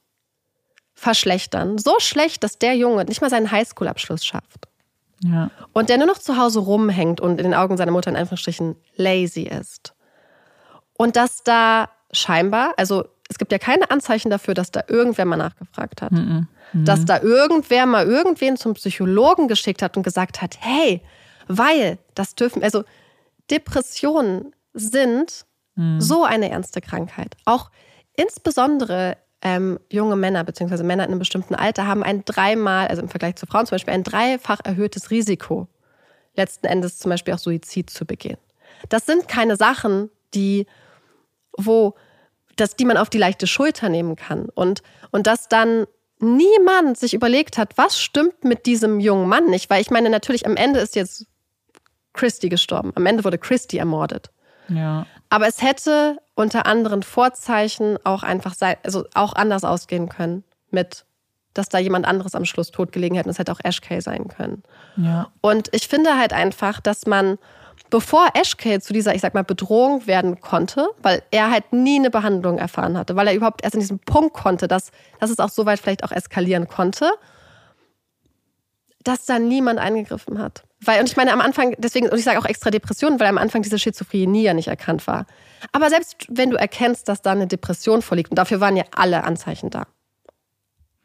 verschlechtern. So schlecht, dass der Junge nicht mal seinen Highschool-Abschluss schafft. Ja. Und der nur noch zu Hause rumhängt und in den Augen seiner Mutter in Anführungsstrichen lazy ist. Und dass da scheinbar, also es gibt ja keine Anzeichen dafür, dass da irgendwer mal nachgefragt hat. Mhm. Mhm. Dass da irgendwer mal irgendwen zum Psychologen geschickt hat und gesagt hat, hey, weil das dürfen, also Depressionen sind mhm. so eine ernste Krankheit. Auch insbesondere ähm, junge Männer bzw. Männer in einem bestimmten Alter haben ein dreimal, also im Vergleich zu Frauen zum Beispiel, ein dreifach erhöhtes Risiko, letzten Endes zum Beispiel auch Suizid zu begehen. Das sind keine Sachen, die wo dass die man auf die leichte Schulter nehmen kann. Und, und dass dann niemand sich überlegt hat, was stimmt mit diesem jungen Mann nicht. Weil ich meine, natürlich am Ende ist jetzt Christy gestorben. Am Ende wurde Christy ermordet. Ja. Aber es hätte unter anderen Vorzeichen auch einfach sein, also auch anders ausgehen können mit, dass da jemand anderes am Schluss totgelegen hätte. Und es hätte auch Ashkay sein können. Ja. Und ich finde halt einfach, dass man bevor Ashkay zu dieser, ich sag mal, Bedrohung werden konnte, weil er halt nie eine Behandlung erfahren hatte, weil er überhaupt erst in diesem Punkt konnte, dass, dass es auch so weit vielleicht auch eskalieren konnte, dass da niemand eingegriffen hat. Weil, und ich meine, am Anfang, deswegen, und ich sage auch extra Depression, weil am Anfang diese Schizophrenie ja nicht erkannt war. Aber selbst wenn du erkennst, dass da eine Depression vorliegt, und dafür waren ja alle Anzeichen da,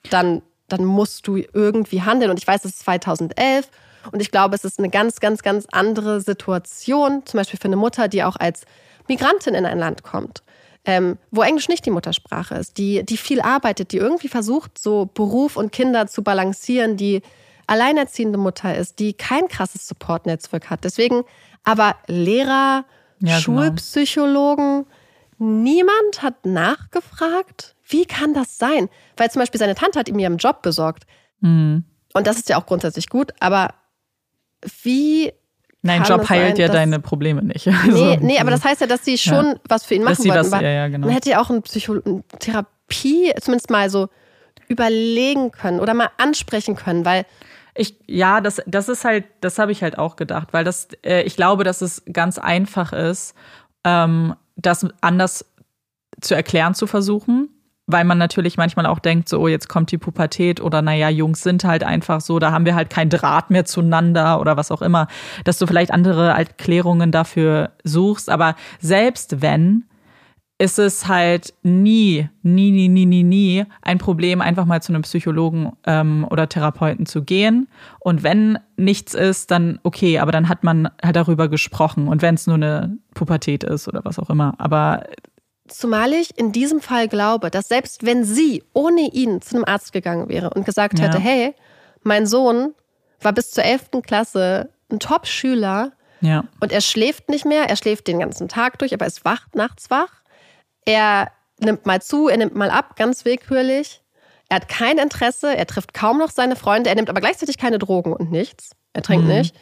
dann, dann musst du irgendwie handeln. Und ich weiß, es ist 2011 und ich glaube, es ist eine ganz, ganz, ganz andere Situation, zum Beispiel für eine Mutter, die auch als Migrantin in ein Land kommt. Ähm, wo Englisch nicht die Muttersprache ist, die, die viel arbeitet, die irgendwie versucht, so Beruf und Kinder zu balancieren, die alleinerziehende Mutter ist, die kein krasses Support-Netzwerk hat. Deswegen aber Lehrer, ja, genau. Schulpsychologen, genau. niemand hat nachgefragt, wie kann das sein? Weil zum Beispiel seine Tante hat ihm ja einen Job besorgt. Mhm. Und das ist ja auch grundsätzlich gut, aber wie. Nein, Job heilt sein, ja deine Probleme nicht. *laughs* Also, nee, nee, aber das heißt ja, dass sie schon ja. was für ihn machen wollten. Was, ja, ja, genau. Man hätte ja auch eine Psychotherapie zumindest mal so überlegen können oder mal ansprechen können, weil ich, ja, das, das ist halt, das habe ich halt auch gedacht, weil das, äh, ich glaube, dass es ganz einfach ist, ähm, das anders zu erklären zu versuchen weil man natürlich manchmal auch denkt, so, oh, jetzt kommt die Pubertät oder naja, Jungs sind halt einfach so, da haben wir halt kein Draht mehr zueinander oder was auch immer, dass du vielleicht andere Erklärungen dafür suchst. Aber selbst wenn, ist es halt nie, nie, nie, nie, nie, nie ein Problem, einfach mal zu einem Psychologen ähm, oder Therapeuten zu gehen. Und wenn nichts ist, dann okay, aber dann hat man halt darüber gesprochen. Und wenn es nur eine Pubertät ist oder was auch immer. Aber Zumal ich in diesem Fall glaube, dass selbst wenn sie ohne ihn zu einem Arzt gegangen wäre und gesagt hätte, ja. hey, mein Sohn war bis zur 11. Klasse ein Top-Schüler ja. und er schläft nicht mehr, er schläft den ganzen Tag durch, aber ist wach, nachts wach. Er nimmt mal zu, er nimmt mal ab, ganz willkürlich. Er hat kein Interesse, er trifft kaum noch seine Freunde, er nimmt aber gleichzeitig keine Drogen und nichts. Er trinkt mhm. nicht.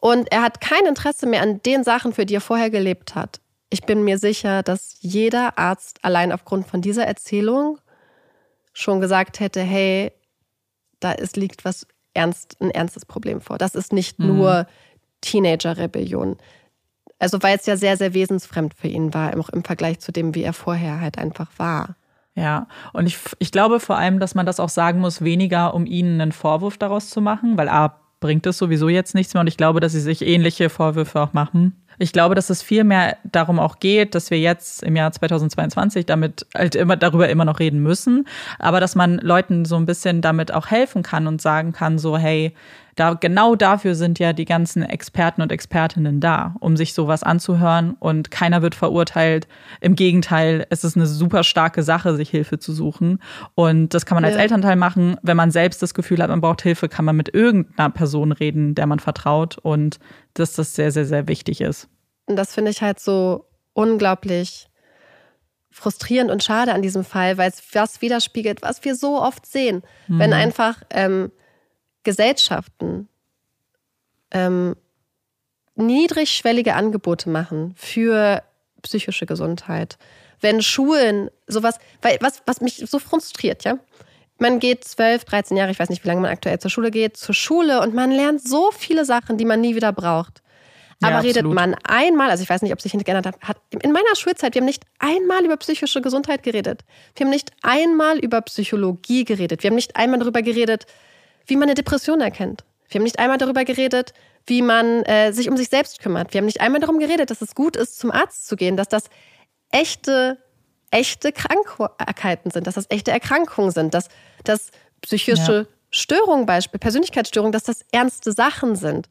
Und er hat kein Interesse mehr an den Sachen, für die er vorher gelebt hat ich bin mir sicher, dass jeder Arzt allein aufgrund von dieser Erzählung schon gesagt hätte, hey, da ist, liegt was ernst, ein ernstes Problem vor. Das ist nicht mhm. nur Teenager-Rebellion. Also weil es ja sehr, sehr wesensfremd für ihn war, auch im Vergleich zu dem, wie er vorher halt einfach war. Ja, und ich, ich glaube vor allem, dass man das auch sagen muss, weniger um ihnen einen Vorwurf daraus zu machen, weil A, bringt es sowieso jetzt nichts mehr und ich glaube, dass sie sich ähnliche Vorwürfe auch machen. Ich glaube, dass es viel mehr darum auch geht, dass wir jetzt im Jahr 2022 damit halt immer darüber immer noch reden müssen, aber dass man Leuten so ein bisschen damit auch helfen kann und sagen kann, so, hey, da, genau dafür sind ja die ganzen Experten und Expertinnen da, um sich sowas anzuhören und keiner wird verurteilt. Im Gegenteil, es ist eine super starke Sache, sich Hilfe zu suchen. Und das kann man als ja. Elternteil machen. Wenn man selbst das Gefühl hat, man braucht Hilfe, kann man mit irgendeiner Person reden, der man vertraut und dass das sehr, sehr, sehr wichtig ist. Und das finde ich halt so unglaublich frustrierend und schade an diesem Fall, weil es was widerspiegelt, was wir so oft sehen. Mhm. Wenn einfach ähm, Gesellschaften ähm, niedrigschwellige Angebote machen für psychische Gesundheit. Wenn Schulen sowas, weil was, was mich so frustriert, ja. Man geht 12, 13 Jahre, ich weiß nicht, wie lange man aktuell zur Schule geht, zur Schule und man lernt so viele Sachen, die man nie wieder braucht. Aber ja, redet man einmal, also ich weiß nicht, ob sich geändert hat, in meiner Schulzeit, wir haben nicht einmal über psychische Gesundheit geredet. Wir haben nicht einmal über Psychologie geredet. Wir haben nicht einmal darüber geredet, wie man eine Depression erkennt. Wir haben nicht einmal darüber geredet, wie man äh, sich um sich selbst kümmert. Wir haben nicht einmal darum geredet, dass es gut ist, zum Arzt zu gehen, dass das echte, echte Krankheiten sind, dass das echte Erkrankungen sind, dass das psychische ja. Störungen, Beispiel Persönlichkeitsstörungen, dass das ernste Sachen sind.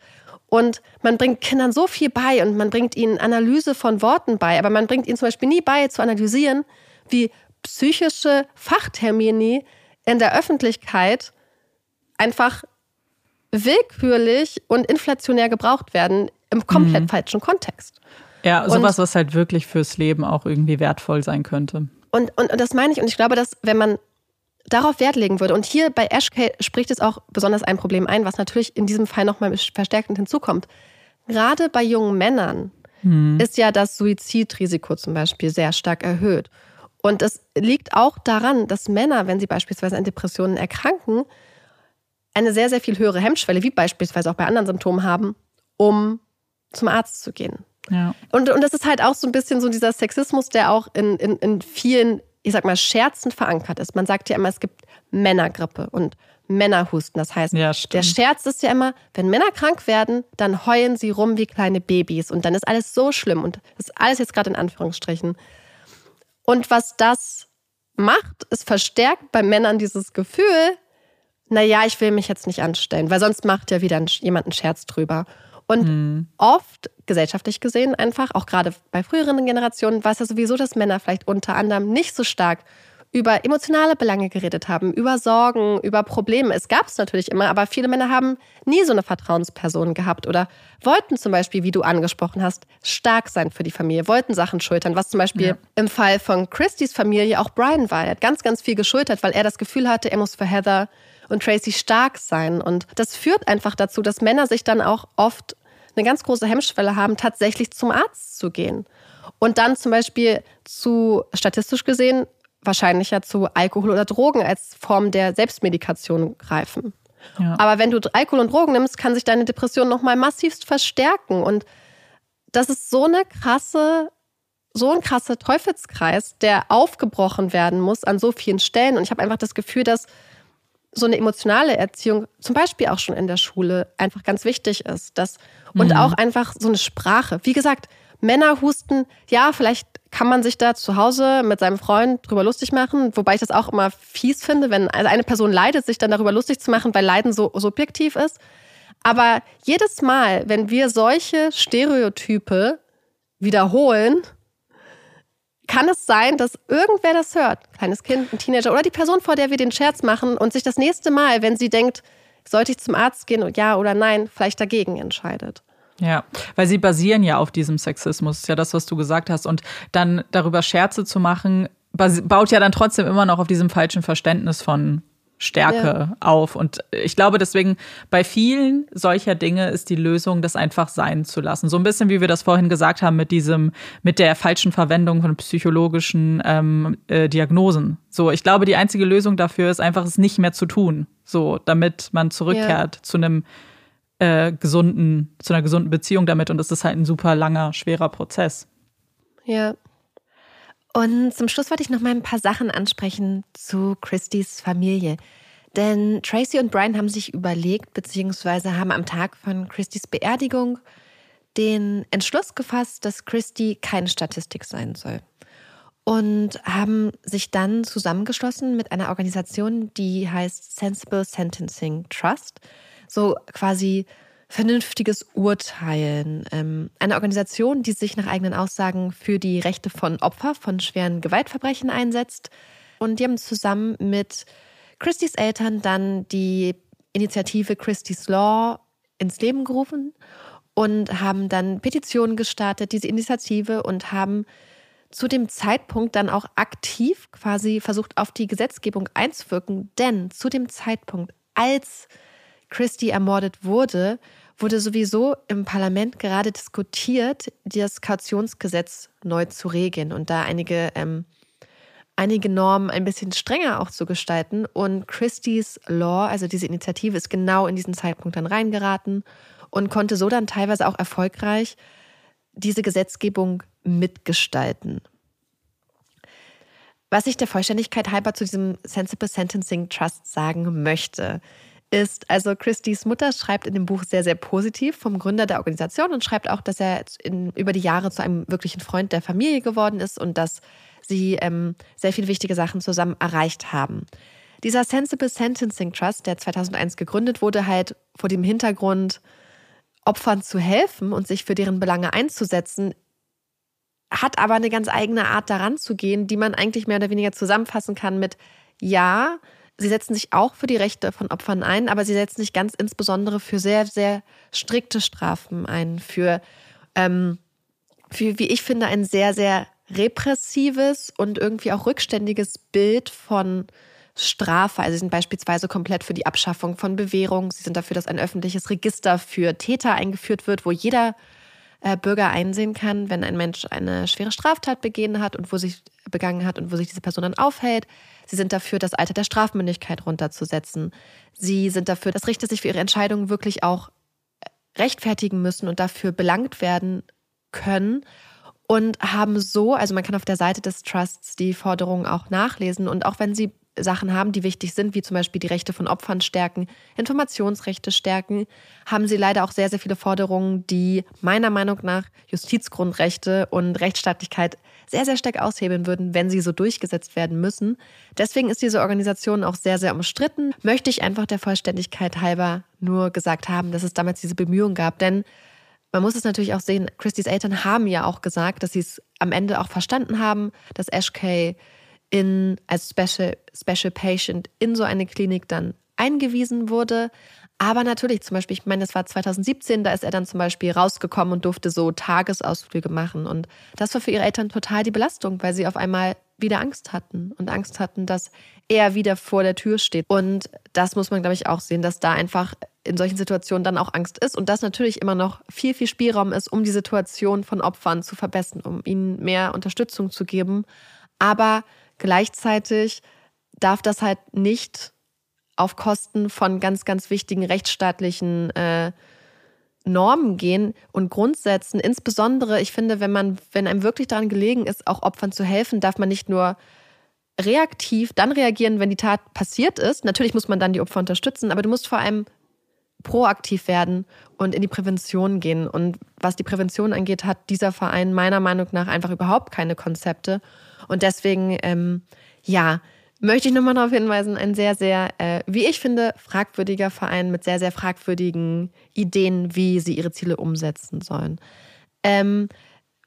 Und man bringt Kindern so viel bei und man bringt ihnen Analyse von Worten bei, aber man bringt ihnen zum Beispiel nie bei, zu analysieren, wie psychische Fachtermini in der Öffentlichkeit einfach willkürlich und inflationär gebraucht werden im komplett mhm. falschen Kontext. Ja, sowas, und, was halt wirklich fürs Leben auch irgendwie wertvoll sein könnte. Und, und, und das meine ich. Und ich glaube, dass wenn man darauf Wert legen würde, und hier bei Ashkay spricht es auch besonders ein Problem ein, was natürlich in diesem Fall nochmal verstärkend hinzukommt. Gerade bei jungen Männern hm. ist ja das Suizidrisiko zum Beispiel sehr stark erhöht. Und es liegt auch daran, dass Männer, wenn sie beispielsweise an Depressionen erkranken, eine sehr, sehr viel höhere Hemmschwelle, wie beispielsweise auch bei anderen Symptomen haben, um zum Arzt zu gehen. Ja. Und, und das ist halt auch so ein bisschen so dieser Sexismus, der auch in, in, in vielen, ich sag mal, Scherzen verankert ist. Man sagt ja immer, es gibt Männergrippe und Männerhusten. Das heißt, ja, der Scherz ist ja immer, wenn Männer krank werden, dann heulen sie rum wie kleine Babys und dann ist alles so schlimm und das ist alles jetzt gerade in Anführungsstrichen. Und was das macht, es verstärkt bei Männern dieses Gefühl, naja, ich will mich jetzt nicht anstellen, weil sonst macht ja wieder jemand einen Scherz drüber. Und mhm. oft, gesellschaftlich gesehen einfach, auch gerade bei früheren Generationen, war es ja sowieso, dass Männer vielleicht unter anderem nicht so stark über emotionale Belange geredet haben, über Sorgen, über Probleme. Es gab es natürlich immer, aber viele Männer haben nie so eine Vertrauensperson gehabt oder wollten zum Beispiel, wie du angesprochen hast, stark sein für die Familie, wollten Sachen schultern, was zum Beispiel ja. im Fall von Christys Familie auch Brian war. Er hat ganz, ganz viel geschultert, weil er das Gefühl hatte, er muss für Heather und Tracy stark sein. Und das führt einfach dazu, dass Männer sich dann auch oft eine ganz große Hemmschwelle haben, tatsächlich zum Arzt zu gehen. Und dann zum Beispiel zu, statistisch gesehen, wahrscheinlicher zu Alkohol oder Drogen als Form der Selbstmedikation greifen. Ja. Aber wenn du Alkohol und Drogen nimmst, kann sich deine Depression nochmal massivst verstärken. Und das ist so eine krasse, so ein krasser Teufelskreis, der aufgebrochen werden muss an so vielen Stellen. Und ich habe einfach das Gefühl, dass so eine emotionale Erziehung, zum Beispiel auch schon in der Schule, einfach ganz wichtig ist. Dass, und mhm. auch einfach so eine Sprache. Wie gesagt, Männer husten, ja, vielleicht kann man sich da zu Hause mit seinem Freund drüber lustig machen, wobei ich das auch immer fies finde, wenn also eine Person leidet, sich dann darüber lustig zu machen, weil Leiden so subjektiv ist. Aber jedes Mal, wenn wir solche Stereotype wiederholen, kann es sein, dass irgendwer das hört, kleines Kind, ein Teenager oder die Person, vor der wir den Scherz machen und sich das nächste Mal, wenn sie denkt, sollte ich zum Arzt gehen und ja oder nein, vielleicht dagegen entscheidet. Ja, weil sie basieren ja auf diesem Sexismus, ist ja das, was du gesagt hast. Und dann darüber Scherze zu machen, baut ja dann trotzdem immer noch auf diesem falschen Verständnis von Stärke ja. auf. Und ich glaube deswegen, bei vielen solcher Dinge ist die Lösung, das einfach sein zu lassen. So ein bisschen, wie wir das vorhin gesagt haben, mit diesem, mit der falschen Verwendung von psychologischen ähm, äh, Diagnosen. So, ich glaube, die einzige Lösung dafür ist einfach, es nicht mehr zu tun. So, damit man zurückkehrt ja. zu einem äh, gesunden, zu einer gesunden Beziehung damit. Und das ist halt ein super langer, schwerer Prozess. Ja. Und zum Schluss wollte ich noch mal ein paar Sachen ansprechen zu Christys Familie. Denn Tracy und Brian haben sich überlegt, beziehungsweise haben am Tag von Christys Beerdigung den Entschluss gefasst, dass Christy keine Statistik sein soll. Und haben sich dann zusammengeschlossen mit einer Organisation, die heißt Sensible Sentencing Trust so quasi vernünftiges Urteilen. Ähm, eine Organisation, die sich nach eigenen Aussagen für die Rechte von Opfer von schweren Gewaltverbrechen einsetzt. Und die haben zusammen mit Christys Eltern dann die Initiative Christys Law ins Leben gerufen und haben dann Petitionen gestartet, diese Initiative, und haben zu dem Zeitpunkt dann auch aktiv quasi versucht, auf die Gesetzgebung einzuwirken. Denn zu dem Zeitpunkt, als Christie ermordet wurde, wurde sowieso im Parlament gerade diskutiert, das Kautionsgesetz neu zu regeln und da einige, ähm, einige Normen ein bisschen strenger auch zu gestalten. Und Christie's Law, also diese Initiative, ist genau in diesen Zeitpunkt dann reingeraten und konnte so dann teilweise auch erfolgreich diese Gesetzgebung mitgestalten. Was ich der Vollständigkeit halber zu diesem Sensible Sentencing Trust sagen möchte, ist, also Christys Mutter schreibt in dem Buch sehr, sehr positiv vom Gründer der Organisation und schreibt auch, dass er in, über die Jahre zu einem wirklichen Freund der Familie geworden ist und dass sie ähm, sehr viele wichtige Sachen zusammen erreicht haben. Dieser Sensible Sentencing Trust, der 2001 gegründet wurde, halt vor dem Hintergrund, Opfern zu helfen und sich für deren Belange einzusetzen, hat aber eine ganz eigene Art daran zu gehen, die man eigentlich mehr oder weniger zusammenfassen kann mit, ja, Sie setzen sich auch für die Rechte von Opfern ein, aber sie setzen sich ganz insbesondere für sehr, sehr strikte Strafen ein, für ähm, wie, wie ich finde, ein sehr, sehr repressives und irgendwie auch rückständiges Bild von Strafe. Also sie sind beispielsweise komplett für die Abschaffung von Bewährung. Sie sind dafür, dass ein öffentliches Register für Täter eingeführt wird, wo jeder äh, Bürger einsehen kann, wenn ein Mensch eine schwere Straftat begehen hat und wo sich begangen hat und wo sich diese Person dann aufhält. Sie sind dafür, das Alter der Strafmündigkeit runterzusetzen. Sie sind dafür, dass Richter sich für ihre Entscheidungen wirklich auch rechtfertigen müssen und dafür belangt werden können und haben so, also man kann auf der Seite des Trusts die Forderungen auch nachlesen und auch wenn sie Sachen haben, die wichtig sind, wie zum Beispiel die Rechte von Opfern stärken, Informationsrechte stärken, haben sie leider auch sehr, sehr viele Forderungen, die meiner Meinung nach Justizgrundrechte und Rechtsstaatlichkeit sehr, sehr stark aushebeln würden, wenn sie so durchgesetzt werden müssen. Deswegen ist diese Organisation auch sehr, sehr umstritten. Möchte ich einfach der Vollständigkeit halber nur gesagt haben, dass es damals diese Bemühungen gab, denn man muss es natürlich auch sehen, Christie's Eltern haben ja auch gesagt, dass sie es am Ende auch verstanden haben, dass Ash Kay in, als Special, Special Patient in so eine Klinik dann eingewiesen wurde. Aber natürlich, zum Beispiel, ich meine, das war 2017, da ist er dann zum Beispiel rausgekommen und durfte so Tagesausflüge machen. Und das war für ihre Eltern total die Belastung, weil sie auf einmal wieder Angst hatten und Angst hatten, dass er wieder vor der Tür steht. Und das muss man, glaube ich, auch sehen, dass da einfach in solchen Situationen dann auch Angst ist und dass natürlich immer noch viel, viel Spielraum ist, um die Situation von Opfern zu verbessern, um ihnen mehr Unterstützung zu geben. Aber Gleichzeitig darf das halt nicht auf Kosten von ganz, ganz wichtigen rechtsstaatlichen äh, Normen gehen und Grundsätzen. Insbesondere, ich finde, wenn man, wenn einem wirklich daran gelegen ist, auch Opfern zu helfen, darf man nicht nur reaktiv dann reagieren, wenn die Tat passiert ist. Natürlich muss man dann die Opfer unterstützen, aber du musst vor allem proaktiv werden und in die Prävention gehen. Und was die Prävention angeht, hat dieser Verein meiner Meinung nach einfach überhaupt keine Konzepte. Und deswegen, ähm, ja, möchte ich nochmal darauf hinweisen, ein sehr, sehr, äh, wie ich finde, fragwürdiger Verein mit sehr, sehr fragwürdigen Ideen, wie sie ihre Ziele umsetzen sollen. Ähm,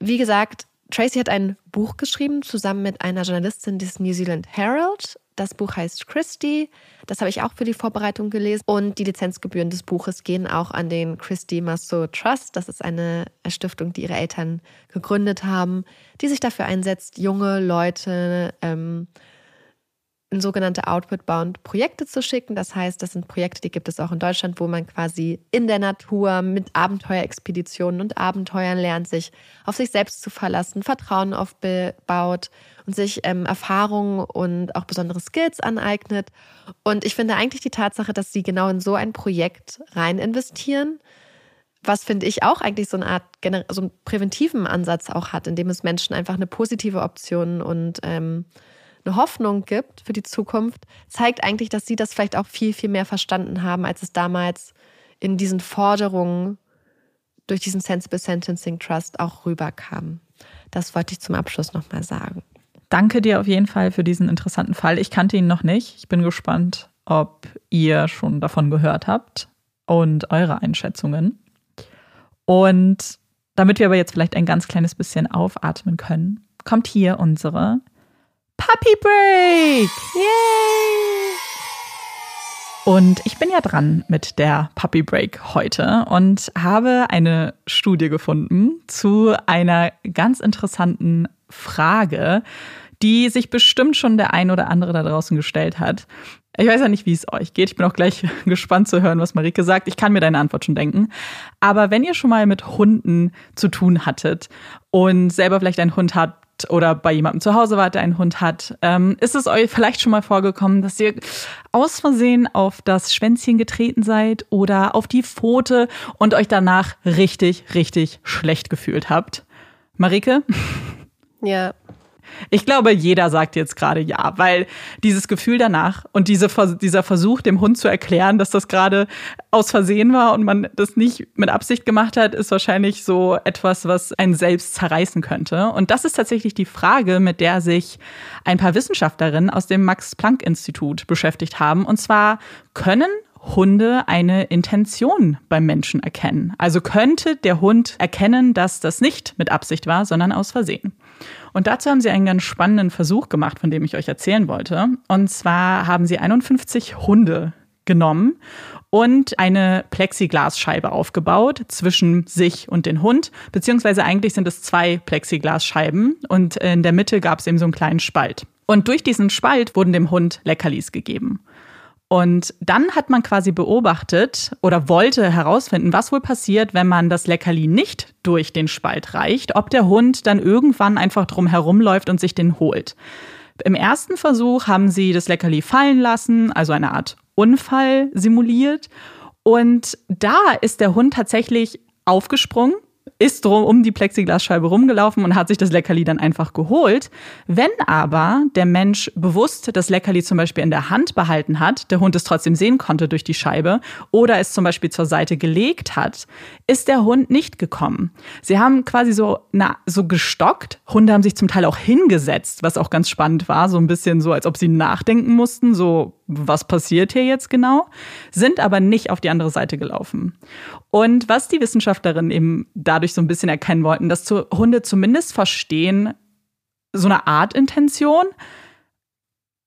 wie gesagt, Tracy hat ein Buch geschrieben, zusammen mit einer Journalistin des New Zealand Herald. Das Buch heißt Christie. Das habe ich auch für die Vorbereitung gelesen. Und die Lizenzgebühren des Buches gehen auch an den Christie Masso Trust. Das ist eine Stiftung, die ihre Eltern gegründet haben, die sich dafür einsetzt, junge Leute ähm, in sogenannte Outward-Bound-Projekte zu schicken. Das heißt, das sind Projekte, die gibt es auch in Deutschland, wo man quasi in der Natur mit Abenteuerexpeditionen und Abenteuern lernt, sich auf sich selbst zu verlassen, Vertrauen aufbaut und sich ähm, Erfahrungen und auch besondere Skills aneignet. Und ich finde eigentlich die Tatsache, dass sie genau in so ein Projekt rein investieren, was finde ich auch eigentlich so eine Art so einen präventiven Ansatz auch hat, indem es Menschen einfach eine positive Option und ähm, eine Hoffnung gibt für die Zukunft, zeigt eigentlich, dass sie das vielleicht auch viel, viel mehr verstanden haben, als es damals in diesen Forderungen durch diesen Sensible Sentencing Trust auch rüberkam. Das wollte ich zum Abschluss nochmal sagen. Danke dir auf jeden Fall für diesen interessanten Fall. Ich kannte ihn noch nicht. Ich bin gespannt, ob ihr schon davon gehört habt und eure Einschätzungen. Und damit wir aber jetzt vielleicht ein ganz kleines bisschen aufatmen können, kommt hier unsere Puppy Break! Yay! Und ich bin ja dran mit der Puppy Break heute und habe eine Studie gefunden zu einer ganz interessanten Frage, die sich bestimmt schon der ein oder andere da draußen gestellt hat. Ich weiß ja nicht, wie es euch geht. Ich bin auch gleich *laughs* gespannt zu hören, was Marike sagt. Ich kann mir deine Antwort schon denken. Aber wenn ihr schon mal mit Hunden zu tun hattet und selber vielleicht einen Hund habt, oder bei jemandem zu Hause wart, der einen Hund hat, ähm, ist es euch vielleicht schon mal vorgekommen, dass ihr aus Versehen auf das Schwänzchen getreten seid oder auf die Pfote und euch danach richtig, richtig schlecht gefühlt habt? Marike? Ja, ich glaube, jeder sagt jetzt gerade ja, weil dieses Gefühl danach und diese, dieser Versuch, dem Hund zu erklären, dass das gerade aus Versehen war und man das nicht mit Absicht gemacht hat, ist wahrscheinlich so etwas, was einen selbst zerreißen könnte. Und das ist tatsächlich die Frage, mit der sich ein paar Wissenschaftlerinnen aus dem Max-Planck-Institut beschäftigt haben. Und zwar können Hunde eine Intention beim Menschen erkennen. Also könnte der Hund erkennen, dass das nicht mit Absicht war, sondern aus Versehen. Und dazu haben sie einen ganz spannenden Versuch gemacht, von dem ich euch erzählen wollte. Und zwar haben sie 51 Hunde genommen und eine Plexiglasscheibe aufgebaut zwischen sich und den Hund. Beziehungsweise eigentlich sind es zwei Plexiglasscheiben und in der Mitte gab es eben so einen kleinen Spalt. Und durch diesen Spalt wurden dem Hund Leckerlis gegeben. Und dann hat man quasi beobachtet oder wollte herausfinden, was wohl passiert, wenn man das Leckerli nicht durch den Spalt reicht, ob der Hund dann irgendwann einfach drum herumläuft und sich den holt. Im ersten Versuch haben sie das Leckerli fallen lassen, also eine Art Unfall simuliert. Und da ist der Hund tatsächlich aufgesprungen ist drum um die Plexiglasscheibe rumgelaufen und hat sich das Leckerli dann einfach geholt. Wenn aber der Mensch bewusst das Leckerli zum Beispiel in der Hand behalten hat, der Hund es trotzdem sehen konnte durch die Scheibe oder es zum Beispiel zur Seite gelegt hat, ist der Hund nicht gekommen. Sie haben quasi so, na, so gestockt. Hunde haben sich zum Teil auch hingesetzt, was auch ganz spannend war, so ein bisschen so, als ob sie nachdenken mussten, so was passiert hier jetzt genau, sind aber nicht auf die andere Seite gelaufen. Und was die Wissenschaftlerinnen eben dadurch so ein bisschen erkennen wollten, dass Hunde zumindest verstehen, so eine Art Intention,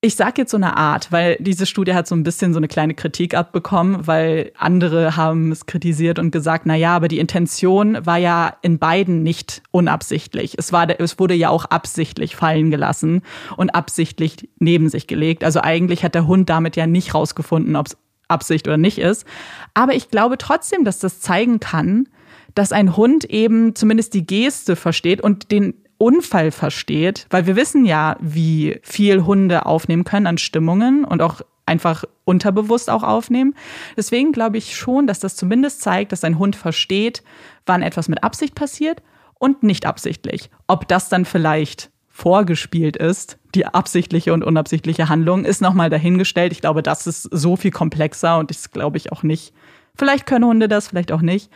ich sage jetzt so eine Art, weil diese Studie hat so ein bisschen so eine kleine Kritik abbekommen, weil andere haben es kritisiert und gesagt, na ja, aber die Intention war ja in beiden nicht unabsichtlich. Es war, es wurde ja auch absichtlich fallen gelassen und absichtlich neben sich gelegt. Also eigentlich hat der Hund damit ja nicht rausgefunden, ob es Absicht oder nicht ist. Aber ich glaube trotzdem, dass das zeigen kann, dass ein Hund eben zumindest die Geste versteht und den Unfall versteht, weil wir wissen ja, wie viel Hunde aufnehmen können an Stimmungen und auch einfach unterbewusst auch aufnehmen. Deswegen glaube ich schon, dass das zumindest zeigt, dass ein Hund versteht, wann etwas mit Absicht passiert und nicht absichtlich. Ob das dann vielleicht vorgespielt ist, die absichtliche und unabsichtliche Handlung, ist nochmal dahingestellt. Ich glaube, das ist so viel komplexer und das glaube ich auch nicht. Vielleicht können Hunde das, vielleicht auch nicht.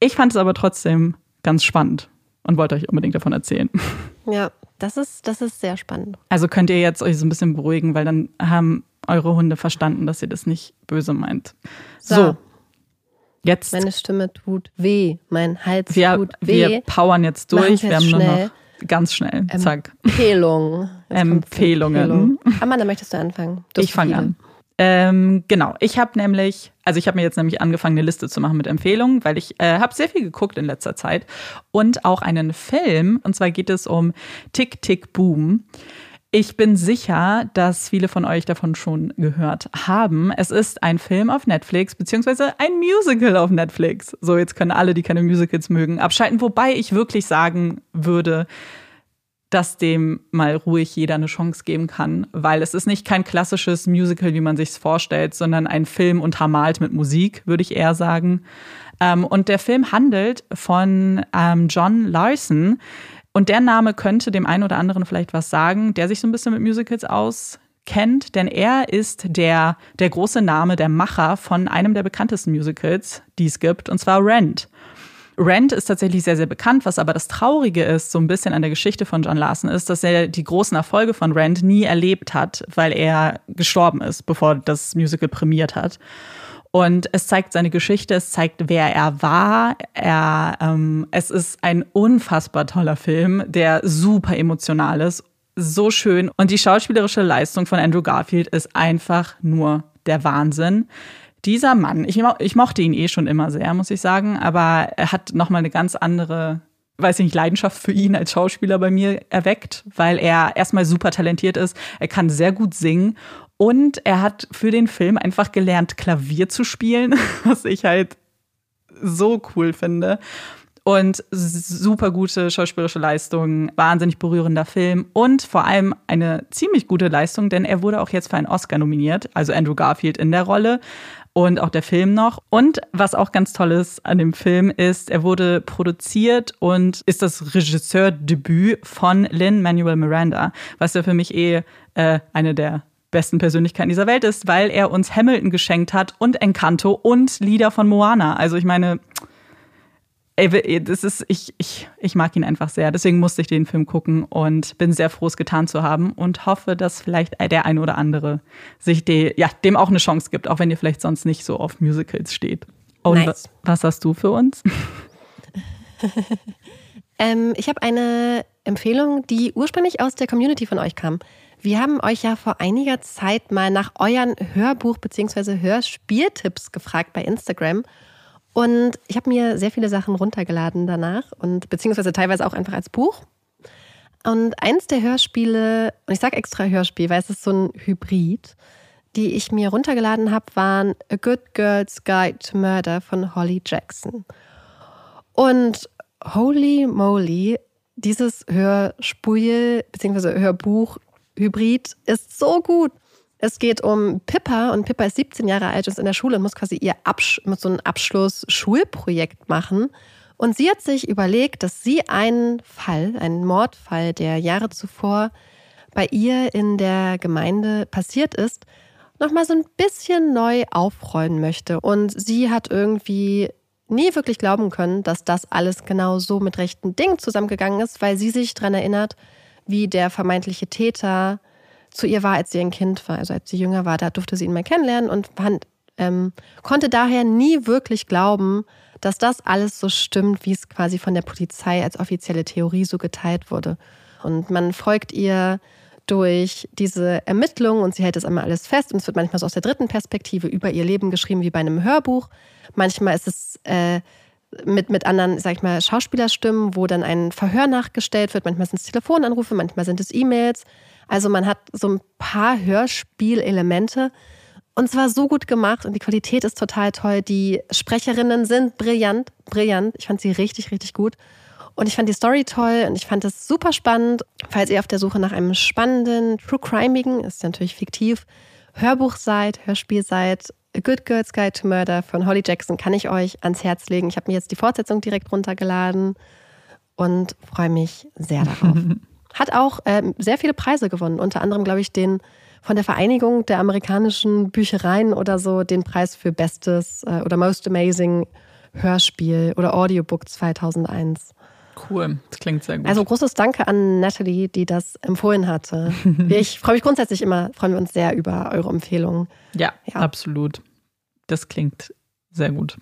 Ich fand es aber trotzdem ganz spannend und wollte euch unbedingt davon erzählen. Ja, das ist, das ist sehr spannend. Also könnt ihr jetzt euch so ein bisschen beruhigen, weil dann haben eure Hunde verstanden, dass ihr das nicht böse meint. So. so. Jetzt. Meine Stimme tut weh, mein Hals wir, tut weh. Wir powern jetzt durch. wir haben schnell. nur noch ganz schnell. Zack. Empfehlungen. Empfehlungen. Empfehlung. Amanda, möchtest du anfangen? Du ich fange an. Ähm, genau, ich habe nämlich, also ich habe mir jetzt nämlich angefangen, eine Liste zu machen mit Empfehlungen, weil ich äh, habe sehr viel geguckt in letzter Zeit und auch einen Film. Und zwar geht es um Tick Tick Boom. Ich bin sicher, dass viele von euch davon schon gehört haben. Es ist ein Film auf Netflix, beziehungsweise ein Musical auf Netflix. So, jetzt können alle, die keine Musicals mögen, abschalten. Wobei ich wirklich sagen würde, dass dem mal ruhig jeder eine Chance geben kann, weil es ist nicht kein klassisches Musical, wie man sich es vorstellt, sondern ein Film untermalt mit Musik, würde ich eher sagen. Ähm, und der Film handelt von ähm, John Larson. Und der Name könnte dem einen oder anderen vielleicht was sagen, der sich so ein bisschen mit Musicals auskennt, denn er ist der, der große Name, der Macher von einem der bekanntesten Musicals, die es gibt, und zwar Rent. Rent ist tatsächlich sehr, sehr bekannt. Was aber das Traurige ist, so ein bisschen an der Geschichte von John Larson, ist, dass er die großen Erfolge von Rent nie erlebt hat, weil er gestorben ist, bevor das Musical prämiert hat. Und es zeigt seine Geschichte, es zeigt, wer er war. Er, ähm, es ist ein unfassbar toller Film, der super emotional ist, so schön. Und die schauspielerische Leistung von Andrew Garfield ist einfach nur der Wahnsinn dieser Mann, ich, ich mochte ihn eh schon immer sehr, muss ich sagen, aber er hat nochmal eine ganz andere weiß ich nicht, Leidenschaft für ihn als Schauspieler bei mir erweckt, weil er erstmal super talentiert ist, er kann sehr gut singen und er hat für den Film einfach gelernt, Klavier zu spielen, *laughs* was ich halt so cool finde. Und super gute schauspielerische Leistung, wahnsinnig berührender Film und vor allem eine ziemlich gute Leistung, denn er wurde auch jetzt für einen Oscar nominiert, also Andrew Garfield in der Rolle und auch der Film noch. Und was auch ganz toll ist an dem Film ist, er wurde produziert und ist das Regisseurdebüt von Lin-Manuel Miranda, was ja für mich eh äh, eine der besten Persönlichkeiten dieser Welt ist, weil er uns Hamilton geschenkt hat und Encanto und Lieder von Moana. Also ich meine, das ist, ich, ich, ich mag ihn einfach sehr. Deswegen musste ich den Film gucken und bin sehr froh, es getan zu haben und hoffe, dass vielleicht der ein oder andere sich de, ja, dem auch eine Chance gibt, auch wenn ihr vielleicht sonst nicht so auf Musicals steht. Und nice. was hast du für uns? *laughs* ähm, ich habe eine Empfehlung, die ursprünglich aus der Community von euch kam. Wir haben euch ja vor einiger Zeit mal nach euren Hörbuch- bzw. Hörspieltipps gefragt bei Instagram. Und ich habe mir sehr viele Sachen runtergeladen danach und beziehungsweise teilweise auch einfach als Buch. Und eins der Hörspiele, und ich sage extra Hörspiel, weil es ist so ein Hybrid, die ich mir runtergeladen habe, waren A Good Girl's Guide to Murder von Holly Jackson. Und holy moly, dieses Hörspiel bzw. Hörbuch Hybrid ist so gut. Es geht um Pippa und Pippa ist 17 Jahre alt und ist in der Schule und muss quasi ihr Absch so ein Abschluss-Schulprojekt machen. Und sie hat sich überlegt, dass sie einen Fall, einen Mordfall, der Jahre zuvor bei ihr in der Gemeinde passiert ist, nochmal so ein bisschen neu aufrollen möchte. Und sie hat irgendwie nie wirklich glauben können, dass das alles genau so mit rechten Dingen zusammengegangen ist, weil sie sich daran erinnert, wie der vermeintliche Täter zu ihr war, als sie ein Kind war, also als sie jünger war. Da durfte sie ihn mal kennenlernen und fand, ähm, konnte daher nie wirklich glauben, dass das alles so stimmt, wie es quasi von der Polizei als offizielle Theorie so geteilt wurde. Und man folgt ihr durch diese Ermittlungen und sie hält es einmal alles fest und es wird manchmal so aus der dritten Perspektive über ihr Leben geschrieben wie bei einem Hörbuch. Manchmal ist es äh, mit, mit anderen, sag ich mal, Schauspielerstimmen, wo dann ein Verhör nachgestellt wird. Manchmal sind es Telefonanrufe, manchmal sind es E-Mails. Also man hat so ein paar Hörspielelemente. Und zwar so gut gemacht und die Qualität ist total toll. Die Sprecherinnen sind brillant, brillant. Ich fand sie richtig, richtig gut. Und ich fand die Story toll und ich fand es super spannend. Falls ihr auf der Suche nach einem spannenden, true crimeigen, ist natürlich fiktiv, Hörbuch seid, Hörspiel seid, A Good Girl's Guide to Murder von Holly Jackson kann ich euch ans Herz legen. Ich habe mir jetzt die Fortsetzung direkt runtergeladen und freue mich sehr darauf. *laughs* Hat auch äh, sehr viele Preise gewonnen, unter anderem, glaube ich, den von der Vereinigung der amerikanischen Büchereien oder so, den Preis für Bestes äh, oder Most Amazing Hörspiel oder Audiobook 2001. Cool, das klingt sehr gut. Also großes Danke an Natalie, die das empfohlen hatte. *laughs* ich freue mich grundsätzlich immer, freuen wir uns sehr über eure Empfehlungen. Ja, ja, absolut. Das klingt sehr gut.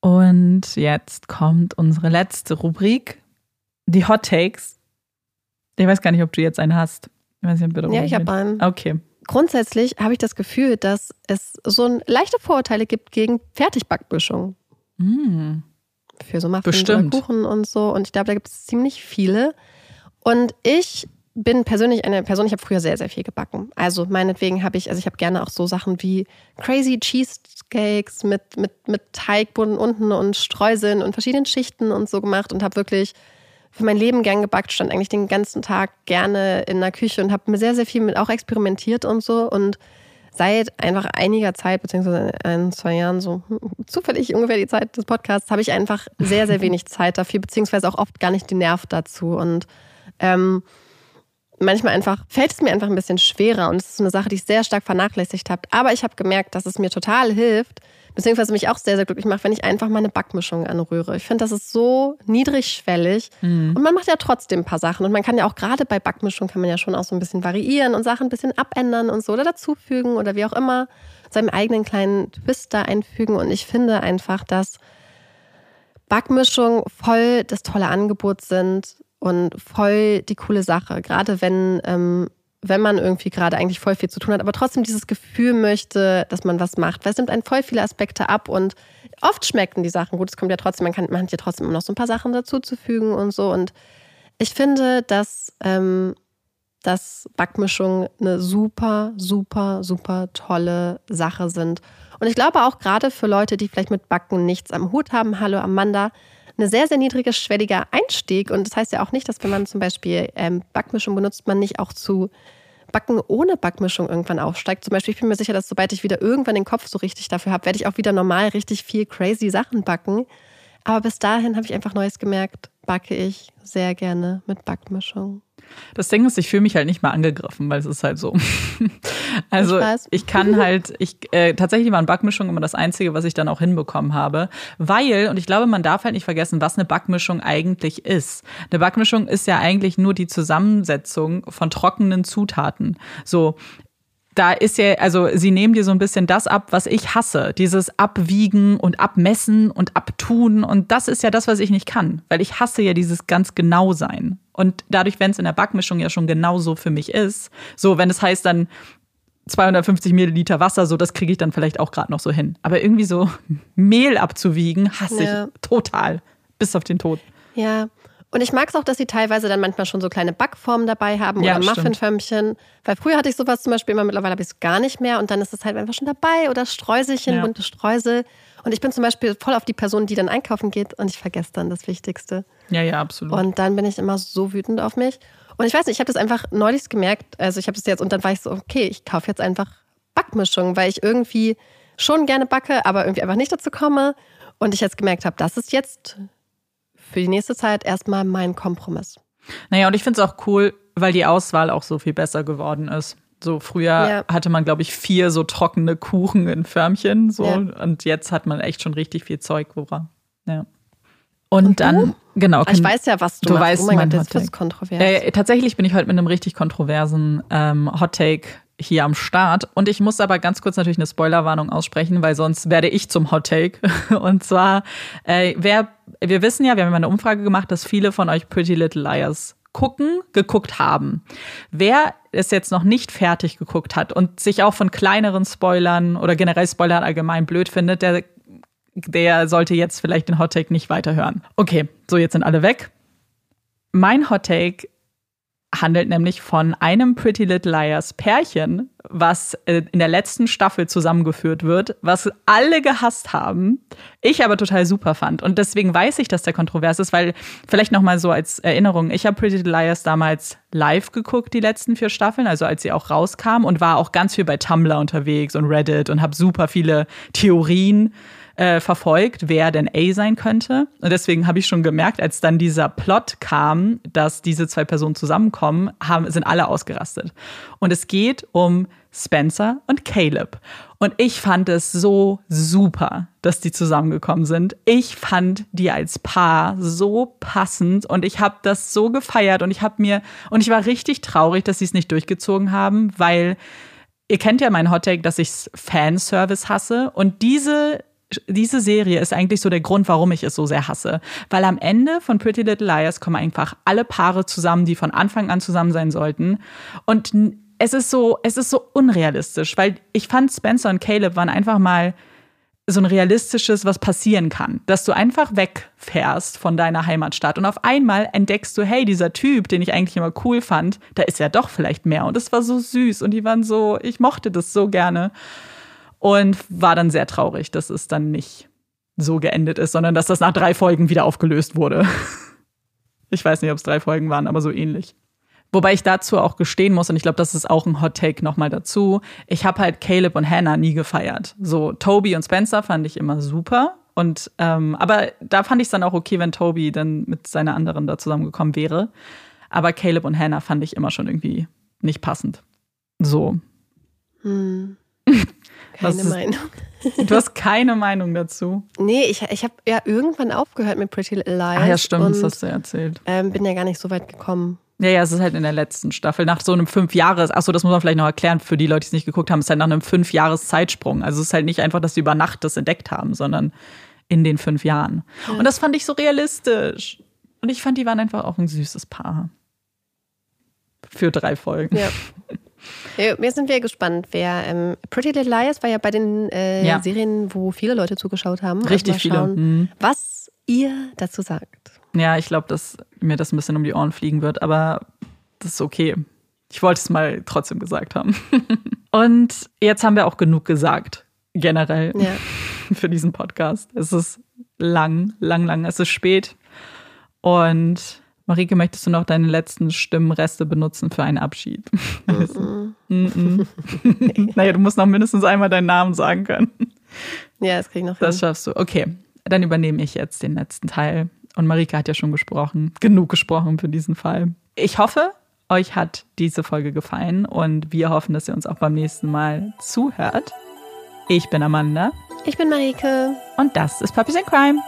Und jetzt kommt unsere letzte Rubrik, die Hot Takes. Ich weiß gar nicht, ob du jetzt einen hast. Ich weiß nicht, ja, ich habe einen. Okay. Grundsätzlich habe ich das Gefühl, dass es so leichte Vorurteile gibt gegen Fertigbackmischung. Mm für so Muffins Bestimmt. oder Kuchen und so. Und ich glaube, da gibt es ziemlich viele. Und ich bin persönlich eine Person, ich habe früher sehr, sehr viel gebacken. Also meinetwegen habe ich, also ich habe gerne auch so Sachen wie Crazy Cheesecakes mit, mit, mit Teigboden unten und Streuseln und verschiedenen Schichten und so gemacht und habe wirklich für mein Leben gern gebackt, stand eigentlich den ganzen Tag gerne in der Küche und habe mir sehr, sehr viel mit auch experimentiert und so. Und seit einfach einiger Zeit, beziehungsweise ein, zwei Jahren, so zufällig ungefähr die Zeit des Podcasts, habe ich einfach sehr, sehr wenig *laughs* Zeit dafür, beziehungsweise auch oft gar nicht den Nerv dazu. Und ähm, manchmal einfach fällt es mir einfach ein bisschen schwerer und es ist eine Sache, die ich sehr stark vernachlässigt habe. Aber ich habe gemerkt, dass es mir total hilft, beziehungsweise mich auch sehr, sehr glücklich macht, wenn ich einfach mal eine Backmischung anrühre. Ich finde, das ist so niedrigschwellig mhm. und man macht ja trotzdem ein paar Sachen und man kann ja auch gerade bei Backmischung kann man ja schon auch so ein bisschen variieren und Sachen ein bisschen abändern und so oder dazufügen oder wie auch immer seinem eigenen kleinen Twist da einfügen und ich finde einfach, dass Backmischung voll das tolle Angebot sind und voll die coole Sache. Gerade wenn ähm, wenn man irgendwie gerade eigentlich voll viel zu tun hat, aber trotzdem dieses Gefühl möchte, dass man was macht. Weil es nimmt einen voll viele Aspekte ab und oft schmecken die Sachen gut. Es kommt ja trotzdem, man kann, man hat ja trotzdem noch so ein paar Sachen dazuzufügen und so. Und ich finde, dass, ähm, dass Backmischungen eine super, super, super tolle Sache sind. Und ich glaube auch gerade für Leute, die vielleicht mit Backen nichts am Hut haben, hallo Amanda, eine sehr, sehr niedrige, schwelliger Einstieg. Und das heißt ja auch nicht, dass wenn man zum Beispiel ähm, Backmischung benutzt, man nicht auch zu Backen ohne Backmischung irgendwann aufsteigt. Zum Beispiel, ich bin mir sicher, dass sobald ich wieder irgendwann den Kopf so richtig dafür habe, werde ich auch wieder normal richtig viel crazy Sachen backen. Aber bis dahin habe ich einfach Neues gemerkt, backe ich sehr gerne mit Backmischung. Das Ding ist, ich fühle mich halt nicht mal angegriffen, weil es ist halt so. *laughs* also ich, ich, kann halt, ich äh, tatsächlich waren Backmischungen immer das Einzige, was ich dann auch hinbekommen habe. Weil, und ich glaube, man darf halt nicht vergessen, was eine Backmischung eigentlich ist. Eine Backmischung ist ja eigentlich nur die Zusammensetzung von trockenen Zutaten. So, da ist ja, also sie nehmen dir so ein bisschen das ab, was ich hasse. Dieses Abwiegen und Abmessen und Abtun. Und das ist ja das, was ich nicht kann. Weil ich hasse ja dieses ganz genau sein. Und dadurch, wenn es in der Backmischung ja schon genauso für mich ist, so wenn es heißt dann 250 Milliliter Wasser, so das kriege ich dann vielleicht auch gerade noch so hin. Aber irgendwie so *laughs* Mehl abzuwiegen, hasse ja. ich total. Bis auf den Tod. Ja, und ich mag es auch, dass sie teilweise dann manchmal schon so kleine Backformen dabei haben ja, oder Muffinförmchen. Weil früher hatte ich sowas zum Beispiel immer, mittlerweile habe ich es gar nicht mehr. Und dann ist es halt einfach schon dabei oder Streuselchen, ja. bunte Streusel. Und ich bin zum Beispiel voll auf die Person, die dann einkaufen geht und ich vergesse dann das Wichtigste. Ja, ja, absolut. Und dann bin ich immer so wütend auf mich. Und ich weiß nicht, ich habe das einfach neulich gemerkt. Also ich habe das jetzt und dann war ich so, okay, ich kaufe jetzt einfach Backmischung, weil ich irgendwie schon gerne backe, aber irgendwie einfach nicht dazu komme. Und ich jetzt gemerkt habe, das ist jetzt für die nächste Zeit erstmal mein Kompromiss. Naja, und ich finde es auch cool, weil die Auswahl auch so viel besser geworden ist. So früher ja. hatte man, glaube ich, vier so trockene Kuchen in Förmchen. So, ja. Und jetzt hat man echt schon richtig viel Zeug, woran. Ja. Und, und dann, genau. Kann, ich weiß ja, was du, du machst. Weißt, oh mein Gott, das ist kontrovers. Äh, tatsächlich bin ich heute mit einem richtig kontroversen ähm, Hot Take hier am Start. Und ich muss aber ganz kurz natürlich eine Spoilerwarnung aussprechen, weil sonst werde ich zum Hot Take. *laughs* Und zwar, äh, wer, wir wissen ja, wir haben eine Umfrage gemacht, dass viele von euch Pretty Little Liars gucken, geguckt haben. Wer es jetzt noch nicht fertig geguckt hat und sich auch von kleineren Spoilern oder generell Spoilern allgemein blöd findet, der, der sollte jetzt vielleicht den Hot Take nicht weiterhören. Okay, so jetzt sind alle weg. Mein Hot Take handelt nämlich von einem Pretty Little Liars Pärchen, was äh, in der letzten Staffel zusammengeführt wird, was alle gehasst haben, ich aber total super fand. Und deswegen weiß ich, dass der kontrovers ist, weil vielleicht noch mal so als Erinnerung, ich habe Pretty Little Liars damals live geguckt, die letzten vier Staffeln, also als sie auch rauskam und war auch ganz viel bei Tumblr unterwegs und Reddit und habe super viele Theorien äh, verfolgt, wer denn A sein könnte. Und deswegen habe ich schon gemerkt, als dann dieser Plot kam, dass diese zwei Personen zusammenkommen, haben, sind alle ausgerastet. Und es geht um Spencer und Caleb. Und ich fand es so super, dass die zusammengekommen sind. Ich fand die als Paar so passend und ich habe das so gefeiert und ich habe mir und ich war richtig traurig, dass sie es nicht durchgezogen haben, weil ihr kennt ja meinen Hottake, dass ich Fanservice hasse und diese diese Serie ist eigentlich so der Grund, warum ich es so sehr hasse. Weil am Ende von Pretty Little Liars kommen einfach alle Paare zusammen, die von Anfang an zusammen sein sollten. Und es ist so, es ist so unrealistisch, weil ich fand Spencer und Caleb waren einfach mal so ein realistisches, was passieren kann. Dass du einfach wegfährst von deiner Heimatstadt und auf einmal entdeckst du, hey, dieser Typ, den ich eigentlich immer cool fand, da ist ja doch vielleicht mehr. Und es war so süß und die waren so, ich mochte das so gerne und war dann sehr traurig, dass es dann nicht so geendet ist, sondern dass das nach drei Folgen wieder aufgelöst wurde. *laughs* Ich weiß nicht, ob es drei Folgen waren, aber so ähnlich. Wobei ich dazu auch gestehen muss, und ich glaube, das ist auch ein Hot Take nochmal dazu. Ich habe halt Caleb und Hannah nie gefeiert. So, Toby und Spencer fand ich immer super. Und ähm, aber da fand ich es dann auch okay, wenn Toby dann mit seiner anderen da zusammengekommen wäre. Aber Caleb und Hannah fand ich immer schon irgendwie nicht passend. So. Hm. *laughs* Keine ist, Meinung. Du hast keine Meinung dazu? Nee, ich, ich habe ja irgendwann aufgehört mit Pretty Little Liars. Ah ja, stimmt, und, das hast du erzählt. Ähm, bin ja gar nicht so weit gekommen. Ja, ja, es ist halt in der letzten Staffel. Nach so einem fünf Jahres, achso, das muss man vielleicht noch erklären für die Leute, die es nicht geguckt haben, es ist halt nach einem fünf Jahres Zeitsprung. Also es ist halt nicht einfach, dass sie über Nacht das entdeckt haben, sondern in den fünf Jahren. Ja. Und das fand ich so realistisch. Und ich fand, die waren einfach auch ein süßes Paar. Für drei Folgen. Ja. *laughs* Wir sind wir gespannt, wer ähm, Pretty Little Liars war ja bei den äh, ja. Serien, wo viele Leute zugeschaut haben. Also Richtig also viele. Mhm. Was ihr dazu sagt. Ja, ich glaube, dass mir das ein bisschen um die Ohren fliegen wird, aber das ist okay. Ich wollte es mal trotzdem gesagt haben. *laughs* Und jetzt haben wir auch genug gesagt, generell, ja. *laughs* für diesen Podcast. Es ist lang, lang, lang. Es ist spät. Und Marike, möchtest du noch deine letzten Stimmenreste benutzen für einen Abschied? Mm -mm. *laughs* naja, du musst noch mindestens einmal deinen Namen sagen können. Ja, das krieg ich noch hin. Das schaffst du. Okay, dann übernehme ich jetzt den letzten Teil. Und Marike hat ja schon gesprochen, genug gesprochen für diesen Fall. Ich hoffe, euch hat diese Folge gefallen und wir hoffen, dass ihr uns auch beim nächsten Mal zuhört. Ich bin Amanda. Ich bin Marike. Und das ist Puppies in Crime.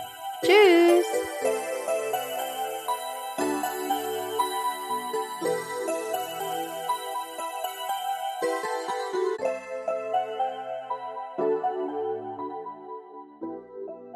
Tschüss.